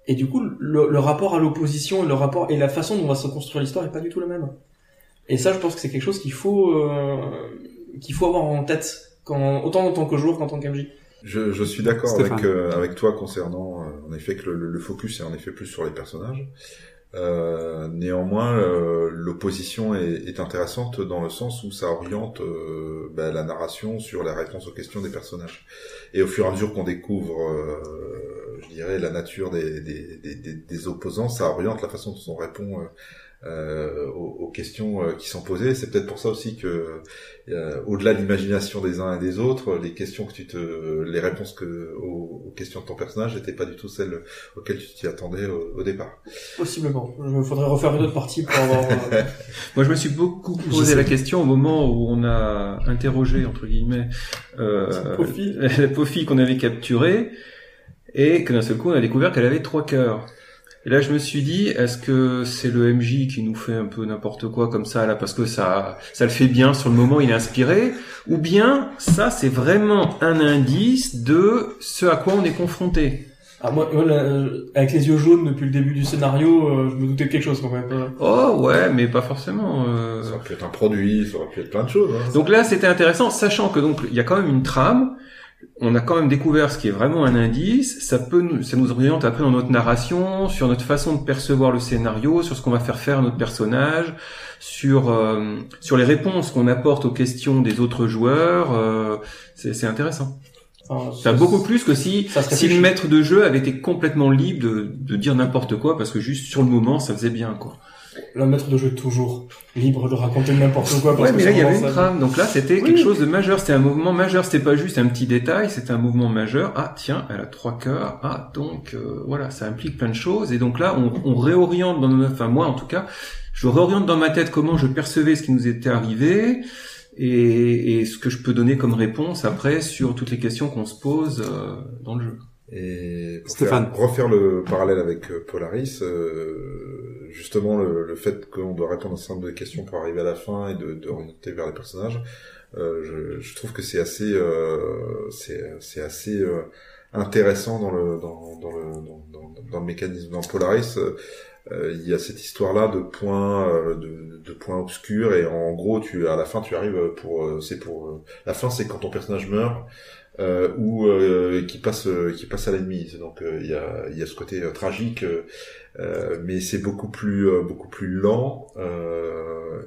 Et du coup, le, rapport à l'opposition et le rapport et la façon dont va se construire l'histoire est pas du tout la même. Et ça, je pense que c'est quelque chose qu'il faut qu'il faut avoir en tête quand autant en tant que joueur qu'en tant qu'MJ. Je, je suis d'accord avec, euh, avec toi concernant euh, en effet que le, le, focus est en effet plus sur les personnages. Euh, néanmoins, euh, l'opposition est, est, intéressante dans le sens où ça oriente bah, la narration sur la réponse aux questions des personnages. Et au fur et à mesure qu'on découvre, je dirais, la nature des, des, des, des, opposants, ça oriente la façon dont on répond euh, aux, questions euh, qui sont posées. C'est peut-être pour ça aussi que, euh, au-delà de l'imagination des uns et des autres, les questions que tu te, les réponses que aux, questions de ton personnage n'étaient pas du tout celles auxquelles tu t'y attendais au, départ. Possiblement. Il faudrait refaire une autre partie pour avoir. Moi, je me suis beaucoup posé la question au moment où on a interrogé entre guillemets euh, la fille qu'on avait capturée et que d'un seul coup on a découvert qu'elle avait trois cœurs. Et là, je me suis dit, est-ce que c'est le MJ qui nous fait un peu n'importe quoi comme ça là parce que ça, ça le fait bien sur le moment, il est inspiré, ou bien ça, c'est vraiment un indice de ce à quoi on est confronté? Ah moi, euh, avec les yeux jaunes depuis le début du scénario, euh, je me doutais de quelque chose quand même. Oh ouais, mais pas forcément. Euh... Ça aurait pu être un produit, ça aurait pu être plein de choses. Hein. Donc là, c'était intéressant, sachant que donc il y a quand même une trame on a quand même découvert ce qui est vraiment un indice. Ça peut, nous, ça nous oriente après dans notre narration, sur notre façon de percevoir le scénario, sur ce qu'on va faire faire à notre personnage, sur euh, sur les réponses qu'on apporte aux questions des autres joueurs. Euh, c'est intéressant. ça beaucoup plus que si si le maître de jeu avait été complètement libre de, de dire n'importe quoi parce que juste sur le moment ça faisait bien quoi le maître de jeu est toujours libre de raconter n'importe quoi. ouais, mais là il y avait une trame, donc là c'était quelque chose de majeur, c'était un mouvement majeur, c'était pas juste un petit détail, c'était un mouvement majeur. Ah tiens, elle a trois cœurs. Ah donc euh, voilà, ça implique plein de choses et donc là on, on réoriente dans notre, enfin moi en tout cas, je réoriente dans ma tête comment je percevais ce qui nous était arrivé. Et, et ce que je peux donner comme réponse après sur toutes les questions qu'on se pose euh, dans le jeu. Et pour Stéphane. refaire le parallèle avec euh, Polaris, euh, justement le, le fait qu'on doit répondre à un certain nombre de questions pour arriver à la fin et de, de orienter vers les personnages, euh, je, je, trouve que c'est assez, euh, c'est assez euh, intéressant dans le dans, dans le dans, dans, le mécanisme. Dans Polaris, euh, il y a cette histoire-là de points de, de, points obscurs et en gros, tu à la fin tu arrives pour c'est pour la fin c'est quand ton personnage meurt euh, ou euh, qui passe qui passe à l'ennemi. Donc euh, il y a il y a ce côté euh, tragique, mais c'est beaucoup plus beaucoup plus lent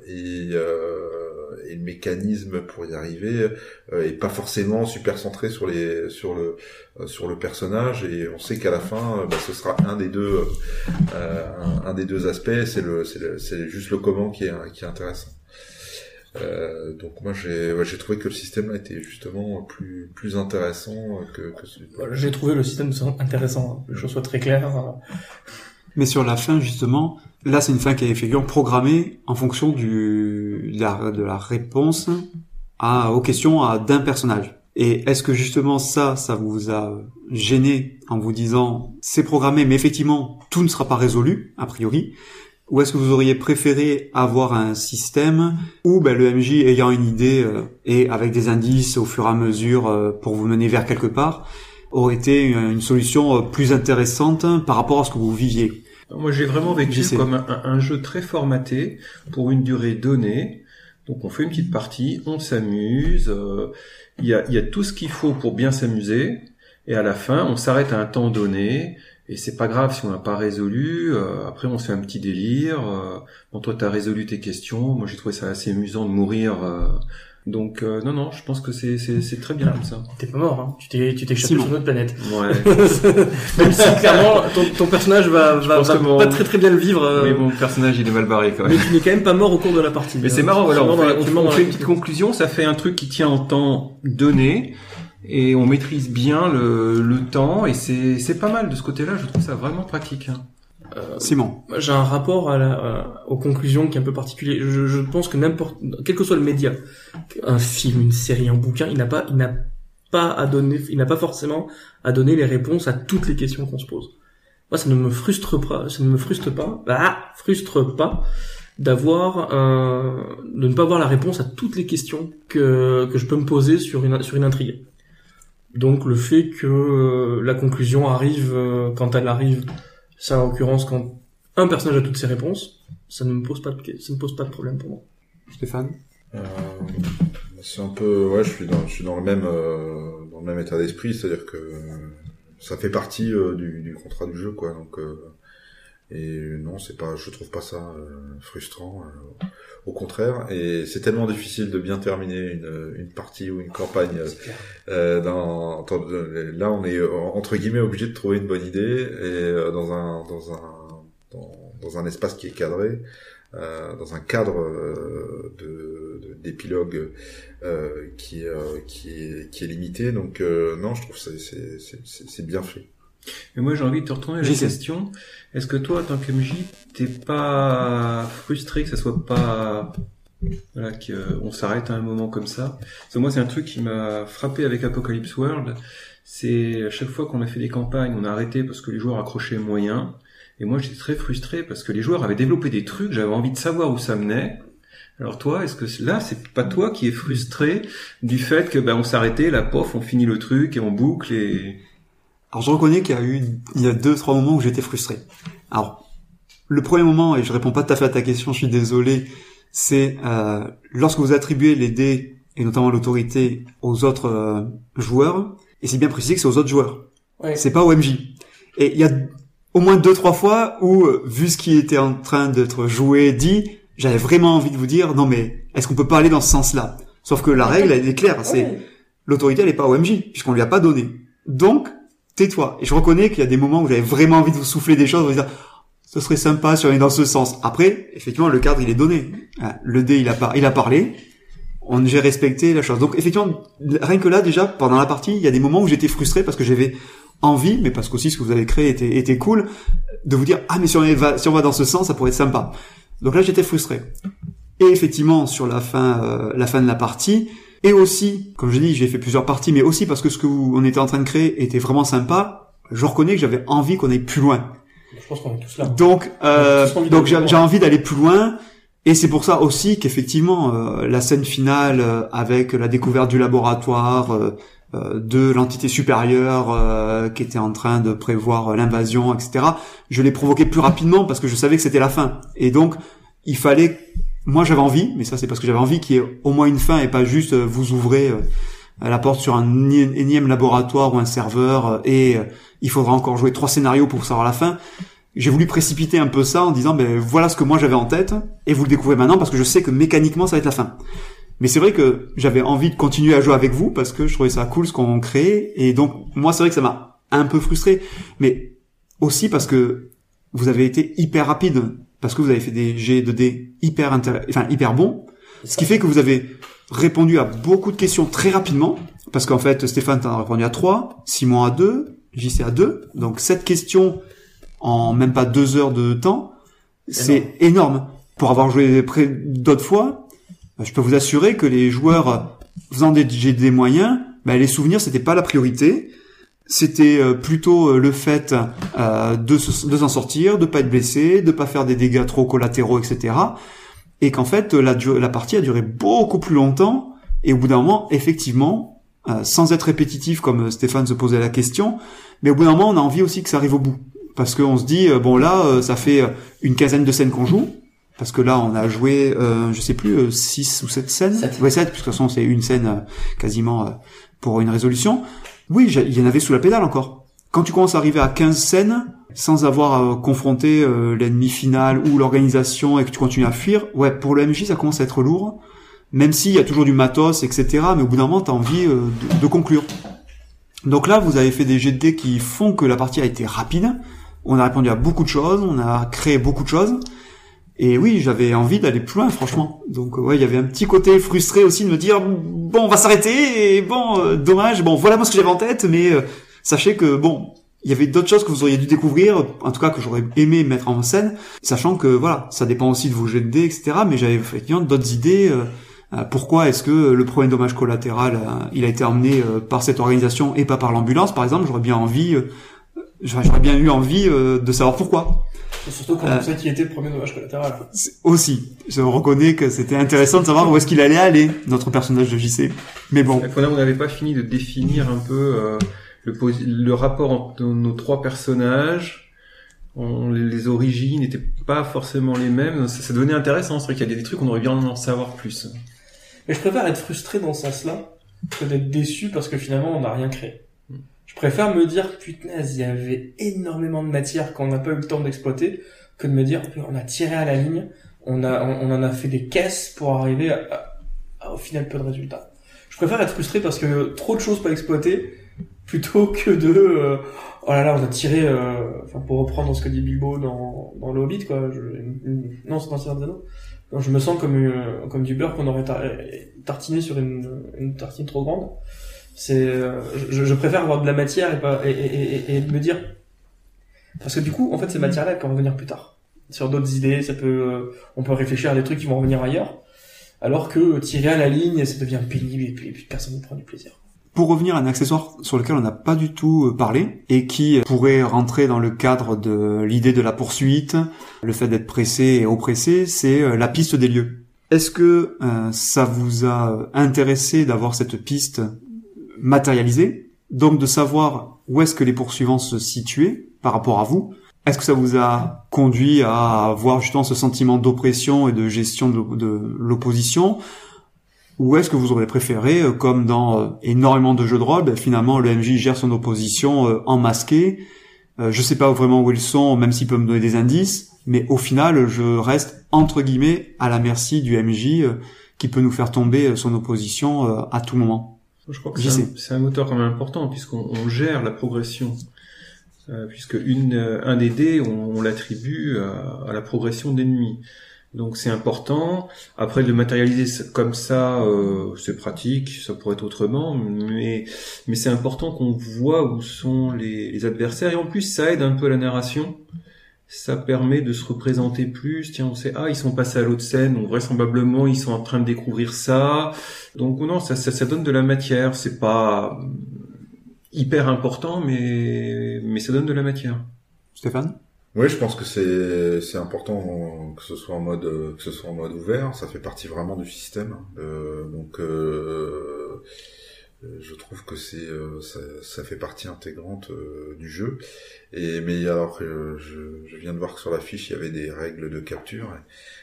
et et le mécanisme pour y arriver est pas forcément super centré sur les sur le sur le personnage et on sait qu'à la fin bah, ce sera un des deux un, un, des deux aspects c'est le c'est juste le comment qui est qui est intéressant euh, donc moi j'ai ouais, j'ai trouvé que le système là était justement plus plus intéressant que, que celui. J'ai trouvé le système intéressant, que je sois très clair. Mais sur la fin justement, là c'est une fin qui est effectivement programmée en fonction du de la, de la réponse à aux questions à d'un personnage. Et est-ce que justement ça, ça vous a gêné en vous disant c'est programmé, mais effectivement tout ne sera pas résolu a priori ou est-ce que vous auriez préféré avoir un système où ben, le MJ ayant une idée euh, et avec des indices au fur et à mesure euh, pour vous mener vers quelque part aurait été une, solution euh, plus intéressante par rapport à ce que vous viviez? Moi j'ai vraiment vécu comme un, jeu très formaté pour une durée donnée. Donc on fait une petite partie, on s'amuse, il y, a, y a tout ce qu'il faut pour bien s'amuser. Et à la fin on s'arrête à un temps donné et c'est pas grave si on n'a pas résolu. Euh, après, on se fait un petit délire. Euh, bon, toi, t'as résolu tes questions. Moi, j'ai trouvé ça assez amusant de mourir. Euh. donc, non, non, je pense que c'est c'est très bien comme ça. T'es pas mort, hein. Tu t'es tu t'es échappé sur notre planète. Ouais. Même si clairement ton, ton personnage va va, va pas très très bien le vivre. Oui, mon personnage il est mal barré quand même. Mais tu n'es quand même pas mort au cours de la partie. Mais c'est marrant. Alors, on fait, on fait une petite conclusion. Ça fait un truc qui tient en temps donné et on maîtrise bien le, le temps et c'est c'est pas mal de ce côté-là. Je trouve ça vraiment pratique. Hein. Euh, Simon, j'ai un rapport à la, euh, aux conclusions qui est un peu particulier. Je, je pense que n'importe, quel que soit le média, un film, une série, un bouquin, il n'a pas, il n'a pas à donner, il n'a pas forcément à donner les réponses à toutes les questions qu'on se pose. Moi, ça ne me frustre pas, ça ne me frustre pas, bah, frustre pas d'avoir euh, de ne pas avoir la réponse à toutes les questions que que je peux me poser sur une sur une intrigue. Donc le fait que euh, la conclusion arrive euh, quand elle arrive, ça en l'occurrence quand un personnage a toutes ses réponses, ça ne me pose pas de ça ne pose pas de problème pour moi. Stéphane? Euh, c'est un peu, ouais, je suis dans, je suis dans le même, euh, dans le même état d'esprit, c'est-à-dire que ça fait partie euh, du, du contrat du jeu, quoi. Donc, euh, et non, c'est pas, je trouve pas ça euh, frustrant. euh, au contraire, et c'est tellement difficile de bien terminer une, une partie ou une campagne. euh, euh, dans, là, on est entre guillemets obligé de trouver une bonne idée et euh, dans un, dans un, dans, dans un espace qui est cadré. Euh, dans un cadre euh, de de- d'épilogue euh, qui euh, qui est qui est limité donc euh, non je trouve que c'est bien fait Mais moi, j'ai envie de te retourner la question. Est-ce que toi, en tant que MJ, t'es pas frustré que ça soit pas, voilà, qu'on s'arrête à un moment comme ça? Parce que moi, c'est un truc qui m'a frappé avec Apocalypse World. C'est à chaque fois qu'on a fait des campagnes, on a arrêté parce que les joueurs accrochaient moyen. Et moi, j'étais très frustré parce que les joueurs avaient développé des trucs, j'avais envie de savoir où ça menait. Alors toi, est-ce que là, c'est pas toi qui es frustré du fait que ben on s'arrêtait, la pof, on finit le truc et on boucle et Alors je reconnais qu'il y a eu il y a deux trois moments où j'étais frustré. Alors le premier moment et je réponds pas tout à fait à ta question, je suis désolé, c'est euh, lorsque vous attribuez les dés et notamment l'autorité aux autres euh, joueurs et c'est bien précisé que c'est aux autres joueurs. Ouais. C'est pas au MJ. Et il y a au moins deux trois fois où euh, vu ce qui était en train d'être joué dit, j'avais vraiment envie de vous dire non mais est-ce qu'on peut pas aller dans ce sens-là? Sauf que la règle elle est claire, c'est l'autorité elle est pas au MJ puisqu'on lui a pas donné. Donc tais-toi. Et je reconnais qu'il y a des moments où j'avais vraiment envie de vous souffler des choses, vous dire ce serait sympa si on est dans ce sens. Après, effectivement, le cadre il est donné. Ah, Le dé il a pas, il a parlé. On j'ai respecté la chose. Donc effectivement, rien que là déjà pendant la partie, il y a des moments où j'étais frustré parce que j'avais envie, mais parce qu'aussi ce que vous avez créé était, cool, de vous dire ah mais si on, va, si on va dans ce sens, ça pourrait être sympa. Donc là j'étais frustré. Et effectivement sur la fin, euh, la fin de la partie, et aussi, comme je dis, j'ai fait plusieurs parties, mais aussi parce que ce que vous, on était en train de créer était vraiment sympa. Je reconnais que j'avais envie qu'on aille plus loin. Je pense qu'on est tous là. Donc, euh, envie donc j'ai envie d'aller plus loin. Et c'est pour ça aussi qu'effectivement, euh, la scène finale euh, avec la découverte du laboratoire, euh, euh, de l'entité supérieure euh, qui était en train de prévoir l'invasion, etc., je l'ai provoqué plus rapidement parce que je savais que c'était la fin. Et donc, il fallait... Moi, j'avais envie, mais ça c'est parce que j'avais envie qu'il y ait au moins une fin et pas juste euh, vous ouvrez euh, la porte sur un éni- énième laboratoire ou un serveur euh, et il faudra encore jouer trois scénarios pour savoir la fin j'ai voulu précipiter un peu ça en disant ben voilà ce que moi j'avais en tête et vous le découvrez maintenant parce que je sais que mécaniquement ça va être la fin. Mais c'est vrai que j'avais envie de continuer à jouer avec vous parce que je trouvais ça cool ce qu'on créait et donc moi c'est vrai que ça m'a un peu frustré mais aussi parce que vous avez été hyper rapide parce que vous avez fait des jets de dés hyper enfin hyper bons ce qui fait que vous avez répondu à beaucoup de questions très rapidement parce qu'en fait Stéphane t'en a répondu à 3, Simon à 2, JC à 2 donc cette question en même pas deux heures de temps, c'est énorme. Pour avoir joué près d'autres fois, euh, je peux vous assurer que les joueurs faisant des des moyens, ben, les souvenirs c'était pas la priorité. C'était euh, plutôt euh, le fait euh, de se- de s'en sortir, de pas être blessé, de pas faire des dégâts trop collatéraux, etc. Et qu'en fait la, la partie a duré beaucoup plus longtemps. Et au bout d'un moment, effectivement, sans être répétitif comme Stéphane se posait la question, mais au bout d'un moment, on a envie aussi que ça arrive au bout parce qu'on se dit bon là ça fait une quinzaine de scènes qu'on joue parce que là on a joué euh, je sais plus euh, six ou sept scènes Sept. ouais sept puisque de toute façon c'est une scène euh, quasiment euh, pour une résolution oui il y en avait sous la pédale encore quand tu commences à arriver à 15 scènes sans avoir euh, confronté euh, l'ennemi final ou l'organisation et que tu continues à fuir ouais pour le MJ ça commence à être lourd même s'il y a toujours du matos etc mais au bout d'un moment t'as envie euh, de, de conclure donc là, vous avez fait des dés qui font que la partie a été rapide. On a répondu à beaucoup de choses, on a créé beaucoup de choses. Et oui, j'avais envie d'aller plus loin, franchement. Donc ouais, il y avait un petit côté frustré aussi de me dire bon, on va s'arrêter et bon, euh, dommage. Bon, voilà moi ce que j'avais en tête, mais euh, sachez que bon, il y avait d'autres choses que vous auriez dû découvrir, en tout cas que j'aurais aimé mettre en scène, sachant que voilà, ça dépend aussi de vos jets de etc. Mais j'avais effectivement d'autres idées euh, pourquoi est-ce que le premier dommage collatéral, il a été emmené par cette organisation et pas par l'ambulance, par exemple J'aurais bien envie, j'aurais bien eu envie de savoir pourquoi. Surtout quand on sait qui était le premier dommage collatéral. Aussi, je reconnais que c'était intéressant de savoir où est-ce qu'il allait aller, notre personnage de JC. Mais bon. On n'avait pas fini de définir un peu le, le rapport entre nos trois personnages les origines n'étaient pas forcément les mêmes. Ça, ça devenait intéressant. C'est vrai qu'il y a des trucs qu'on aurait bien en savoir plus. Mais je préfère être frustré dans ce sens-là que d'être déçu parce que finalement on n'a rien créé. Je préfère me dire putain, il y avait énormément de matière qu'on n'a pas eu le temps d'exploiter que de me dire on a tiré à la ligne, on a on, en a fait des caisses pour arriver à, au final peu de résultats. Je préfère être frustré parce que trop de choses pas exploitées plutôt que de euh, oh là là on a tiré euh, pour reprendre ce que dit Bilbo dans dans le Hobbit quoi je, non c'est dans Seigneur des je me sens comme euh, comme du beurre qu'on aurait tartiné sur une, une tartine trop grande c'est je, je, préfère avoir de la matière et pas et, et, et, me dire parce que du coup en fait ces matières là elles peuvent revenir plus tard. Sur d'autres idées ça peut on peut réfléchir à des trucs qui vont revenir ailleurs. Alors que tirer à la ligne ça devient pénible et puis, et personne ne prend du plaisir. Pour revenir à un accessoire sur lequel on n'a pas du tout euh, parlé et qui pourrait rentrer dans le cadre de l'idée de la poursuite, le fait d'être pressé et oppressé, c'est euh, la piste des lieux. Est-ce que euh, ça vous a intéressé d'avoir cette piste matérialisée, donc de savoir où est-ce que les poursuivants se situaient par rapport à vous Est-ce que ça vous a conduit à avoir justement ce sentiment d'oppression et de gestion de l'opposition? Ou est-ce que vous auriez préféré, euh, comme dans euh, énormément de jeux de rôle, ben, finalement le MJ gère son opposition euh, en masqué. je sais pas vraiment où ils sont, même s'il peut me donner des indices, mais au final, je reste entre guillemets à la merci du MJ qui peut nous faire tomber son opposition à tout moment. Je crois que c'est un, moteur quand même important puisqu'on gère la progression. puisque une, un des dés, on, l'attribue à, à, la progression d'ennemis. Donc c'est important. Après de le matérialiser comme ça, euh, c'est pratique, ça pourrait être autrement, mais mais c'est important qu'on voit où sont les, adversaires et en plus ça aide un peu la narration. Ça permet de se représenter plus. Tiens, on sait ah ils sont passés à l'autre scène, donc vraisemblablement ils sont en train de découvrir ça. Donc non, ça ça, ça donne de la matière. C'est pas hyper important, mais mais ça donne de la matière. Stéphane? Oui, je pense que c'est c'est important que ce soit en mode que ce soit en mode ouvert. Ça fait partie vraiment du système. Euh, donc euh, je trouve que c'est euh, ça, ça, fait partie intégrante euh, du jeu. Et mais alors je, je, viens de voir que sur la fiche il y avait des règles de capture.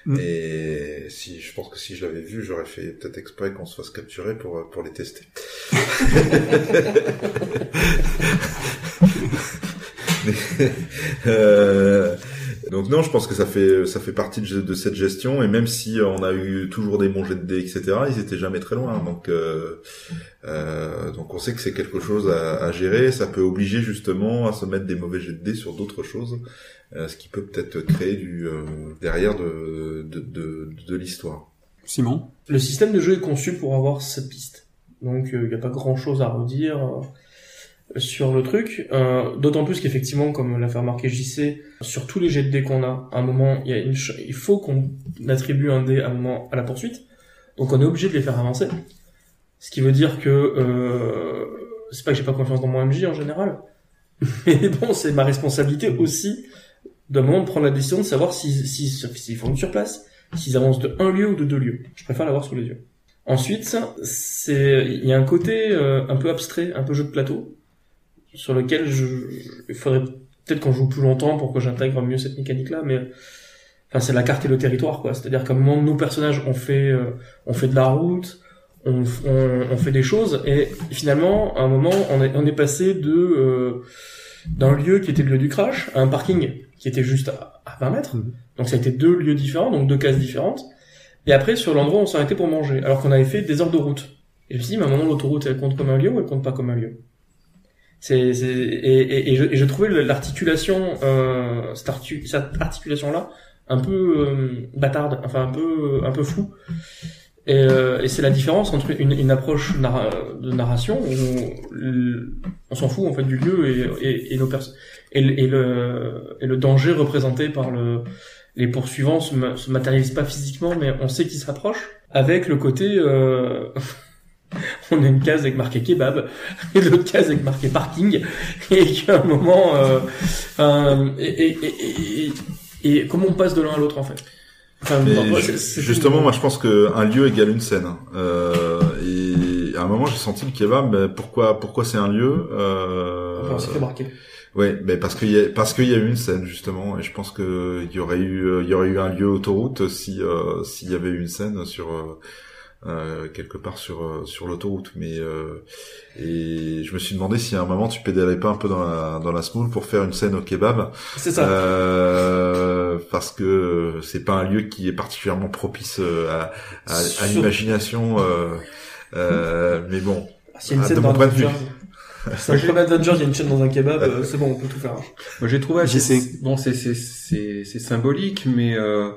Mm. Et, si je pense que si je l'avais vu, j'aurais fait peut-être exprès qu'on se fasse capturer pour pour les tester. euh, donc non, je pense que ça fait ça fait partie de, cette gestion et même si on a eu toujours des bons jets de dés, etc., ils étaient jamais très loin. Donc euh, euh, donc on sait que c'est quelque chose à, à, gérer. Ça peut obliger justement à se mettre des mauvais jets de dés sur d'autres choses, euh, ce qui peut peut-être créer du euh, derrière de de, de, de l'histoire. Simon, le système de jeu est conçu pour avoir cette piste. Donc il n'y a pas grand chose à redire sur le truc, euh, d'autant plus qu'effectivement, comme l'a fait remarquer JC, sur tous les jets de dés qu'on a, à un moment, il, y a une il faut qu'on attribue un dé à un moment à la poursuite, donc on est obligé de les faire avancer. Ce qui veut dire que euh, c'est pas que j'ai pas confiance dans mon MJ en général, mais bon, c'est ma responsabilité aussi d'un moment de prendre la décision de savoir s'ils si, si, font une surplace, s'ils avancent de un lieu ou de deux lieux. Je préfère l'avoir sous les yeux. Ensuite, c'est il y a un côté euh, un peu abstrait, un peu jeu de plateau, sur lequel je, il faudrait peut-être qu'on joue plus longtemps pour que j'intègre mieux cette mécanique-là, mais enfin c'est la carte et le territoire, quoi. C'est-à-dire qu'à un moment, nos personnages ont fait, euh, on fait de la route, on, on, on, fait des choses, et finalement, à un moment, on est, on est passé de euh, d'un lieu qui était le lieu du crash à un parking qui était juste à, 20 mètres. Mhm. Donc ça a été deux lieux différents, donc deux cases différentes. Et après, sur l'endroit, on s'est arrêté pour manger, alors qu'on avait fait des heures de route. Et je me suis dit, mais à un moment, l'autoroute, elle compte comme un lieu ou elle compte pas comme un lieu? C'est, et, et, et, je, et, je, trouvais l'articulation, euh, cette, articulation là, un peu euh, bâtarde, enfin un peu un peu flou. Et, euh, et c'est la différence entre une, une approche de narration où on s'en fout en fait du lieu et, et, nos et, et, le, et le danger représenté par le, les poursuivants se, se matérialise pas physiquement, mais on sait qu'ils s'approchent avec le côté euh, on a une case avec marqué kebab et l'autre case avec marqué parking et qu'à un moment euh, euh, et, et, et, et, et comment on passe de l'un à l'autre en fait? Enfin, Mais justement, moi je pense qu'un lieu égale une scène. Euh, et à un moment, j'ai senti le kebab. ben, pourquoi, pourquoi c'est un lieu euh, Enfin, fait marquer. Ouais, mais parce qu'il y a parce qu'il y a eu une scène justement, et je pense que il y aurait eu euh, il y aurait eu un lieu autoroute si euh, s'il y avait eu une scène sur euh, quelque part sur euh, sur l'autoroute. Mais euh, et je me suis demandé si à un moment tu pédalais pas un peu dans la dans la smoule pour faire une scène au kebab, C'est ça. euh, parce que c'est pas un lieu qui est particulièrement propice euh, à à, à Sur- l'imagination. Euh, euh, mais bon, Ah, S'il y a une Ah, scène de dans mon point de vue. C'est un Avengers, il y a une chaîne dans un kebab, euh, c'est bon, on peut tout faire. Moi, j'ai trouvé bon, c'est, c'est, c'est, c'est symbolique, mais euh,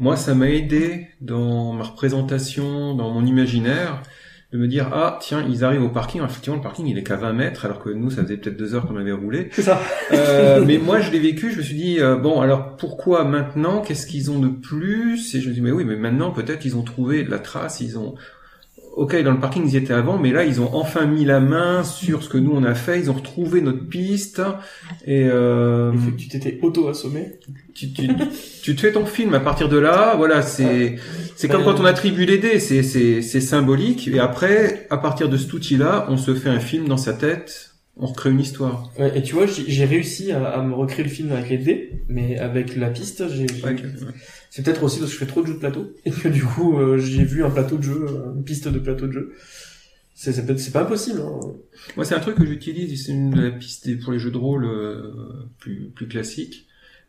moi, ça m'a aidé dans ma représentation, dans mon imaginaire, de me dire, ah, tiens, ils arrivent au parking. Effectivement, le parking, il est qu'à 20 mètres, alors que nous, ça faisait peut-être deux heures qu'on avait roulé. C'est ça. Euh, mais moi, je l'ai vécu, je me suis dit, euh, bon, alors pourquoi maintenant? Qu'est-ce qu'ils ont de plus? Et je me dis, mais oui, mais maintenant, peut-être, ils ont trouvé la trace, ils ont... Ok, dans le parking, ils y étaient avant, mais là, ils ont enfin mis la main sur ce que nous, on a fait, ils ont retrouvé notre piste, et... Euh, tu t'étais auto-assommé. tu, tu, tu te fais ton film à partir de là, voilà, c'est c'est comme quand on attribue les dés, c'est c'est c'est symbolique. Et après à partir de cet outil-là, on se fait un film dans sa tête, on recrée une histoire. Ouais, et tu vois, j'ai réussi à, à me recréer le film avec les dés, mais avec la piste, j'ai, Ouais, c'est peut-être aussi parce que je fais trop de jeux de plateau, et que du coup, euh, j'ai vu un plateau de jeu, une piste de plateau de jeu. C'est, c'est pas impossible, hein. Moi, c'est un truc que j'utilise, c'est une de la piste pour les jeux de rôle euh, plus plus classiques.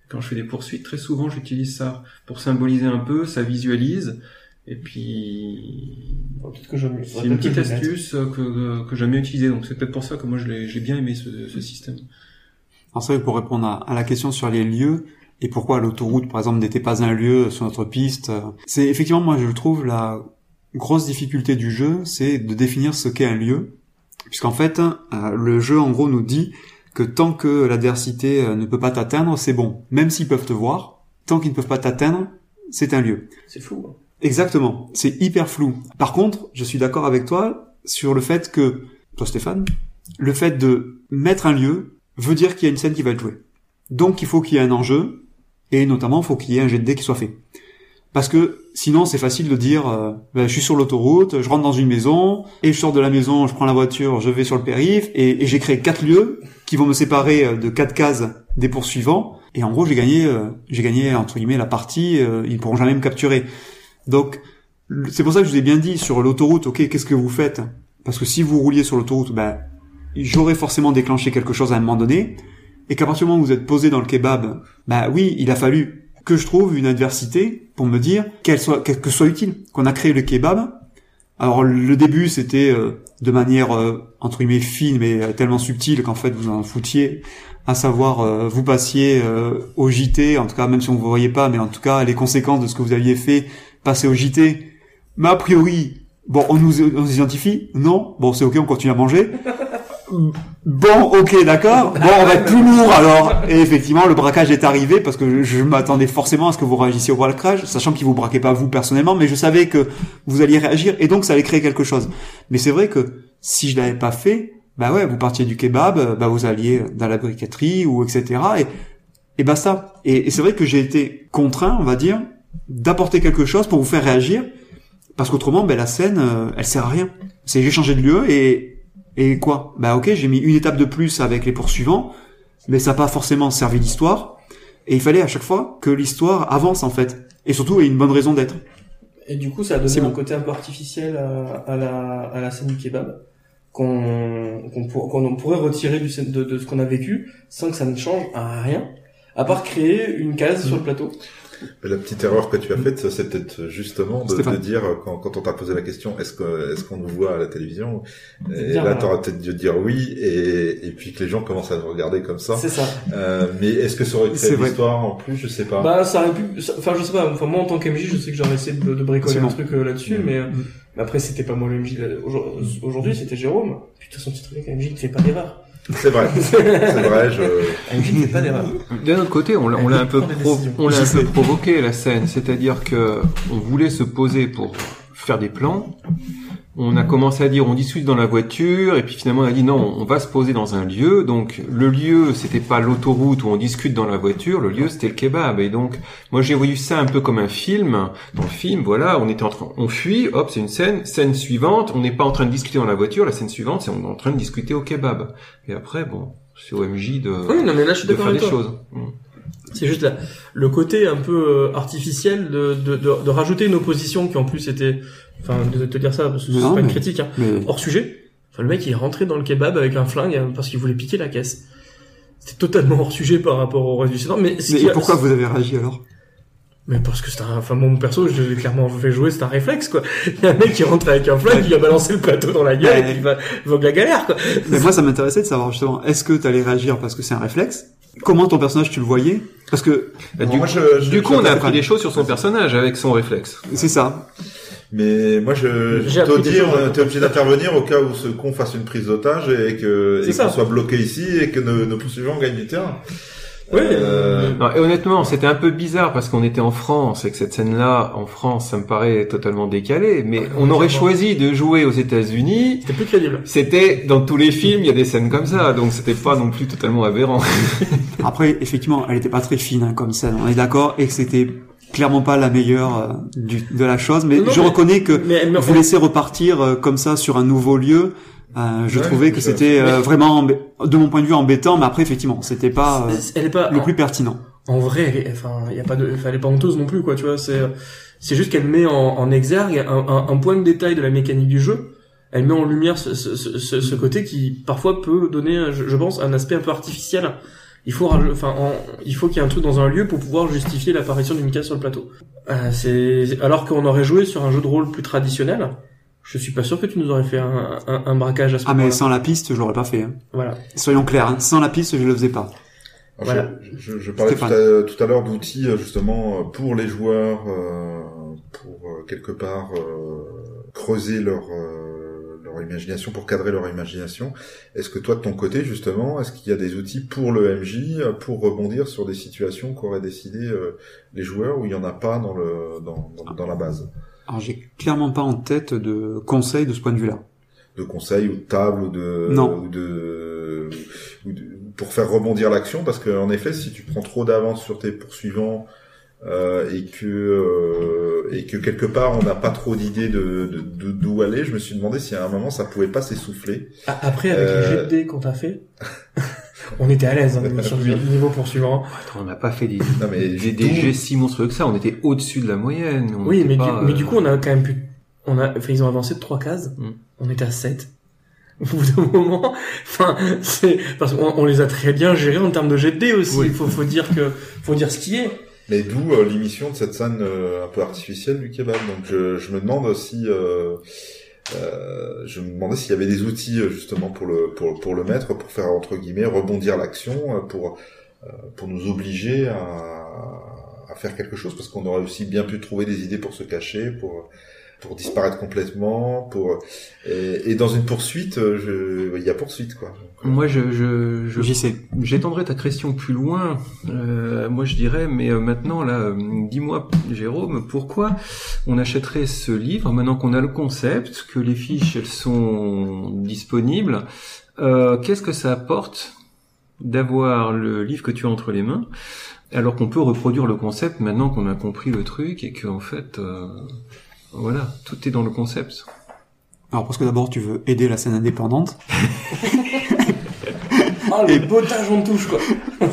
Quand je fais des poursuites, très souvent, j'utilise ça pour symboliser un peu, ça visualise. Et puis, Bon, Peut-être que je me- c'est une petite astuce que, que j'aime bien utiliser. Donc, c'est peut-être pour ça que moi, je l'ai- j'ai bien aimé ce, ce système. Alors c'est vrai que pour répondre à, à la question sur les lieux et pourquoi l'autoroute par exemple n'était pas un lieu sur notre piste, c'est effectivement moi je trouve la grosse difficulté du jeu, c'est de définir ce qu'est un lieu, puisqu'en fait euh, le jeu en gros nous dit que tant que l'adversité euh, ne peut pas t'atteindre, c'est bon, même s'ils peuvent te voir, tant qu'ils ne peuvent pas t'atteindre, c'est un lieu. C'est flou, hein. Exactement, c'est hyper flou. Par contre, je suis d'accord avec toi sur le fait que, toi Stéphane, le fait de mettre un lieu veut dire qu'il y a une scène qui va être jouée. Donc il faut qu'il y ait un enjeu, et notamment il faut qu'il y ait un jet de dés qui soit fait. Parce que sinon c'est facile de dire, euh, ben, je suis sur l'autoroute, je rentre dans une maison, et je sors de la maison, je prends la voiture, je vais sur le périph, et, et j'ai créé quatre lieux qui vont me séparer euh, de quatre cases des poursuivants, et en gros j'ai gagné, euh, j'ai gagné entre guillemets la partie, euh, ils pourront jamais me capturer. Donc, c'est pour ça que je vous ai bien dit sur l'autoroute, ok, qu'est-ce que vous faites? Parce que si vous rouliez sur l'autoroute, ben, j'aurais forcément déclenché quelque chose à un moment donné, et qu'à partir du moment où vous êtes posé dans le kebab, bah oui, il a fallu que je trouve une adversité pour me dire qu'elle soit, que ce soit utile, qu'on a créé le kebab. Alors le début c'était euh, de manière euh, entre guillemets fine mais euh, tellement subtile qu'en fait vous en foutiez, à savoir euh, vous passiez euh, au JT, en tout cas même si on vous voyait pas, mais en tout cas les conséquences de ce que vous aviez fait passer au JT. Mais a priori, bon on nous, on nous identifie, non, bon c'est ok on continue à manger. Bon, ok, d'accord. Bon, on va être plus lourd alors. Et effectivement, le braquage est arrivé parce que je, m'attendais forcément à ce que vous réagissiez au braquage, sachant qu'il vous braquait pas vous personnellement, mais je savais que vous alliez réagir et donc ça allait créer quelque chose. Mais c'est vrai que si je l'avais pas fait, bah ouais, vous partiez du kebab, bah vous alliez dans la briqueterie ou etc. Et, et basta. Et, et c'est vrai que j'ai été contraint, on va dire, d'apporter quelque chose pour vous faire réagir, parce qu'autrement, ben la scène, euh, elle sert à rien. C'est j'ai changé de lieu et et quoi? Bah ok, j'ai mis une étape de plus avec les poursuivants, mais ça n'a pas forcément servi l'histoire. Et il fallait à chaque fois que l'histoire avance en fait, et surtout ait une bonne raison d'être. Et du coup, ça a donné un bon. côté un peu artificiel à, à la, à la scène du kebab qu'on qu'on pour- pourrait retirer du, scène- de, de ce qu'on a vécu sans que ça ne change à rien, à part créer une case sur le plateau. La petite erreur que tu as faite, c'est peut-être justement de, de dire quand, quand on t'a posé la question, est-ce que est-ce qu'on nous voit à la télévision? Et là, euh, t'auras peut-être dû dire oui, et, et puis que les gens commencent à nous regarder comme ça. C'est ça. Euh, mais est-ce que ça aurait vrai. l'histoire en plus? Je sais pas. Bah, ça aurait pu, ça- enfin, je sais pas, enfin, moi, en tant qu'MJ, je sais que j'aurais essayé de, de bricoler un bon. truc euh, là-dessus, Mm. mais, euh, Mm. mais après, c'était pas moi le MJ. Aujourd'hui, c'était Jérôme. Putain, son petit truc, MJ ne fait pas d'erreur. C'est vrai, c'est vrai. Je... MJ pas d'erreur. D'un autre côté, on l'a on l'a un peu, pro- on l'a un peu provoqué la scène, c'est-à-dire que on voulait se poser pour faire des plans. On a commencé à dire on discute dans la voiture et puis finalement on a dit non on va se poser dans un lieu. Donc le lieu c'était pas l'autoroute où on discute dans la voiture. Le lieu c'était le kebab. Et donc moi j'ai vu ça un peu comme un film. Dans le film voilà on était en train on fuit hop c'est une scène. Scène suivante on n'est pas en train de discuter dans la voiture. La scène suivante c'est on est en train de discuter au kebab. Et après bon c'est au MJ de, Oui, non, mais là, je suis de faire des choses. Mm. C'est juste le côté un peu euh, artificiel de, de, de, de rajouter une opposition qui en plus était, enfin, de te dire ça parce que c'est pas une critique, hein. Mais hors sujet. Enfin, le mec il est rentré dans le kebab avec un flingue euh, parce qu'il voulait piquer la caisse. C'était totalement hors sujet par rapport au reste du scénario. Mais, mais a- pourquoi vous avez réagi alors? Mais parce que c'est un, enfin, mon perso, je l'ai clairement fait jouer, c'est un réflexe, quoi. Il y a un mec qui rentre avec un flingue, qui a balancé le plateau dans la gueule et qui va, va de la galère, quoi. Mais moi, ça m'intéressait de savoir justement, est-ce que t'allais réagir parce que c'est un réflexe? Comment ton personnage tu le voyais? Parce que Bah, Bon, du, moi, je- je- du coup, on a appris des choses sur son personnage avec son réflexe. c'est ça. Mais moi, je, J'ai je te dire, choses, euh, t'es obligé d'intervenir au cas où ce con fasse une prise d'otage et que qu'on soit bloqué ici et que nos, nos poursuivants gagnent du terrain. Oui, Euh, Non, et honnêtement, c'était un peu bizarre parce qu'on était en France et que cette scène-là, en France, ça me paraît totalement décalé. Mais on aurait choisi de jouer aux États-Unis. C'était plus crédible. C'était dans tous les films, il y a des scènes comme ça, donc c'était pas non plus totalement aberrant. Après, effectivement, elle était pas très fine hein, comme scène. On est d'accord et que c'était clairement pas la meilleure euh, du, de la chose. Mais Non, je mais- reconnais que Mais, mais vous laisser repartir euh, comme ça sur un nouveau lieu. euh, je Ouais, trouvais que c'était euh, vraiment, de mon point de vue, embêtant. Mais après, effectivement, c'était pas euh, elle est pas, le plus pertinent. en vrai, elle est- enfin, il y a pas de, elle est pas honteuse non plus, quoi, tu vois, c'est, c'est juste qu'elle met en, en exergue un, un, un point de détail de la mécanique du jeu. Elle met en lumière ce, ce, ce, ce- ce côté qui, parfois, peut donner, je, je pense, un aspect un peu artificiel. Il faut, enfin, en- il faut qu'il y ait un truc dans un lieu pour pouvoir justifier l'apparition d'une case sur le plateau. Euh, c'est, alors qu'on aurait joué sur un jeu de rôle plus traditionnel, je suis pas sûr que tu nous aurais fait un, un, un braquage à ce Ah, moment-là. mais sans la piste, je l'aurais pas fait. hein. Voilà. Soyons clairs, hein. sans la piste, je le faisais pas. Alors, Voilà. Je, je, je parlais tout à, tout à l'heure d'outils euh, justement euh, pour les joueurs, euh, pour quelque part euh, creuser leur euh, leur imagination, pour cadrer leur imagination. Est-ce que toi de ton côté justement, est-ce qu'il y a des outils pour le MJ euh, pour rebondir sur des situations qu'auraient décidé euh, les joueurs où il y en a pas dans le dans, dans, dans la base? Alors, j'ai clairement pas en tête de conseils de ce point de vue-là. de conseils ou de tables ou de Non. ou de, ou de- pour faire rebondir l'action? Parce que en effet si tu prends trop d'avance sur tes poursuivants euh, et que euh, et que quelque part on n'a pas trop d'idées de de- de- d'où aller je me suis demandé si à un moment ça pouvait pas s'essouffler Après, avec Euh, les jets de dés qu'on t'a fait, on était à l'aise hein, sur le niveau poursuivant. Attends, on n'a pas fait des, non mais des, d'où- des jets si monstrueux que ça, on était au-dessus de la moyenne. on Oui, mais, pas, du, mais euh, du coup, on a quand même pu... On a, enfin, ils ont avancé de trois cases. Mm. On était à 7. Au bout d'un moment, enfin, c'est parce qu'on on les a très bien gérés en termes de jet de dés aussi. Oui. Il faut, faut dire que, faut dire ce qui est. mais d'où euh, l'émission de cette scène euh, un peu artificielle du kebab. Donc je, je me demande si euh, euh, je me demandais s'il y avait des outils euh, justement pour le pour, pour le mettre pour faire entre guillemets rebondir l'action euh, pour pour nous obliger à, à faire quelque chose. Parce qu'on aurait aussi bien pu trouver des idées pour se cacher pour pour disparaître complètement pour et, et dans une poursuite euh, je il y a poursuite quoi Moi, je, je, je J'y sais. J'étendrai ta question plus loin. Euh, moi, je dirais, mais euh, maintenant, là, euh, dis-moi, Jérôme, pourquoi on achèterait ce livre maintenant qu'on a le concept, que les fiches elles sont disponibles euh, Qu'est-ce que ça apporte d'avoir le livre que tu as entre les mains, alors qu'on peut reproduire le concept maintenant qu'on a compris le truc et qu'en fait, euh, voilà, tout est dans le concept. Alors, parce que d'abord, tu veux aider la scène indépendante. Ah, le bottage en touche, quoi.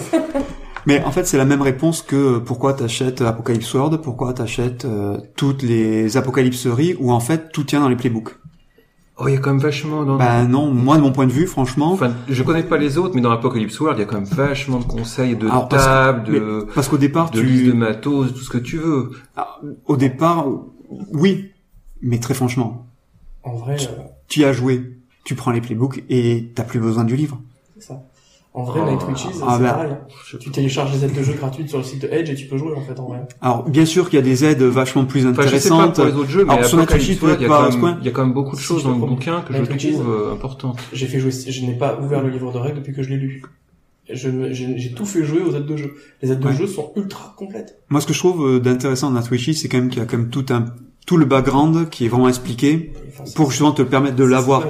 Mais en fait, c'est la même réponse que pourquoi t'achètes Apocalypse World, pourquoi t'achètes euh, toutes les apocalypseries où en fait tout tient dans les playbooks. Oh, il y a quand même vachement dans... Bah non, moi de mon point de vue, franchement, Enfin, je connais pas les autres, mais dans Apocalypse World, il y a quand même vachement de conseils, de Alors, parce que- tables, de, parce qu'au départ, de listes de tu, matos, tout ce que tu veux. Ah, au départ, oui, mais très franchement, En vrai, euh, tu y as joué, tu prends les playbooks et t'as plus besoin du livre. c'est ça. En vrai, Ah, Night Witches, ah, c'est bah. pareil. hein. Tu télécharges les aides de jeu gratuites sur le site de Edge et tu peux jouer, en fait, en vrai. Alors bien sûr qu'il y a des aides vachement plus Enfin, je sais pas intéressantes. pour les autres jeux, mais Alors, sur Netflix, World, il y a peut-être pas quand à ce même, point. il y a quand même beaucoup de Si, choses dans le bouquin que je Night Witches, trouve euh, importantes. J'ai fait jouer, je n'ai pas ouvert le livre de règles depuis que je l'ai lu. J'ai tout fait jouer aux aides de jeu. Les aides de Ouais. jeu sont ultra complètes. Moi, ce que je trouve euh, d'intéressant dans Twitchy, c'est quand même qu'il y a quand même tout un tout le background qui est vraiment expliqué Enfin, pour justement te permettre de l'avoir.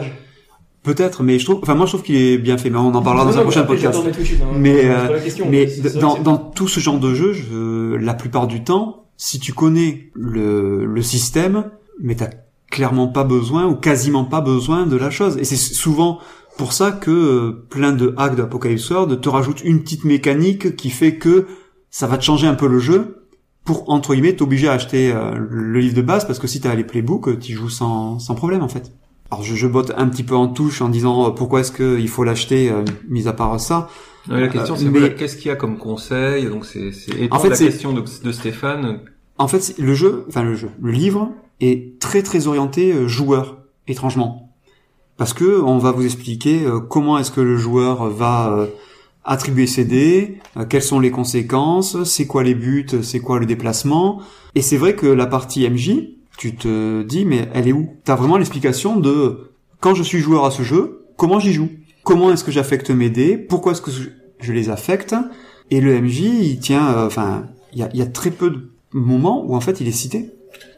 Peut-être, mais je trouve, enfin moi je trouve qu'il est bien fait, mais on en parlera dans Non, un prochain podcast. hein. Mais, euh. Mais dans, dans tout ce genre de jeu, je, la plupart du temps, si tu connais le, le système, mais t'as clairement pas besoin ou quasiment pas besoin de la chose. Et c'est souvent pour ça que euh, plein de hacks d'Apocalypse World te rajoutent une petite mécanique qui fait que ça va te changer un peu le jeu pour entre guillemets t'obliger à acheter euh, le livre de base parce que si t'as les playbooks, tu joues sans, sans problème en fait. Alors je, je botte un petit peu en touche en disant euh, pourquoi est-ce qu'il faut l'acheter, euh, mis à part ça. Ouais, la question, Euh, c'est mais- qu'est-ce qu'il y a comme conseil? Donc, c'est En fait, la question de, de Stéphane. En fait, le jeu, enfin le jeu, le livre est très très orienté euh, joueur, étrangement, parce que on va vous expliquer euh, comment est-ce que le joueur va euh, attribuer ses dés, euh, quelles sont les conséquences, c'est quoi les buts, c'est quoi le déplacement. Et c'est vrai que la partie MJ, tu te dis mais elle est où? T'as vraiment l'explication de quand je suis joueur à ce jeu, comment j'y joue, comment est-ce que j'affecte mes dés, pourquoi est-ce que je, les affecte? Et le MJ, il tient, enfin, il y a, il y a très peu de moments où en fait il est cité.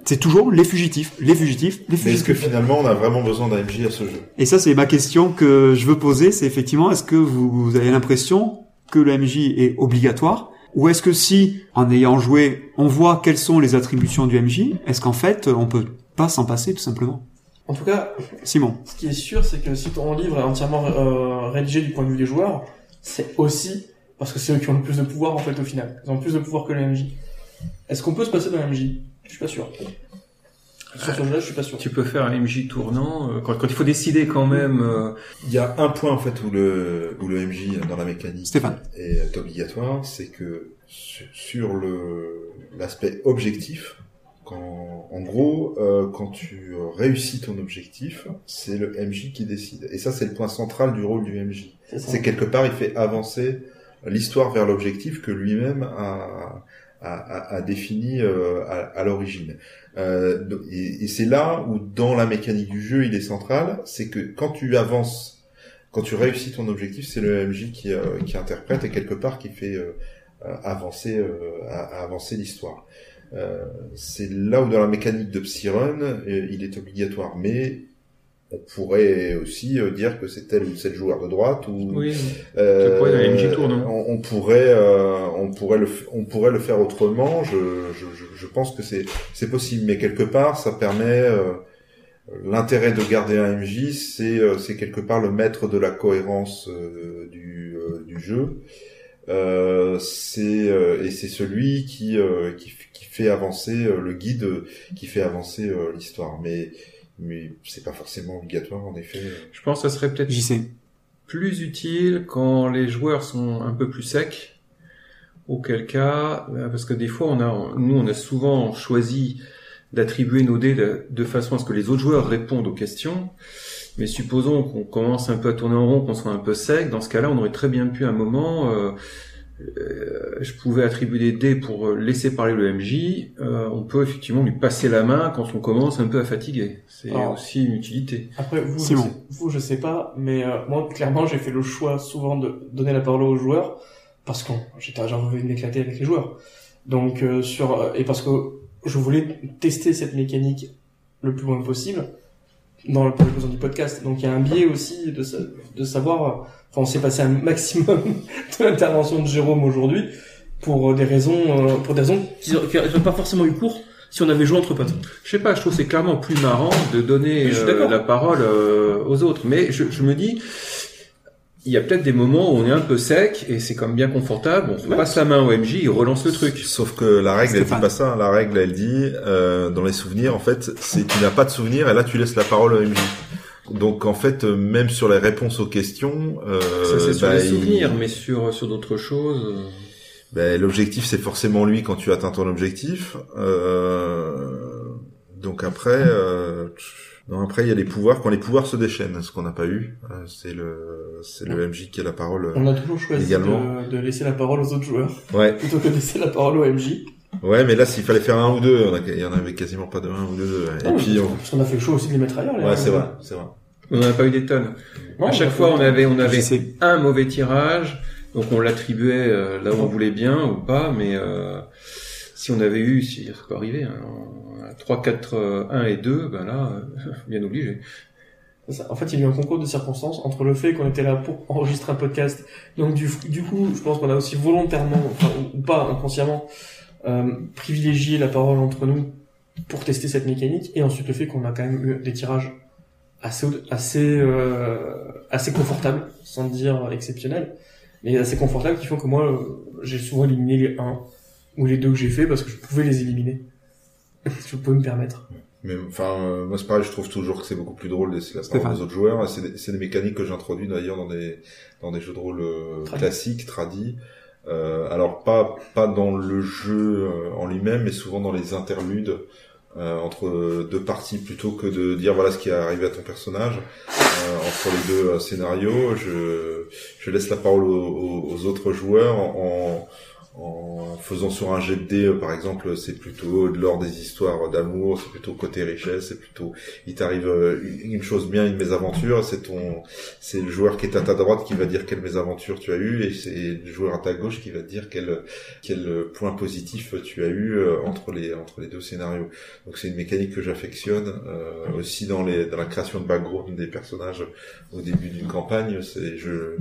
C'est toujours les fugitifs, les fugitifs, les Mais est-ce que fugitifs. finalement on a vraiment besoin d'un MJ à ce jeu? Et ça, c'est ma question que je veux poser, c'est effectivement, est-ce que vous, vous avez l'impression que le MJ est obligatoire? Ou est-ce que si, en ayant joué, on voit quelles sont les attributions du MJ, est-ce qu'en fait, on peut pas s'en passer tout simplement? En tout cas, Simon ce qui est sûr, c'est que si ton livre est entièrement euh, rédigé du point de vue des joueurs, c'est aussi parce que c'est eux qui ont le plus de pouvoir en fait au final. Ils ont plus de pouvoir que le MJ. Est-ce qu'on peut se passer d'un MJ Je suis pas sûr. Sur ce jeu-là, je suis pas sûr. Tu peux faire un MJ tournant euh, quand, quand il faut décider quand même. euh, Il y a un point en fait où le où le MJ dans la mécanique Stéphane. est obligatoire, c'est que sur- le l'aspect objectif, quand en gros euh, quand tu réussis ton objectif, c'est le MJ qui décide. Et ça c'est le point central du rôle du MJ. C'est quelque part il fait avancer l'histoire vers l'objectif que lui-même a a, défini euh, à, à l'origine. Euh, et et c'est là où dans la mécanique du jeu il est central, c'est que quand tu avances, quand tu réussis ton objectif, c'est le MJ qui, euh, qui interprète et quelque part qui fait euh, euh, avancer euh, avancer l'histoire. C'est là où dans la mécanique de Psyrun, il est obligatoire, mais on pourrait aussi euh, dire que c'est tel ou tel joueur de droite ou Oui. euh, on, on pourrait, euh, on pourrait le, on pourrait le faire autrement. Je, je, je, je pense que c'est, c'est possible, mais quelque part, ça permet. euh, L'intérêt de garder un MJ, c'est, euh, c'est quelque part le maître de la cohérence euh, du, euh, du jeu. Euh, c'est euh, et c'est celui qui, euh, qui, fait avancer euh, le guide, euh, qui fait avancer euh, l'histoire. Mais mais c'est pas forcément obligatoire en effet. Je pense que ça serait peut-être plus utile quand les joueurs sont un peu plus secs. Auquel cas, euh, parce que des fois, on a, nous, on a souvent choisi d'attribuer nos dés de, de façon à ce que les autres joueurs répondent aux questions. Mais supposons qu'on commence un peu à tourner en rond, qu'on soit un peu sec. Dans ce cas-là, on aurait très bien pu à un moment, euh, je pouvais attribuer des dés pour euh, laisser parler le MJ. Euh, on peut effectivement lui passer la main quand on commence un peu à fatiguer. C'est Alors, aussi une utilité. Après, vous, je Simon. sais, vous, je sais pas, mais euh, moi, clairement, j'ai fait le choix souvent de donner la parole aux joueurs parce que j'étais j'avais envie de m'éclater avec les joueurs. Donc, euh, sur euh, et parce que je voulais tester cette mécanique le plus loin possible dans le, pour les besoins du podcast. Donc, il y a un biais aussi de, de savoir. euh, Enfin, on s'est passé un maximum de l'intervention de Jérôme aujourd'hui pour des raisons, euh, pour des raisons qui n'auraient pas forcément eu cours si on avait joué entre potes. Je sais pas, je trouve que c'est clairement plus marrant de donner euh, la parole euh, aux autres. Mais je, je me dis, il y a peut-être des moments où on est un peu sec et c'est comme bien confortable. On se Ouais. passe la main au MJ, il relance le truc. Sauf que la règle, elle dit pas ça. La règle, elle dit, euh, dans les souvenirs, en fait, c'est tu n'as pas de souvenirs et là, tu laisses la parole au MJ. Donc, en fait, euh, même sur les réponses aux questions, euh, Ça c'est sur bah, les il- souvenirs, mais sur sur d'autres choses. bah, l'objectif, c'est forcément lui quand tu atteins ton objectif. Euh, donc après, euh, non, après, il y a les pouvoirs. Quand les pouvoirs se déchaînent, ce qu'on n'a pas eu, euh, c'est le, c'est le MJ qui a la parole. On a toujours choisi Également. de, de laisser la parole aux autres joueurs Ouais, plutôt que de laisser la parole au MJ. ouais, mais là, s'il fallait faire un ou deux, a- il y en avait quasiment pas de un ou de deux. Et Non, puis, on... parce qu'on a fait le choix aussi de les mettre ailleurs. les ouais, c'est vrai, c'est vrai. On n'a pas eu des tonnes. Non, à chaque a fois, on avait on avait un mauvais tirage, donc on l'attribuait euh, là où on voulait bien ou pas, mais euh, si on avait eu, si ça peut arriver, hein, 3, 4, 1 et 2, ben là, euh, bien obligé. En fait, il y a eu un concours de circonstances entre le fait qu'on était là pour enregistrer un podcast. Donc du, coup, je pense qu'on a aussi volontairement, enfin, ou pas inconsciemment, euh, privilégié la parole entre nous pour tester cette mécanique. Et ensuite le fait qu'on a quand même eu des tirages assez assez euh, assez confortables, sans dire exceptionnels, mais assez confortables qui font que moi, euh, j'ai souvent éliminé les 1 ou les 2 que j'ai fait parce que je pouvais les éliminer. je pouvais me permettre. Mais enfin, euh, moi c'est pareil, je trouve toujours que c'est beaucoup plus drôle de laisser la parole des autres joueurs. C'est des, des, mécaniques que j'introduis d'ailleurs dans des dans des jeux de rôle euh, classiques, tradis. Euh, alors pas pas dans le jeu euh, en lui-même, mais souvent dans les interludes euh, entre deux parties, plutôt que de dire voilà ce qui est arrivé à ton personnage. entre les deux scénarios, je je laisse la parole aux, aux autres joueurs en, en faisant sur un jet de dés, par exemple, c'est plutôt de l'ordre des histoires d'amour, c'est plutôt côté richesse, c'est plutôt, il t'arrive euh, une chose bien, une mésaventure, c'est ton, c'est le joueur qui est à ta droite qui va dire quelle mésaventure tu as eu, et c'est le joueur à ta gauche qui va dire quel, quel point positif tu as eu euh, entre les, entre les deux scénarios. Donc c'est une mécanique que j'affectionne, euh, aussi dans les, dans la création de background des personnages au début d'une campagne, c'est, je,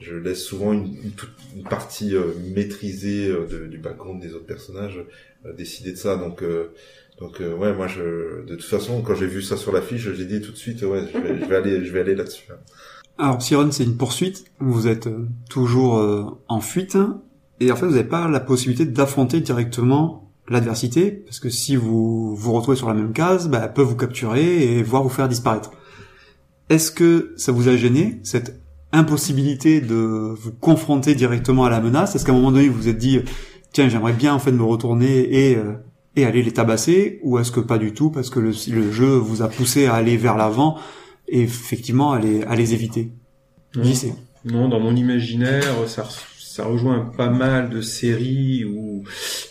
je laisse souvent une, une, une partie maîtrisée euh, du background des autres personnages euh, décider de ça. Donc euh, donc ouais, moi je de toute façon quand j'ai vu ça sur l'affiche, j'ai dit tout de suite ouais, je vais, aller je vais aller là-dessus. Alors Siren, c'est une poursuite. Vous êtes toujours en fuite et en fait vous n'avez pas la possibilité d'affronter directement l'adversité parce que si vous vous retrouvez sur la même case, bah, elle peut vous capturer et voir vous faire disparaître. Est-ce que ça vous a gêné cette impossibilité de vous confronter directement à la menace. Est-ce qu'à un moment donné vous vous êtes dit tiens j'aimerais bien en fait me retourner et euh, et aller les tabasser ou est-ce que pas du tout parce que le, le, jeu vous a poussé à aller vers l'avant et effectivement à les, à les éviter? Sais. Non, dans mon imaginaire, ça, ça rejoint pas mal de séries où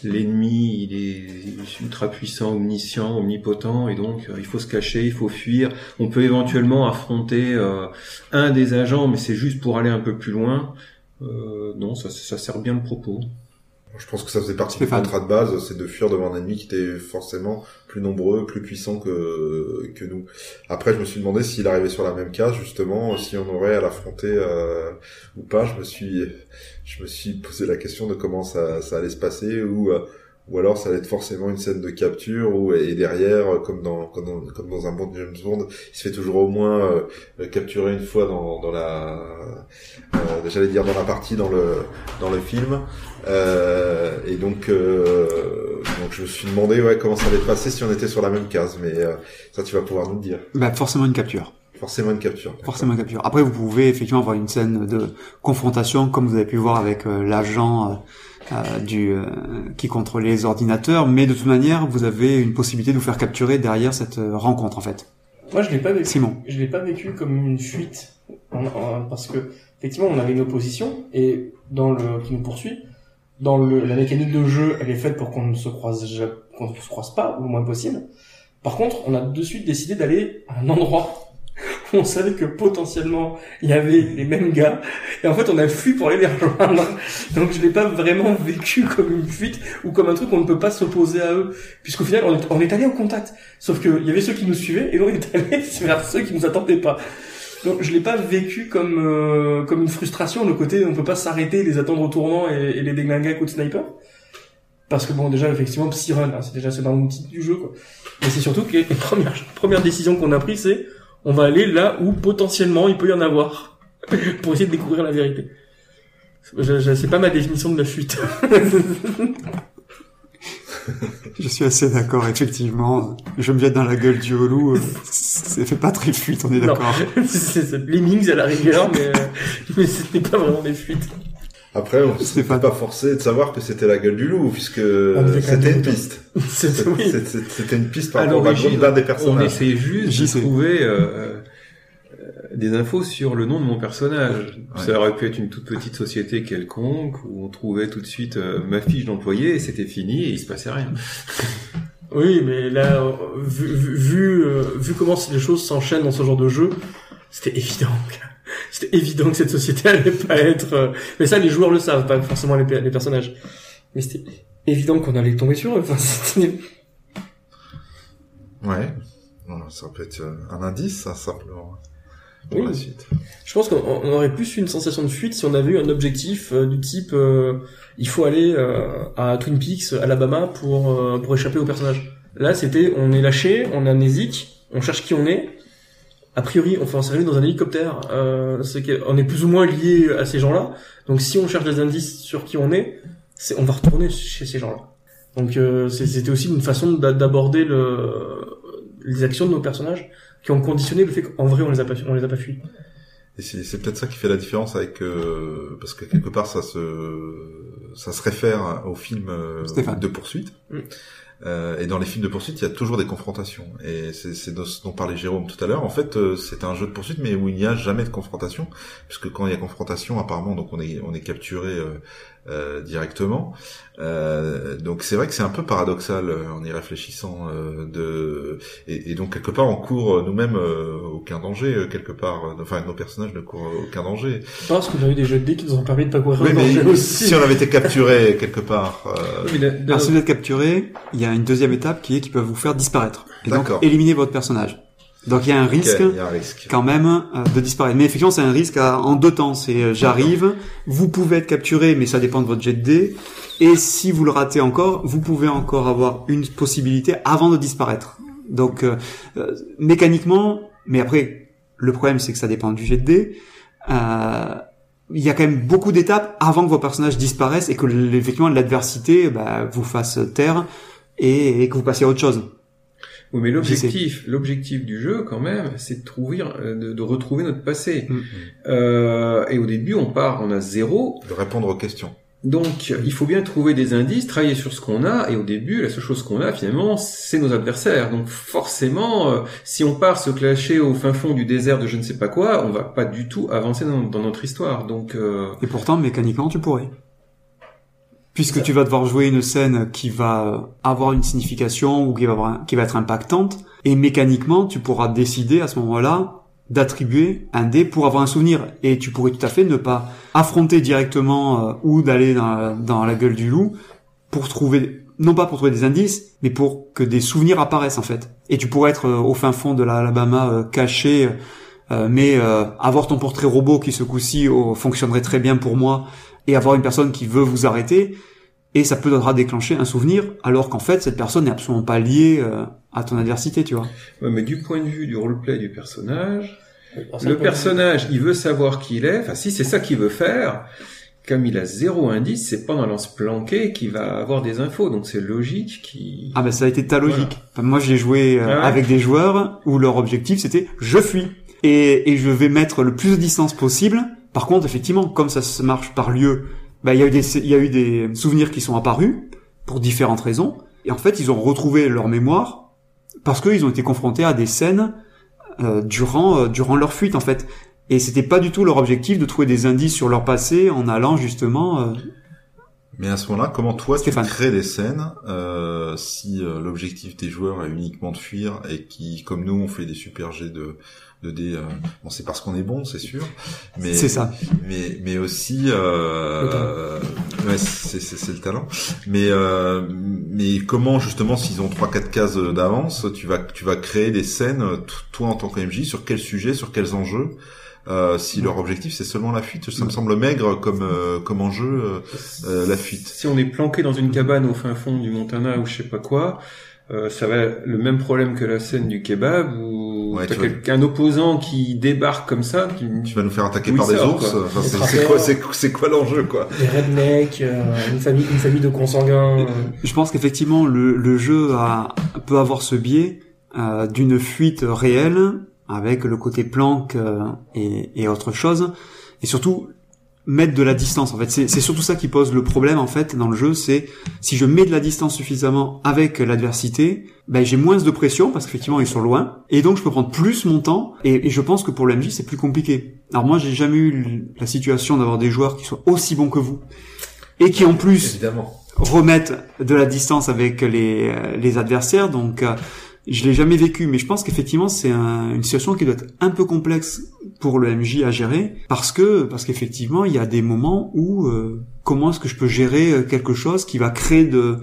l'ennemi il est ultra puissant, omniscient, omnipotent et donc euh, il faut se cacher, il faut fuir. On peut éventuellement affronter euh, un des agents, mais c'est juste pour aller un peu plus loin. Euh, non, ça, ça sert bien le propos. Je pense que ça faisait partie du contrat de base, c'est de fuir devant un ennemi qui était forcément plus nombreux, plus puissant que que nous. Après, je me suis demandé s'il arrivait sur la même case, justement, si on aurait à l'affronter euh, ou pas. Je me suis je me suis posé la question de comment ça, ça allait se passer ou euh, ou alors ça allait être forcément une scène de capture ou et derrière comme dans comme dans, comme dans un bon James Bond il se fait toujours au moins euh, capturer une fois dans, dans la euh, j'allais dire dans la partie dans le dans le film. Euh, et donc euh, donc je me suis demandé ouais comment ça allait se passer si on était sur la même case mais euh, ça tu vas pouvoir nous dire. Bah forcément une capture Forcément une capture. Forcément une capture. Après, vous pouvez effectivement avoir une scène de confrontation, comme vous avez pu voir avec l'agent euh, du euh, qui contrôle les ordinateurs, mais de toute manière, vous avez une possibilité de vous faire capturer derrière cette euh, rencontre en fait. Moi, je l'ai pas vécu. Simon. Je l'ai pas vécu comme une fuite, parce que effectivement, on avait une opposition et dans le qui nous poursuit, dans le, la mécanique de jeu, elle est faite pour qu'on ne se croise qu'on ne se croise pas ou le moins possible. Par contre, on a de suite décidé d'aller à un endroit on savait que potentiellement il y avait les mêmes gars. Et en fait on a fui pour aller les rejoindre. Donc je l'ai pas vraiment vécu comme une fuite ou comme un truc qu'on ne peut pas s'opposer à eux. Puisqu'au final on est, on est allé en contact. Sauf que il y avait ceux qui nous suivaient et on est allé vers ceux qui nous attendaient pas. Donc je l'ai pas vécu comme euh, comme une frustration le côté on peut pas s'arrêter les attendre au tournant et, les déglinguer à coup de sniper. Parce que bon déjà effectivement Psyrun hein, c'est déjà c'est dans titre du jeu quoi. Mais c'est surtout que les premières première décision qu'on a prise c'est on va aller là où potentiellement il peut y en avoir pour essayer de découvrir la vérité. Je, je c'est pas ma définition de la fuite. je suis assez d'accord, effectivement. Je me jette dans la gueule du relou. Ça fait pas très fuite, on est d'accord. c'est Lemmings à la rigueur, mais, euh, mais ce n'est pas vraiment des fuites. Après, on s'est pas, forcé de savoir que c'était la gueule du loup, puisque c'était une piste. C'était une piste par rapport à l'un des personnages. On essayait juste de trouver euh, euh, des infos sur le nom de mon personnage. Ça aurait pu être une toute petite société quelconque, où on trouvait tout de suite euh, ma fiche d'employé, et c'était fini, et il se passait rien. oui, mais là, vu, vu, vu comment les choses s'enchaînent dans ce genre de jeu, c'était évident c'était évident que cette société allait pas être. Euh, mais ça, les joueurs le savent, pas forcément les, les personnages. Mais c'était évident qu'on allait tomber sur eux. Enfin, Ouais. Ça peut être euh, un indice, ça, simplement. Pour Oui. la suite. Je pense qu'on on aurait plus eu une sensation de fuite si on avait eu un objectif euh, du type euh, il faut aller euh, à Twin Peaks, Alabama pour pour échapper au personnage. Là, c'était on est lâché, on amnésique, on cherche qui on est. A priori, on fait s'arriver dans un hélicoptère. Euh, on est plus ou moins lié à ces gens-là. Donc, si on cherche des indices sur qui on est, c'est on va retourner chez ces gens-là. Donc, euh, c'était aussi une façon d'a- d'aborder le les actions de nos personnages qui ont conditionné le fait qu'en vrai on les a pas on les a pas fui. Et c'est c'est peut-être ça qui fait la différence avec euh, parce que quelque part ça se ça se réfère au film euh, de poursuite. Mm. Euh, et dans les films de poursuite, il y a toujours des confrontations. Et c'est ce dont parlait Jérôme tout à l'heure. En fait, euh, c'est un jeu de poursuite, mais où il n'y a jamais de confrontation, puisque quand il y a confrontation, apparemment, donc on est on est capturé euh, directement. Euh, donc c'est vrai que c'est un peu paradoxal euh, en y réfléchissant. euh, de et, et donc quelque part, on court euh, nous-mêmes euh, aucun danger euh, quelque part. Euh, Enfin, nos personnages ne courent aucun danger. Parce qu'on a eu des jeux de dés qui nous ont permis de pas courir Oui, danger mais aussi. si on avait été capturé quelque part. euh, Alors si vous êtes capturé, il y a une deuxième étape qui est qu'ils peuvent vous faire disparaître. Et donc D'accord. éliminer votre personnage. Donc il y a un risque a un risque. quand même euh, de disparaître. Mais effectivement, c'est un risque à- en deux temps. C'est euh, j'arrive, vous pouvez être capturé, mais ça dépend de votre jet de dés. Et si vous le ratez encore, vous pouvez encore avoir une possibilité avant de disparaître. Donc euh, mécaniquement, mais après le problème c'est que ça dépend du jet de. Euh, il y a quand même beaucoup d'étapes avant que vos personnages disparaissent et que effectivement l'adversité bah, vous fasse taire et, et que vous passiez à autre chose. Oui, mais l'objectif, l'objectif du jeu, quand même, c'est de trouver, euh, de, de retrouver notre passé. Mm. Euh, et au début, on part, on a zéro. De répondre aux questions. Donc, il faut bien trouver des indices, travailler sur ce qu'on a. Et au début, la seule chose qu'on a, finalement, c'est nos adversaires. Donc, forcément, euh, si on part se clasher au fin fond du désert de je ne sais pas quoi, on va pas du tout avancer dans, dans notre histoire. Donc, euh, Et pourtant, mécaniquement, tu pourrais. Puisque tu vas devoir jouer une scène qui va avoir une signification ou qui va, être impactante, et mécaniquement, tu pourras décider à ce moment-là d'attribuer un dé pour avoir un souvenir. Et tu pourrais tout à fait ne pas affronter directement euh, ou d'aller dans, la gueule du loup pour trouver, non pas pour trouver des indices, mais pour que des souvenirs apparaissent en fait. Et tu pourrais être euh, au fin fond de l'Alabama euh, caché, mais avoir ton portrait robot qui ce coup-ci fonctionnerait très bien pour moi et avoir une personne qui veut vous arrêter et ça peut déclencher un souvenir alors qu'en fait cette personne n'est absolument pas liée euh, à ton adversité tu vois. Ouais, mais du point de vue du roleplay du personnage, le personnage, il veut savoir qui il est. Enfin, si c'est ça qu'il veut faire, comme il a zéro indice, c'est pas en allant se planquer qu'il va avoir des infos. Donc c'est logique qu'il... ah ben ça a été ta logique. Enfin, moi j'ai joué euh, Ah ouais. avec des joueurs où leur objectif c'était je fuis. Et, et je vais mettre le plus de distance possible par contre effectivement comme ça se marche par lieu bah, il y a eu des il y a eu des souvenirs qui sont apparus pour différentes raisons et en fait ils ont retrouvé leur mémoire parce qu'ils ont été confrontés à des scènes euh, durant euh, durant leur fuite en fait et c'était pas du tout leur objectif de trouver des indices sur leur passé en allant justement euh, Mais à ce moment-là, comment toi Stéphane. tu crées des scènes euh, si euh, l'objectif des joueurs est uniquement de fuir et qui, comme nous, on fait des super jets de de dés. euh, bon, c'est parce qu'on est bon, c'est sûr. Mais c'est ça mais mais aussi euh, euh, ouais, c'est c'est c'est le talent mais euh, mais comment justement s'ils ont trois quatre cases d'avance tu vas tu vas créer des scènes t- toi en tant que MJ sur quel sujet sur quels enjeux euh, si leur objectif c'est seulement la fuite? Ça me semble maigre comme euh, comme enjeu euh, euh, la fuite Si on est planqué dans une cabane au fin fond du Montana ou je sais pas quoi, euh, ça va être le même problème que la scène du kebab où Ouais, t'as quelqu'un opposant qui débarque comme ça. Tu... tu vas nous faire attaquer Oui, par des ours enfin, c'est quoi c'est c'est quoi l'enjeu quoi? Des rednecks, euh, une famille, une famille de consanguins. euh, Je pense qu'effectivement le, le jeu a, peut avoir ce biais euh, d'une fuite réelle avec le côté planque euh, et, et autre chose et surtout mettre de la distance en fait. C'est c'est surtout ça qui pose le problème en fait dans le jeu c'est si je mets de la distance suffisamment avec l'adversité ben j'ai moins de pression parce qu'effectivement ils sont loin et donc je peux prendre plus mon temps et, et je pense que pour le MJ c'est plus compliqué. Alors moi j'ai jamais eu la situation d'avoir des joueurs qui soient aussi bons que vous et qui en plus évidemment. remettre de la distance avec les, euh, les adversaires. Donc, euh, Je l'ai jamais vécu, mais je pense qu'effectivement c'est un- une situation qui doit être un peu complexe pour le MJ à gérer, parce que parce qu'effectivement il y a des moments où euh, comment est-ce que je peux gérer euh, quelque chose qui va créer de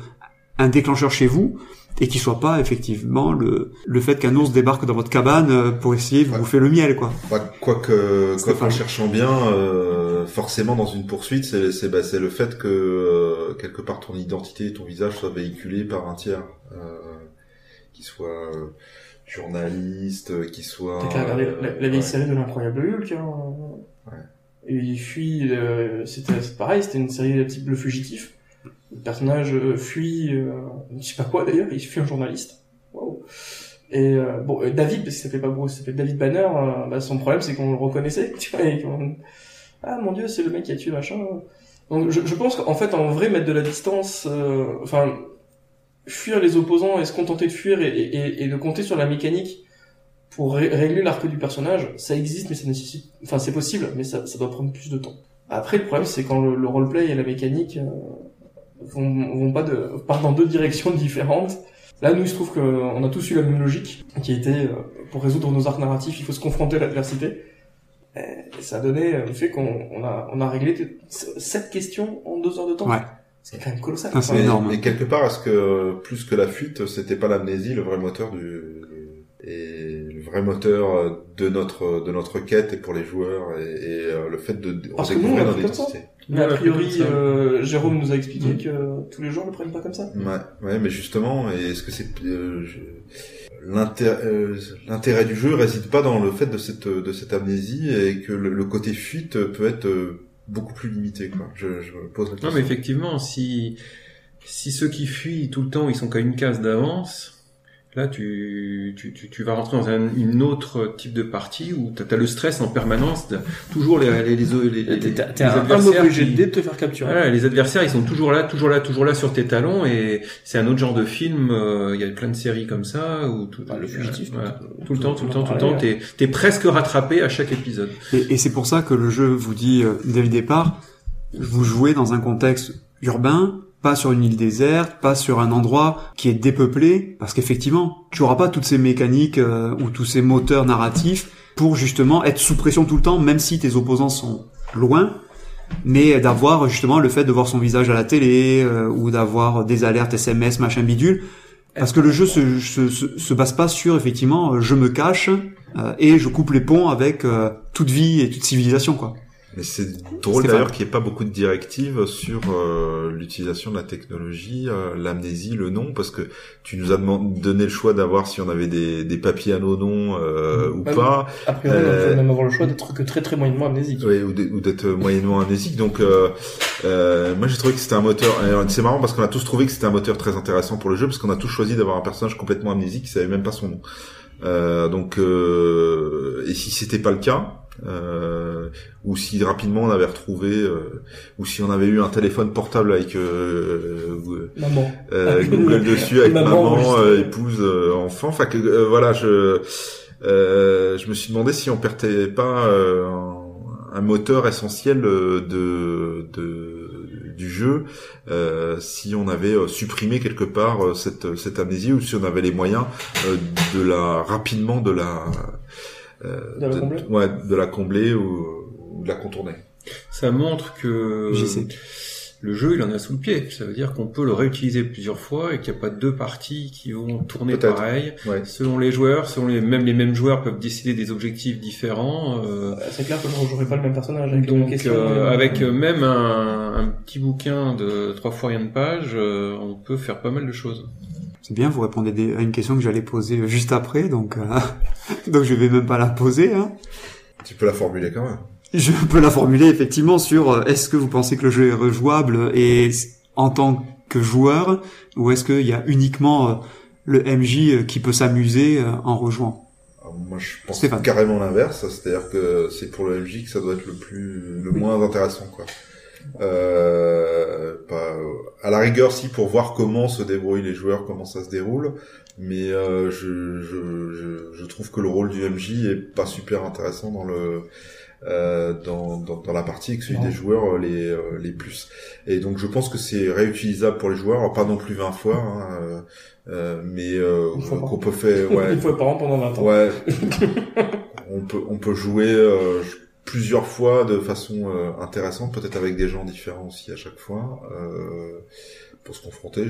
un déclencheur chez vous et qui soit pas effectivement le le fait qu'un ours débarque dans votre cabane euh, pour essayer de vous Ouais. bouffer le miel quoi. Quoique, en cherchant bien, euh, forcément dans une poursuite, c'est c'est bah, c'est le fait que euh, quelque part ton identité, ton visage soit véhiculé par un tiers, euh, qui soit euh, journaliste, euh, qui soit. T'as qu'à regarder la, la vieille ouais. série de l'incroyable Hulk. Hein. Ouais. Et il fuit. euh, c'était c'est pareil, c'était une série type Le Fugitif. Le personnage euh, fuit. Euh, je sais pas quoi d'ailleurs, il fuit un journaliste. Waouh. Et euh, bon, euh, David, parce qu'il s'appelait pas Bruce, il s'appelait David Banner. euh, bah, son problème, c'est qu'on le reconnaissait. Tu vois, et ah mon dieu, c'est le mec qui a tué machin. Donc je, je pense qu'en fait, en vrai, mettre de la distance, euh, enfin, fuir les opposants et se contenter de fuir et, et, et de compter sur la mécanique pour ré- régler l'arc du personnage, ça existe, mais ça nécessite, enfin c'est possible, mais ça, ça doit prendre plus de temps. Après, le problème, c'est quand le, le roleplay et la mécanique euh, vont, vont pas de, partent dans deux directions différentes. Là, nous, il se trouve qu'on a tous eu la même logique, qui était, euh, pour résoudre nos arcs narratifs, il faut se confronter à l'adversité. Et ça a donné euh, le fait qu'on on a, on a réglé sept questions en deux heures de temps. Ouais. C'est quand même colossal. Ah, c'est énorme. mais quelque part, est-ce que plus que la fuite, c'était pas l'amnésie le vrai moteur du et le vrai moteur de notre de notre quête et pour les joueurs et, et, euh, le fait de Parce que nous, on redécouvrir notre identité. Mais a priori, euh, Jérôme nous a expliqué Mm. que tous les joueurs le prennent pas comme ça. Ouais, ouais, mais justement, et est-ce que c'est euh, je- euh, l'intérêt du jeu réside pas dans le fait de cette de cette amnésie et que le, le côté fuite peut être euh, beaucoup plus limité quoi. Je, je me pose la question. Non, mais effectivement, si, si ceux qui fuient tout le temps, ils sont qu'à une case d'avance, là, tu, tu, tu, tu vas rentrer dans un une autre type de partie où t'as as le stress en permanence, de- toujours les, les, les, les, les, T'es t'es les un peu adversaires obligé qui- de te faire capturer. Voilà, les adversaires, ils sont toujours là, toujours là, toujours là sur tes talons, et c'est un autre genre de film. euh, Il y a plein de séries comme ça où tout, Bah, le fugitif, voilà, tout- tout le temps, tout le temps, tout le temps, t'es t'es presque rattrapé à chaque épisode. Et, et c'est pour ça que le jeu vous dit euh, dès le départ, vous jouez dans un contexte urbain, pas sur une île déserte, pas sur un endroit qui est dépeuplé, parce qu'effectivement, tu auras pas toutes ces mécaniques euh, ou tous ces moteurs narratifs pour justement être sous pression tout le temps, même si tes opposants sont loin, mais d'avoir justement le fait de voir son visage à la télé euh, ou d'avoir des alertes SMS, machin bidule. Parce que le jeu se, se, se, se base pas sur effectivement euh, je me cache euh, et je coupe les ponts avec euh, toute vie et toute civilisation quoi. Mais c'est drôle d'ailleurs qu'il n'y ait pas beaucoup de directives sur euh, l'utilisation de la technologie, euh, l'amnésie, le nom, parce que tu nous as donné le choix d'avoir si on avait des, des papiers à nos noms euh, ou Bah, pas, A priori, on Euh, peut même avoir le choix d'être que très très moyennement amnésique. ouais, ou d'être- moyennement amnésique. Donc, moi j'ai trouvé que c'était un moteur. C'est marrant parce qu'on a tous trouvé que c'était un moteur très intéressant pour le jeu, parce qu'on a tous choisi d'avoir un personnage complètement amnésique qui savait même pas son nom. Euh, donc, euh, et si c'était pas le cas, euh, ou si rapidement on avait retrouvé, euh, ou si on avait eu un téléphone portable avec euh, euh, Maman. euh, Google dessus avec maman maman, euh, épouse, euh, enfant. Enfin que euh, voilà, je euh, je me suis demandé si on perdait pas euh, un, un moteur essentiel de, de du jeu, euh, si on avait supprimé quelque part cette cette amnésie ou si on avait les moyens de la rapidement de la euh, De la combler ouais, de la combler ou, ou de la contourner. Ça montre que le jeu, il en a sous le pied. Ça veut dire qu'on peut le réutiliser plusieurs fois et qu'il n'y a pas deux parties qui vont tourner pareil. Ouais. Selon les joueurs, selon les, même les mêmes joueurs peuvent décider des objectifs différents. euh, Euh, C'est clair que je ne rejouerai pas le même personnage avec donc, euh, avec euh, même un, un petit bouquin de trois fois rien de page, euh, on peut faire pas mal de choses. C'est bien, vous répondez des- à une question que j'allais poser juste après, donc euh, donc je vais même pas la poser. Hein. Tu peux la formuler quand même. Je peux la formuler effectivement sur euh, est-ce que vous pensez que le jeu est rejouable et en tant que joueur ou est-ce qu'il y a uniquement euh, le MJ euh, qui peut s'amuser en rejouant? Moi, je pense carrément l'inverse, c'est-à-dire que c'est pour le MJ que ça doit être le plus, le moins intéressant, quoi. Euh, pas, à la rigueur, si pour voir comment se débrouillent les joueurs, comment ça se déroule, mais euh, je, je, je, je trouve que le rôle du MJ est pas super intéressant dans le euh, dans, dans, dans la partie que celui des joueurs les euh, les plus. Et donc je pense que c'est réutilisable pour les joueurs, Alors, pas non plus 20 fois, hein, euh, euh, mais euh, qu'on peut faire ouais, Une fois par an pendant 20 ans. ouais. On peut on peut jouer euh, plusieurs fois de façon euh, intéressante, peut-être avec des gens différents aussi à chaque fois euh, pour se confronter.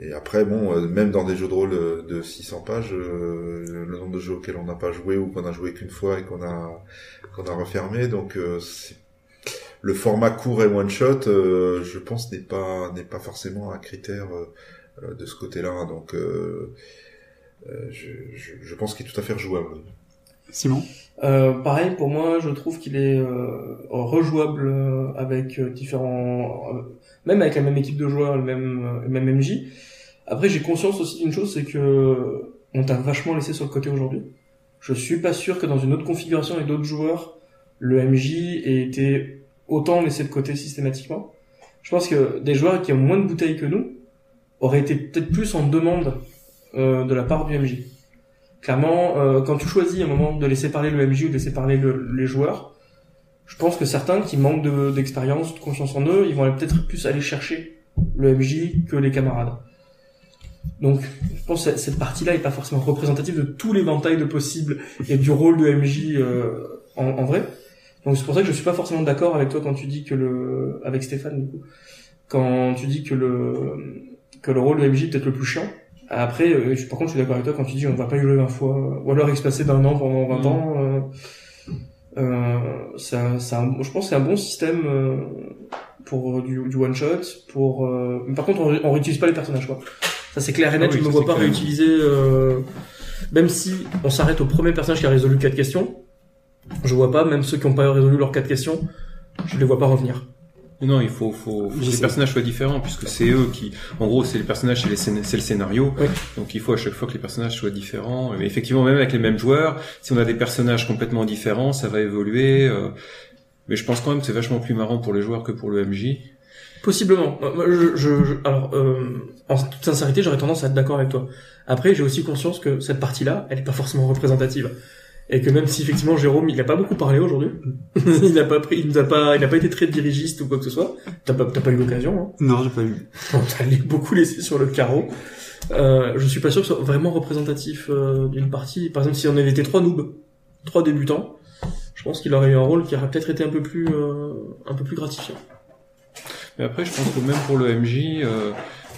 Et après, bon, euh, même dans des jeux de rôle euh, de 600 pages, euh, le nombre de jeux auxquels on n'a pas joué ou qu'on a joué qu'une fois et qu'on a qu'on a refermé, donc le format court et one shot, je pense, n'est pas n'est pas forcément un critère de ce côté-là. Donc, je, je, je pense qu'il est tout à fait rejouable. Simon? Euh, pareil, pour moi, je trouve qu'il est euh, rejouable euh, avec euh, différents, euh, même avec la même équipe de joueurs, le même, le même MJ. Après, j'ai conscience aussi d'une chose, c'est que on t'a vachement laissé sur le côté aujourd'hui. Je suis pas sûr que dans une autre configuration avec d'autres joueurs, le MJ ait été autant laissé de côté systématiquement. Je pense que des joueurs qui ont moins de bouteilles que nous auraient été peut-être plus en demande euh, de la part du MJ. Clairement, euh, quand tu choisis un moment de laisser parler le MJ ou de laisser parler le- les joueurs, je pense que certains qui manquent de- d'expérience, de, confiance en eux, ils vont peut-être plus aller chercher le MJ que les camarades. Donc, je pense que cette partie-là est pas forcément représentative de tous les ventailles de possibles et du rôle de MJ euh, en, en vrai. Donc c'est pour ça que je suis pas forcément d'accord avec toi quand tu dis que le, avec Stéphane du coup, quand tu dis que le que le rôle de MJ est peut-être le plus chiant. Après, euh, je- par contre, je suis d'accord avec toi quand tu dis on va pas y jouer 20 fois, ou alors espacer d'un an pendant 20 Mm. ans. Euh, euh, je pense que c'est un bon système euh, pour du, du one shot. Pour, euh, mais par contre, on, ré- on réutilise pas les personnages quoi. Ça c'est clair et net. Ah oui, je me ça, vois pas clair. réutiliser, euh, même si on s'arrête au premier personnage qui a résolu quatre questions. Je vois pas, même ceux qui ont pas résolu leurs quatre questions, je les vois pas revenir. Non, il faut, faut, faut personnages soient différents, puisque c'est eux qui, en gros, c'est les personnages, c'est le scénario. Oui. Donc il faut à chaque fois que les personnages soient différents. Mais effectivement, même avec les mêmes joueurs, si on a des personnages complètement différents, ça va évoluer. euh, Mais je pense quand même que c'est vachement plus marrant pour les joueurs que pour le MJ. Possiblement. Je, je, je- alors, euh, en toute sincérité, j'aurais tendance à être d'accord avec toi. Après, j'ai aussi conscience que cette partie-là, elle est pas forcément représentative. Et que même si effectivement Jérôme, il a pas beaucoup parlé aujourd'hui, il n'a pas pris, il nous a pas, il n'a pas été très dirigiste ou quoi que ce soit. T'as pas, t'as pas eu l'occasion. Hein. Non, j'ai pas eu. On t'a les- beaucoup laissé sur le carreau. Euh, je suis pas sûr que ce soit vraiment représentatif euh, d'une partie. Par exemple, si on avait été trois noobs, trois débutants, je pense qu'il aurait eu un rôle qui aurait peut-être été un peu plus, euh, un peu plus gratifiant. Mais après, je pense que même pour le MJ, euh,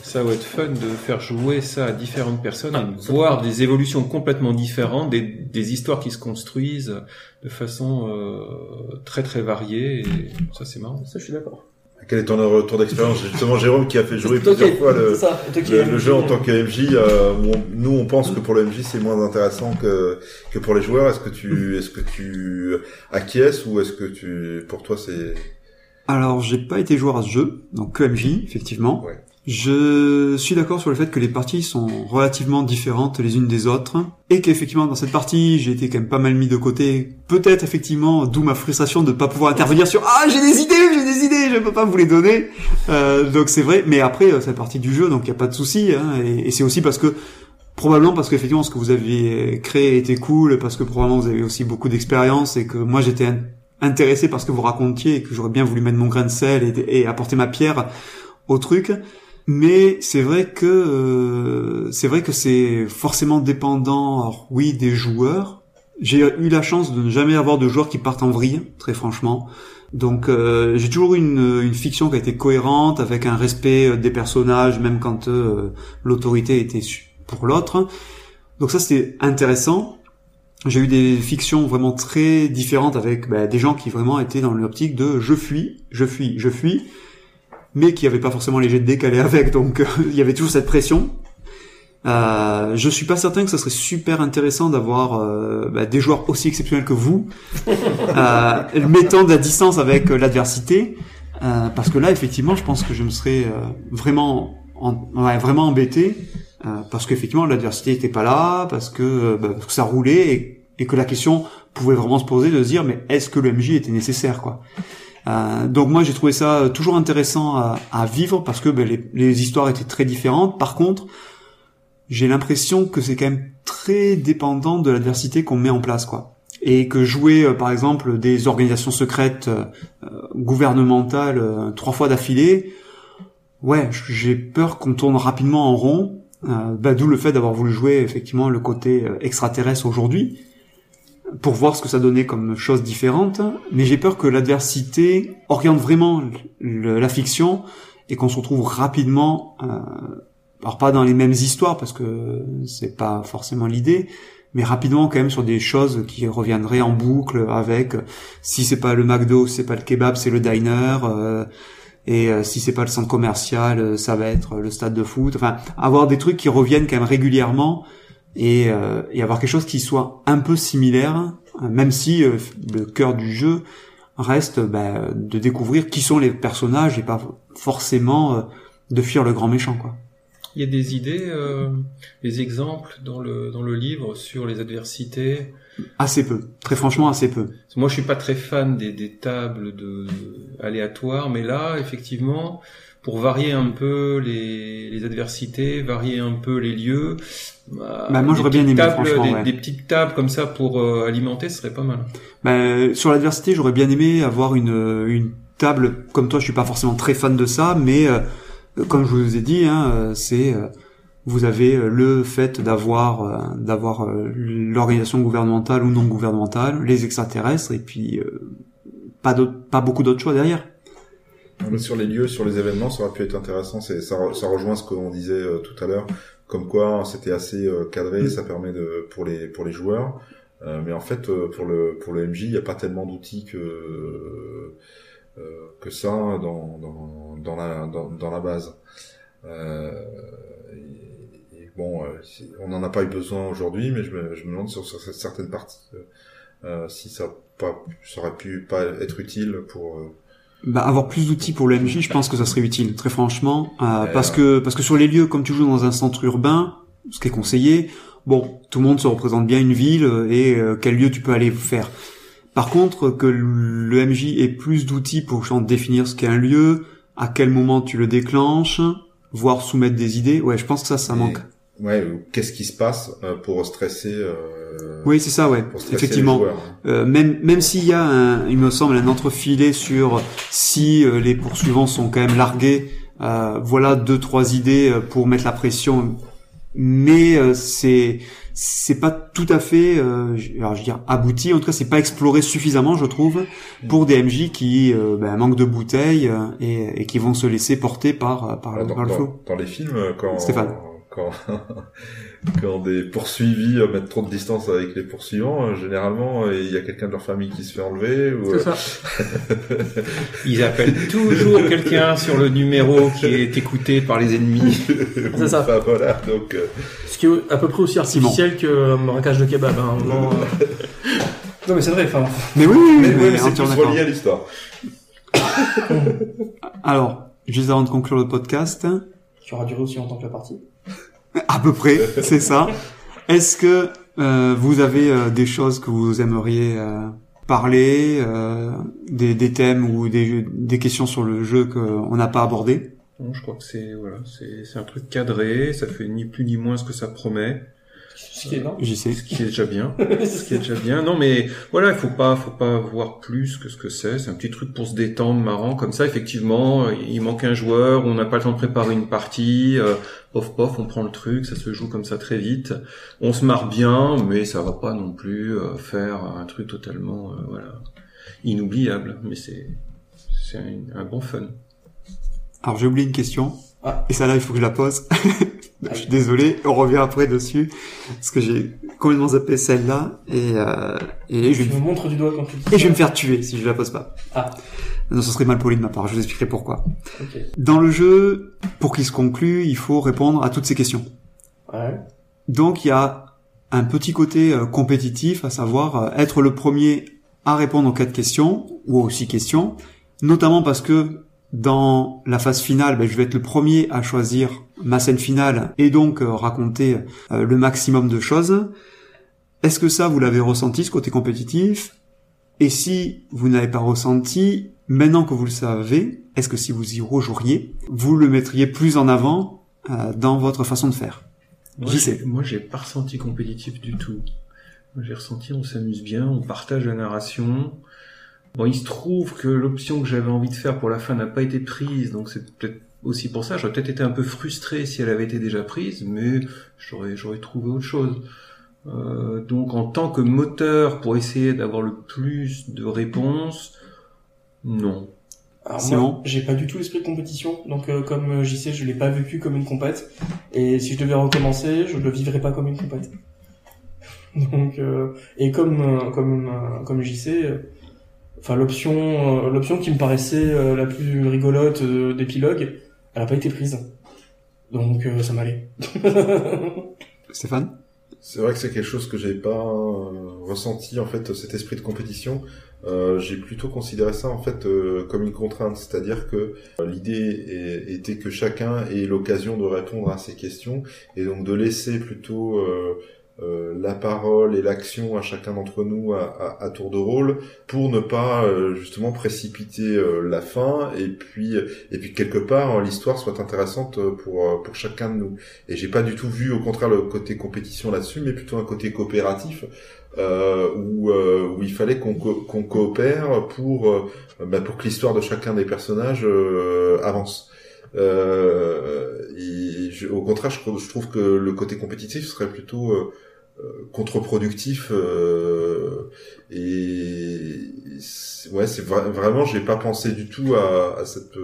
ça va être fun de faire jouer ça à différentes personnes, Ah, et voir des évolutions complètement différentes, des, des histoires qui se construisent de façon euh, très très variée. Et ça, c'est marrant. Ça, je suis d'accord. Quel est ton retour d'expérience? Justement Jérôme qui a fait jouer plusieurs qui- fois le, ça, le, jeu en tant que MJ. euh, on- nous, on pense que pour le MJ, c'est moins intéressant que que pour les joueurs. Est-ce que tu est-ce que tu acquiesces ou est-ce que tu pour toi c'est Alors, j'ai pas été joueur à ce jeu, donc que MJ, effectivement. Ouais. Je suis d'accord sur le fait que les parties sont relativement différentes les unes des autres, et qu'effectivement, dans cette partie, j'ai été quand même pas mal mis de côté. Peut-être, effectivement, d'où ma frustration de ne pas pouvoir intervenir sur « Ah, j'ai des idées, j'ai des idées, je peux pas vous les donner euh, Donc c'est vrai, mais après, euh, c'est partie du jeu, donc il y a pas de souci, hein, et, c'est aussi parce que Probablement parce qu'effectivement ce que vous aviez créé était cool, parce que probablement vous avez aussi beaucoup d'expérience et que moi j'étais in- intéressé par ce que vous racontiez et que j'aurais bien voulu mettre mon grain de sel et apporter ma pierre au truc. Mais c'est vrai que euh, c'est vrai que c'est forcément dépendant, oui, des joueurs. J'ai eu la chance de ne jamais avoir de joueurs qui partent en vrille, très franchement. Donc euh, j'ai toujours eu une, une fiction qui a été cohérente, avec un respect euh, des personnages, même quand euh, l'autorité était pour l'autre. Donc ça c'était intéressant. J'ai eu des fictions vraiment très différentes avec bah, des gens qui vraiment étaient dans l'optique de je fuis, je fuis, je fuis, mais qui n'avaient pas forcément les jets de décalés avec, donc euh, il y avait toujours cette pression. Euh, je suis pas certain que ça serait super intéressant d'avoir euh, bah, des joueurs aussi exceptionnels que vous, euh, mettant de la distance avec euh, l'adversité, euh, parce que là effectivement je pense que je me serais euh, vraiment en- ouais, vraiment embêté euh, parce qu'effectivement l'adversité était pas là, parce que, bah, parce que ça roulait et, et que la question pouvait vraiment se poser de se dire mais est-ce que le MJ était nécessaire quoi? Euh, Donc moi j'ai trouvé ça toujours intéressant à, à vivre parce que ben, les, les histoires étaient très différentes. Par contre j'ai l'impression que c'est quand même très dépendant de l'adversité qu'on met en place quoi. et que jouer euh, par exemple des organisations secrètes euh, gouvernementales euh, trois fois d'affilée, ouais, j'ai peur qu'on tourne rapidement en rond. bah, D'où le fait d'avoir voulu jouer effectivement le côté extraterrestre aujourd'hui pour voir ce que ça donnait comme chose différente. Mais j'ai peur que l'adversité oriente vraiment la fiction et qu'on se retrouve rapidement, alors pas dans les mêmes histoires parce que c'est pas forcément l'idée, mais rapidement quand même sur des choses qui reviendraient en boucle avec si c'est pas le McDo, c'est pas le kebab, c'est le diner euh, et euh, si c'est pas le centre commercial, euh, ça va être le stade de foot. Enfin, avoir des trucs qui reviennent quand même régulièrement et, et avoir quelque chose qui soit un peu similaire, même si le cœur du jeu reste bah, de découvrir qui sont les personnages et pas forcément de fuir le grand méchant quoi. Il y a des idées, euh, des exemples dans le dans le livre sur les adversités? Assez peu, très franchement assez peu. Moi, je suis pas très fan des, des tables de aléatoires, mais là, effectivement, pour varier un peu les, les adversités, varier un peu les lieux. Bah, bah moi, j'aurais bien aimé, franchement, des, petites tables comme ça pour euh, alimenter, ce serait pas mal. Bah, sur l'adversité, j'aurais bien aimé avoir une une table comme toi. Je suis pas forcément très fan de ça, mais euh, comme je vous ai dit, hein, euh, c'est euh, vous avez euh, le fait d'avoir d'avoir l'organisation gouvernementale ou non gouvernementale, les extraterrestres et puis pas pas beaucoup d'autres choix derrière. Sur les lieux, sur les événements, ça aurait pu être intéressant. C'est ça, ça rejoint ce qu'on disait tout à l'heure, comme quoi c'était assez cadré, mm. ça permet de pour les pour les joueurs. mais en fait, pour le pour le MJ, il n'y a pas tellement d'outils que que ça dans, dans, dans, la, dans, dans la base. Euh, et, bon, euh, on n'en a pas eu besoin aujourd'hui, mais je me, je me demande sur, sur certaines parties euh, si ça, pas, ça aurait pu pas être utile pour. Euh, bah, avoir plus d'outils pour le MJ, je pense que ça serait utile, très franchement, euh, parce que parce que sur les lieux, comme tu joues dans un centre urbain, ce qui est conseillé, bon, tout le monde se représente bien une ville et quel lieu tu peux aller faire. Par contre, que le MJ ait plus d'outils pour définir ce qu'est un lieu, à quel moment tu le déclenches, voire soumettre des idées, ouais, je pense que ça, ça manque. Ouais, qu'est-ce qui se passe euh, pour stresser euh, Oui, c'est ça, ouais. Effectivement. Hein. Euh, même même s'il y a, un, il me semble, un entrefilet sur si euh, les poursuivants sont quand même largués, voilà deux trois idées pour mettre la pression. Mais c'est c'est pas tout à fait, euh, alors je veux dire abouti. En tout cas, c'est pas exploré suffisamment, je trouve, pour des MJ qui euh, ben, manquent de bouteilles euh, et, et, qui vont se laisser porter par par, dans, le flow. Dans les films, quand Stéphane. Quand quand des poursuivis mettent trop de distance avec les poursuivants, généralement il y a quelqu'un de leur famille qui se fait enlever. Ou... C'est ça. Ils appellent toujours quelqu'un sur le numéro qui est écouté par les ennemis. C'est ça. Enfin, voilà, donc. Ce qui est à peu près aussi artificiel que un braquage de kebab. Hein, non mais c'est vrai. Enfin. Mais oui, oui, mais, mais, mais c'est relié à l'histoire. Alors, juste avant de conclure le podcast. Qui aura duré aussi longtemps que la partie. À peu près, c'est ça. Est-ce que euh, vous avez euh, des choses que vous aimeriez euh, parler, euh, des, des, thèmes ou des, des questions sur le jeu qu'on n'a pas abordé? Non, je crois que c'est voilà, c'est un truc cadré, ça fait ni plus ni moins ce que ça promet. Ce qui est J'y sais. Ce qui est déjà bien. ce qui est déjà bien. Non, mais voilà, il faut pas, faut pas voir plus que ce que c'est. C'est un petit truc pour se détendre, marrant, comme ça. Effectivement, il manque un joueur, on n'a pas le temps de préparer une partie. Euh, pof, pof, on prend le truc, ça se joue comme ça très vite. On se marre bien, mais ça va pas non plus euh, faire un truc totalement, euh, voilà, inoubliable. Mais c'est, c'est un, un bon fun. Alors j'ai oublié une question. Ah. Et ça là, il faut que je la pose. je suis désolé, on revient après dessus parce que j'ai complètement zappé celle-là et euh, et je me montre du doigt quand tu et je vais me faire tuer si je la pose pas. Ah. Non, ce serait mal poli de ma part. Je vous expliquerai pourquoi. Dans le jeu, pour qu'il se conclue, il faut répondre à toutes ces questions. Ouais. Donc il y a un petit côté euh, compétitif, à savoir euh, être le premier à répondre aux quatre questions ou aux six questions, notamment parce que dans la phase finale, ben, je vais être le premier à choisir ma scène finale et donc euh, raconter euh, le maximum de choses. Est-ce que ça, vous l'avez ressenti, ce côté compétitif? Et si vous n'avez pas ressenti, maintenant que vous le savez, est-ce que si vous y rejoueriez, vous le mettriez plus en avant euh, dans votre façon de faire? J'y sais. Moi, j'ai pas ressenti compétitif du tout. J'ai ressenti, on s'amuse bien, on partage la narration. Bon, il se trouve que l'option que j'avais envie de faire pour la fin n'a pas été prise, donc c'est peut-être aussi pour ça. J'aurais peut-être été un peu frustré si elle avait été déjà prise, mais j'aurais j'aurais trouvé autre chose. Euh, donc en tant que moteur pour essayer d'avoir le plus de réponses, non. Alors moi, j'ai pas du tout l'esprit de compétition, donc euh, comme euh, j'y sais, je l'ai pas vécu comme une compète, et si je devais recommencer, je le vivrais pas comme une compète. donc euh, et comme euh, comme euh, comme j'y sais, euh, enfin l'option euh, l'option qui me paraissait euh, la plus rigolote euh, d'épilogue, elle a pas été prise, donc euh, ça m'allait. Stéphane? C'est vrai que c'est quelque chose que j'ai pas euh, ressenti en fait cet esprit de compétition. Euh, j'ai plutôt considéré ça en fait euh, comme une contrainte, c'est-à-dire que euh, l'idée était que chacun ait l'occasion de répondre à ces questions et donc de laisser plutôt euh, euh, la parole et l'action à chacun d'entre nous à, à- à tour de rôle pour ne pas euh, justement précipiter euh, la fin et puis et puis quelque part l'histoire soit intéressante pour euh, pour chacun de nous. Et j'ai pas du tout vu, au contraire, le côté compétition là-dessus, mais plutôt un côté coopératif euh, où, euh, où il fallait qu'on co- qu'on coopère pour euh, bah, pour que l'histoire de chacun des personnages euh, avance. Euh, et je- au contraire, je, trouve- que le côté compétitif serait plutôt euh, euh, contre-productif euh, et ouais, c'est vra- vraiment, j'ai pas pensé du tout à, à cette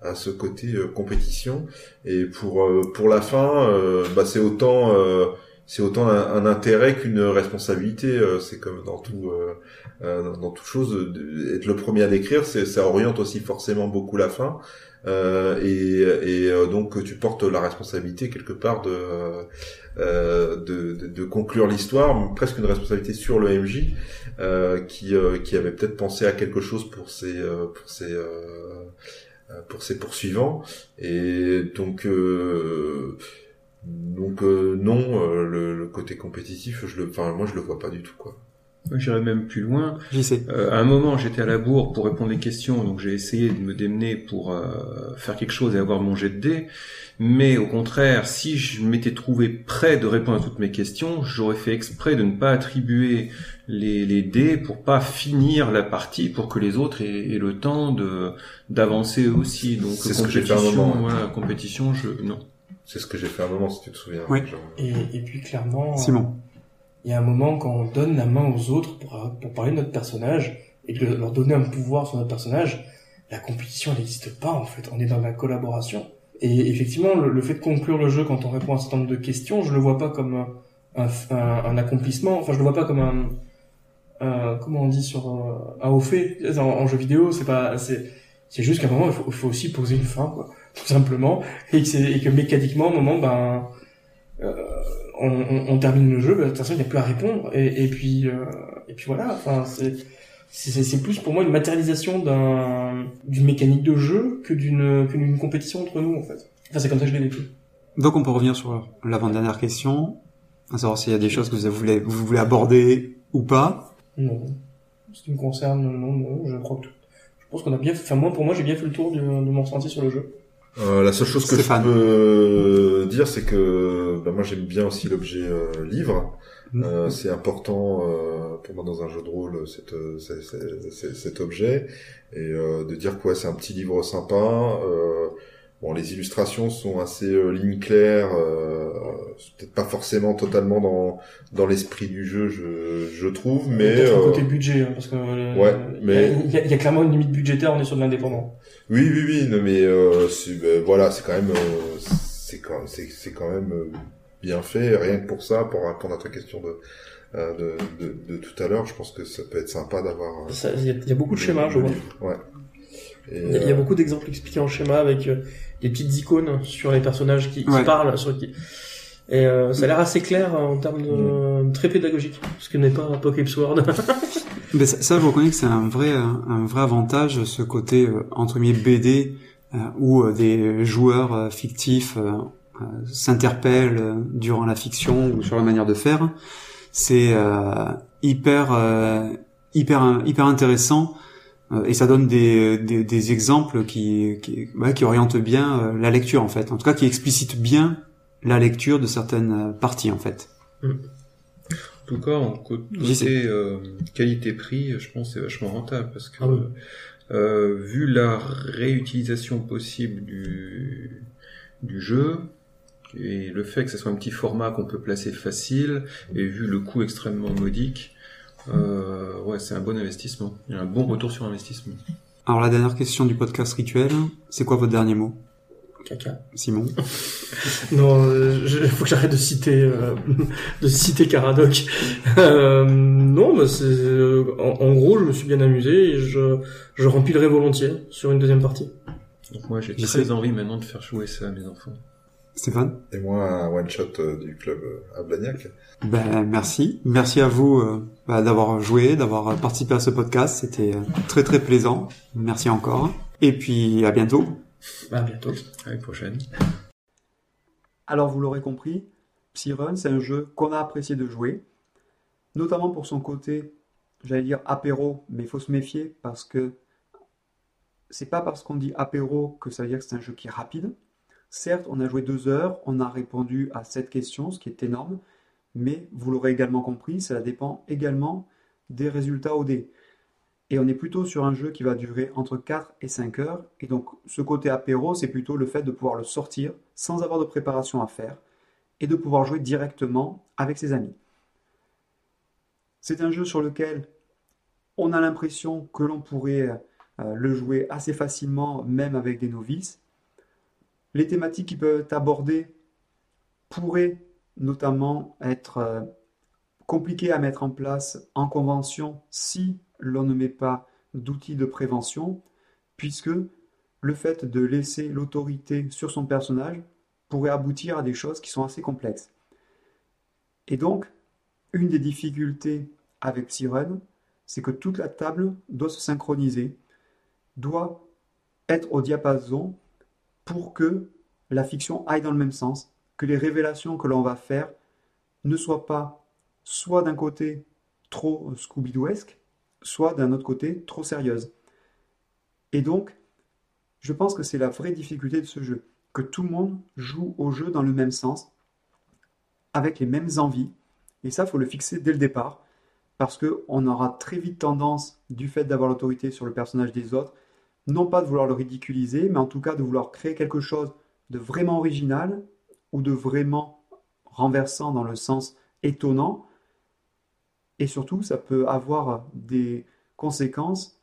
à ce côté compétition. Et pour pour la fin, bah c'est autant c'est autant un, intérêt qu'une responsabilité. c'est comme dans tout dans, dans toute chose, être le premier à décrire, c'est ça oriente aussi forcément beaucoup la fin. Euh, et et euh, donc tu portes la responsabilité quelque part de euh, de, de, de conclure l'histoire, presque une responsabilité sur le MJ euh, qui euh, qui avait peut-être pensé à quelque chose pour ses euh, pour ses pour ses poursuivants. Et donc donc non le, le côté compétitif je le enfin moi je le vois pas du tout quoi J'irais même plus loin. J'y sais. Euh, à un moment, j'étais à la bourre pour répondre aux questions, donc j'ai essayé de me démener pour euh, faire quelque chose et avoir mon jet de dés. Mais au contraire, si je m'étais trouvé prêt de répondre à toutes mes questions, j'aurais fait exprès de ne pas attribuer les, les dés pour pas finir la partie, pour que les autres aient, aient le temps de d'avancer eux aussi. Donc C'est ce que j'ai fait un compétition, moment, voilà, compétition, je non. c'est ce que j'ai fait à un moment si tu te souviens Oui. Genre, Et, et puis clairement, euh, Simon. Il y a un moment quand on donne la main aux autres pour, pour parler de notre personnage et leur donner un pouvoir sur notre personnage, la compétition n'existe pas en fait. On est dans la collaboration. Et effectivement, le, fait de conclure le jeu quand on répond à un certain nombre de questions, je le vois pas comme un, un, un accomplissement. Enfin, je le vois pas comme un, un comment on dit sur euh, un haut fait en, jeu vidéo. C'est pas, c'est, c'est juste qu'à un moment il faut, aussi poser une fin, quoi, tout simplement, et que, mécaniquement, au moment, ben euh, on, on, on termine le jeu, bah, de toute façon, il n'y a plus à répondre. Et, et puis, euh, et puis voilà. Enfin, c'est, c'est, c'est plus pour moi une matérialisation d'un, d'une mécanique de jeu que d'une, que d'une compétition entre nous, en fait. Enfin, c'est comme ça que je l'ai vécu. Donc on peut revenir sur l'avant-dernière question, à savoir s'il y a des choses que vous voulez, vous voulez aborder ou pas. Non. Ce qui me concerne, non, non, je crois que tout. Je pense qu'on a bien, fait- enfin, moi, pour moi, j'ai bien fait le tour de, de mon ressenti sur le jeu. Euh, la seule chose que Stéphane. je peux dire, c'est que bah, moi j'aime bien aussi l'objet euh, livre. Mm. Euh, c'est important euh, pour moi dans un jeu de rôle cette, euh, cet objet et euh, de dire quoi c'est un petit livre sympa. Euh, bon, les illustrations sont assez euh, ligne claire, euh, c'est peut-être pas forcément totalement dans dans l'esprit du jeu, je, je trouve, mais Peut-être euh, côté budget, hein, parce que euh, Ouais, il mais- y, a, il y a- il y a clairement une limite budgétaire, on est sur de l'indépendant. Oui, oui, oui, non, mais euh, c'est, ben, voilà, c'est quand même, euh, c'est quand, c'est, c'est quand même euh, bien fait. Rien que pour ça, pour répondre à ta question de, euh, de, de, de tout à l'heure, je pense que ça peut être sympa d'avoir. euh, Ça- Il y, a- il y a beaucoup de schémas, je vois. Ouais. Il y, y a beaucoup d'exemples expliqués en schéma avec euh, des petites icônes sur les personnages qui, qui Ouais. parlent, sur qui... et euh, ça a l'air assez clair euh, en termes de très pédagogique, ce que n'est pas Pokémon Sword. Mais ça, ça, je reconnais que c'est un vrai, un, un vrai avantage, ce côté euh, entre guillemets BD euh, où euh, des joueurs euh, fictifs euh, euh, s'interpellent euh, durant la fiction ou sur la manière de faire. C'est euh, hyper, euh, hyper, hyper intéressant euh, et ça donne des, des, des exemples qui, qui, ouais, qui orientent bien euh, la lecture en fait. En tout cas, qui explicitent bien la lecture de certaines euh, parties en fait. tout cas, en co- J'y sais. côté euh, qualité-prix, je pense que c'est vachement rentable parce que Ah oui. euh, vu la réutilisation possible du, du jeu et le fait que ce soit un petit format qu'on peut placer facile et vu le coût extrêmement modique, euh, ouais, c'est un bon investissement. Il y a un bon retour sur investissement. Alors la dernière question du podcast rituel, c'est quoi votre dernier mot? Caca. Simon Non, euh, je- il faut que j'arrête de citer, euh, de citer Caradoc. Euh, non, mais c'est, euh, en, en gros, je me suis bien amusé et je, je rempilerai volontiers sur une deuxième partie. Donc moi, j'ai très envie maintenant de faire jouer ça à mes enfants. Stéphane? Et moi, un one-shot euh, du club euh, à Blagnac. Ben merci. Merci à vous euh, bah, d'avoir joué, d'avoir participé à ce podcast. C'était euh, très très plaisant. Merci encore. Et puis à bientôt. À bientôt. À la prochaine. Alors vous l'aurez compris, Psyrun, c'est un jeu qu'on a apprécié de jouer, notamment pour son côté, j'allais dire apéro, mais il faut se méfier parce que c'est pas parce qu'on dit apéro que ça veut dire que c'est un jeu qui est rapide. Certes, on a joué deux heures, on a répondu à sept questions, ce qui est énorme, mais vous l'aurez également compris, cela dépend également des résultats au dé. Et on est plutôt sur un jeu qui va durer entre 4 et 5 heures. Et donc, ce côté apéro, c'est plutôt le fait de pouvoir le sortir sans avoir de préparation à faire et de pouvoir jouer directement avec ses amis. C'est un jeu sur lequel on a l'impression que l'on pourrait euh, le jouer assez facilement, même avec des novices. Les thématiques qui peuvent être abordées pourraient notamment être euh, compliquées à mettre en place en convention si l'on ne met pas d'outils de prévention, puisque le fait de laisser l'autorité sur son personnage pourrait aboutir à des choses qui sont assez complexes. Et donc, une des difficultés avec Psyrun, c'est que toute la table doit se synchroniser, doit être au diapason pour que la fiction aille dans le même sens, que les révélations que l'on va faire ne soient pas soit d'un côté trop Scooby-Dooesque, soit d'un autre côté trop sérieuses. Et donc, je pense que c'est la vraie difficulté de ce jeu, que tout le monde joue au jeu dans le même sens, avec les mêmes envies, et ça, faut le fixer dès le départ, parce qu'on aura très vite tendance, du fait d'avoir l'autorité sur le personnage des autres, non pas de vouloir le ridiculiser, mais en tout cas de vouloir créer quelque chose de vraiment original, ou de vraiment renversant dans le sens étonnant, et surtout, ça peut avoir des conséquences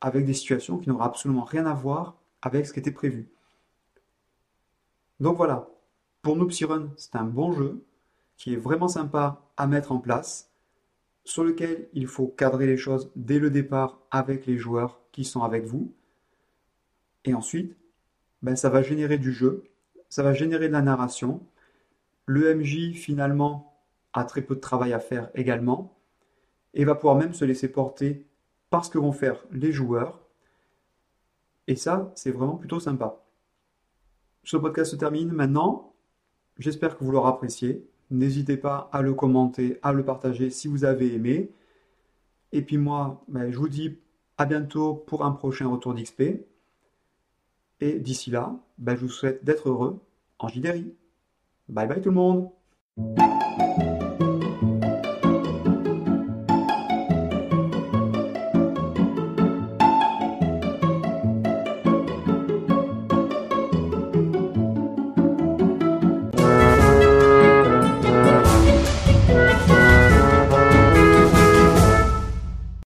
avec des situations qui n'auront absolument rien à voir avec ce qui était prévu. Donc voilà, pour nous Psyrun, c'est un bon jeu qui est vraiment sympa à mettre en place, sur lequel il faut cadrer les choses dès le départ avec les joueurs qui sont avec vous. Et ensuite, ben, ça va générer du jeu, ça va générer de la narration. Le MJ finalement a très peu de travail à faire également et va pouvoir même se laisser porter par ce que vont faire les joueurs. Et ça, c'est vraiment plutôt sympa. Ce podcast se termine maintenant. J'espère que vous l'aurez apprécié. N'hésitez pas à le commenter, à le partager si vous avez aimé. Et puis moi, ben, je vous dis à bientôt pour un prochain retour d'XP. Et d'ici là, ben, je vous souhaite d'être heureux en JDRI. Bye bye tout le monde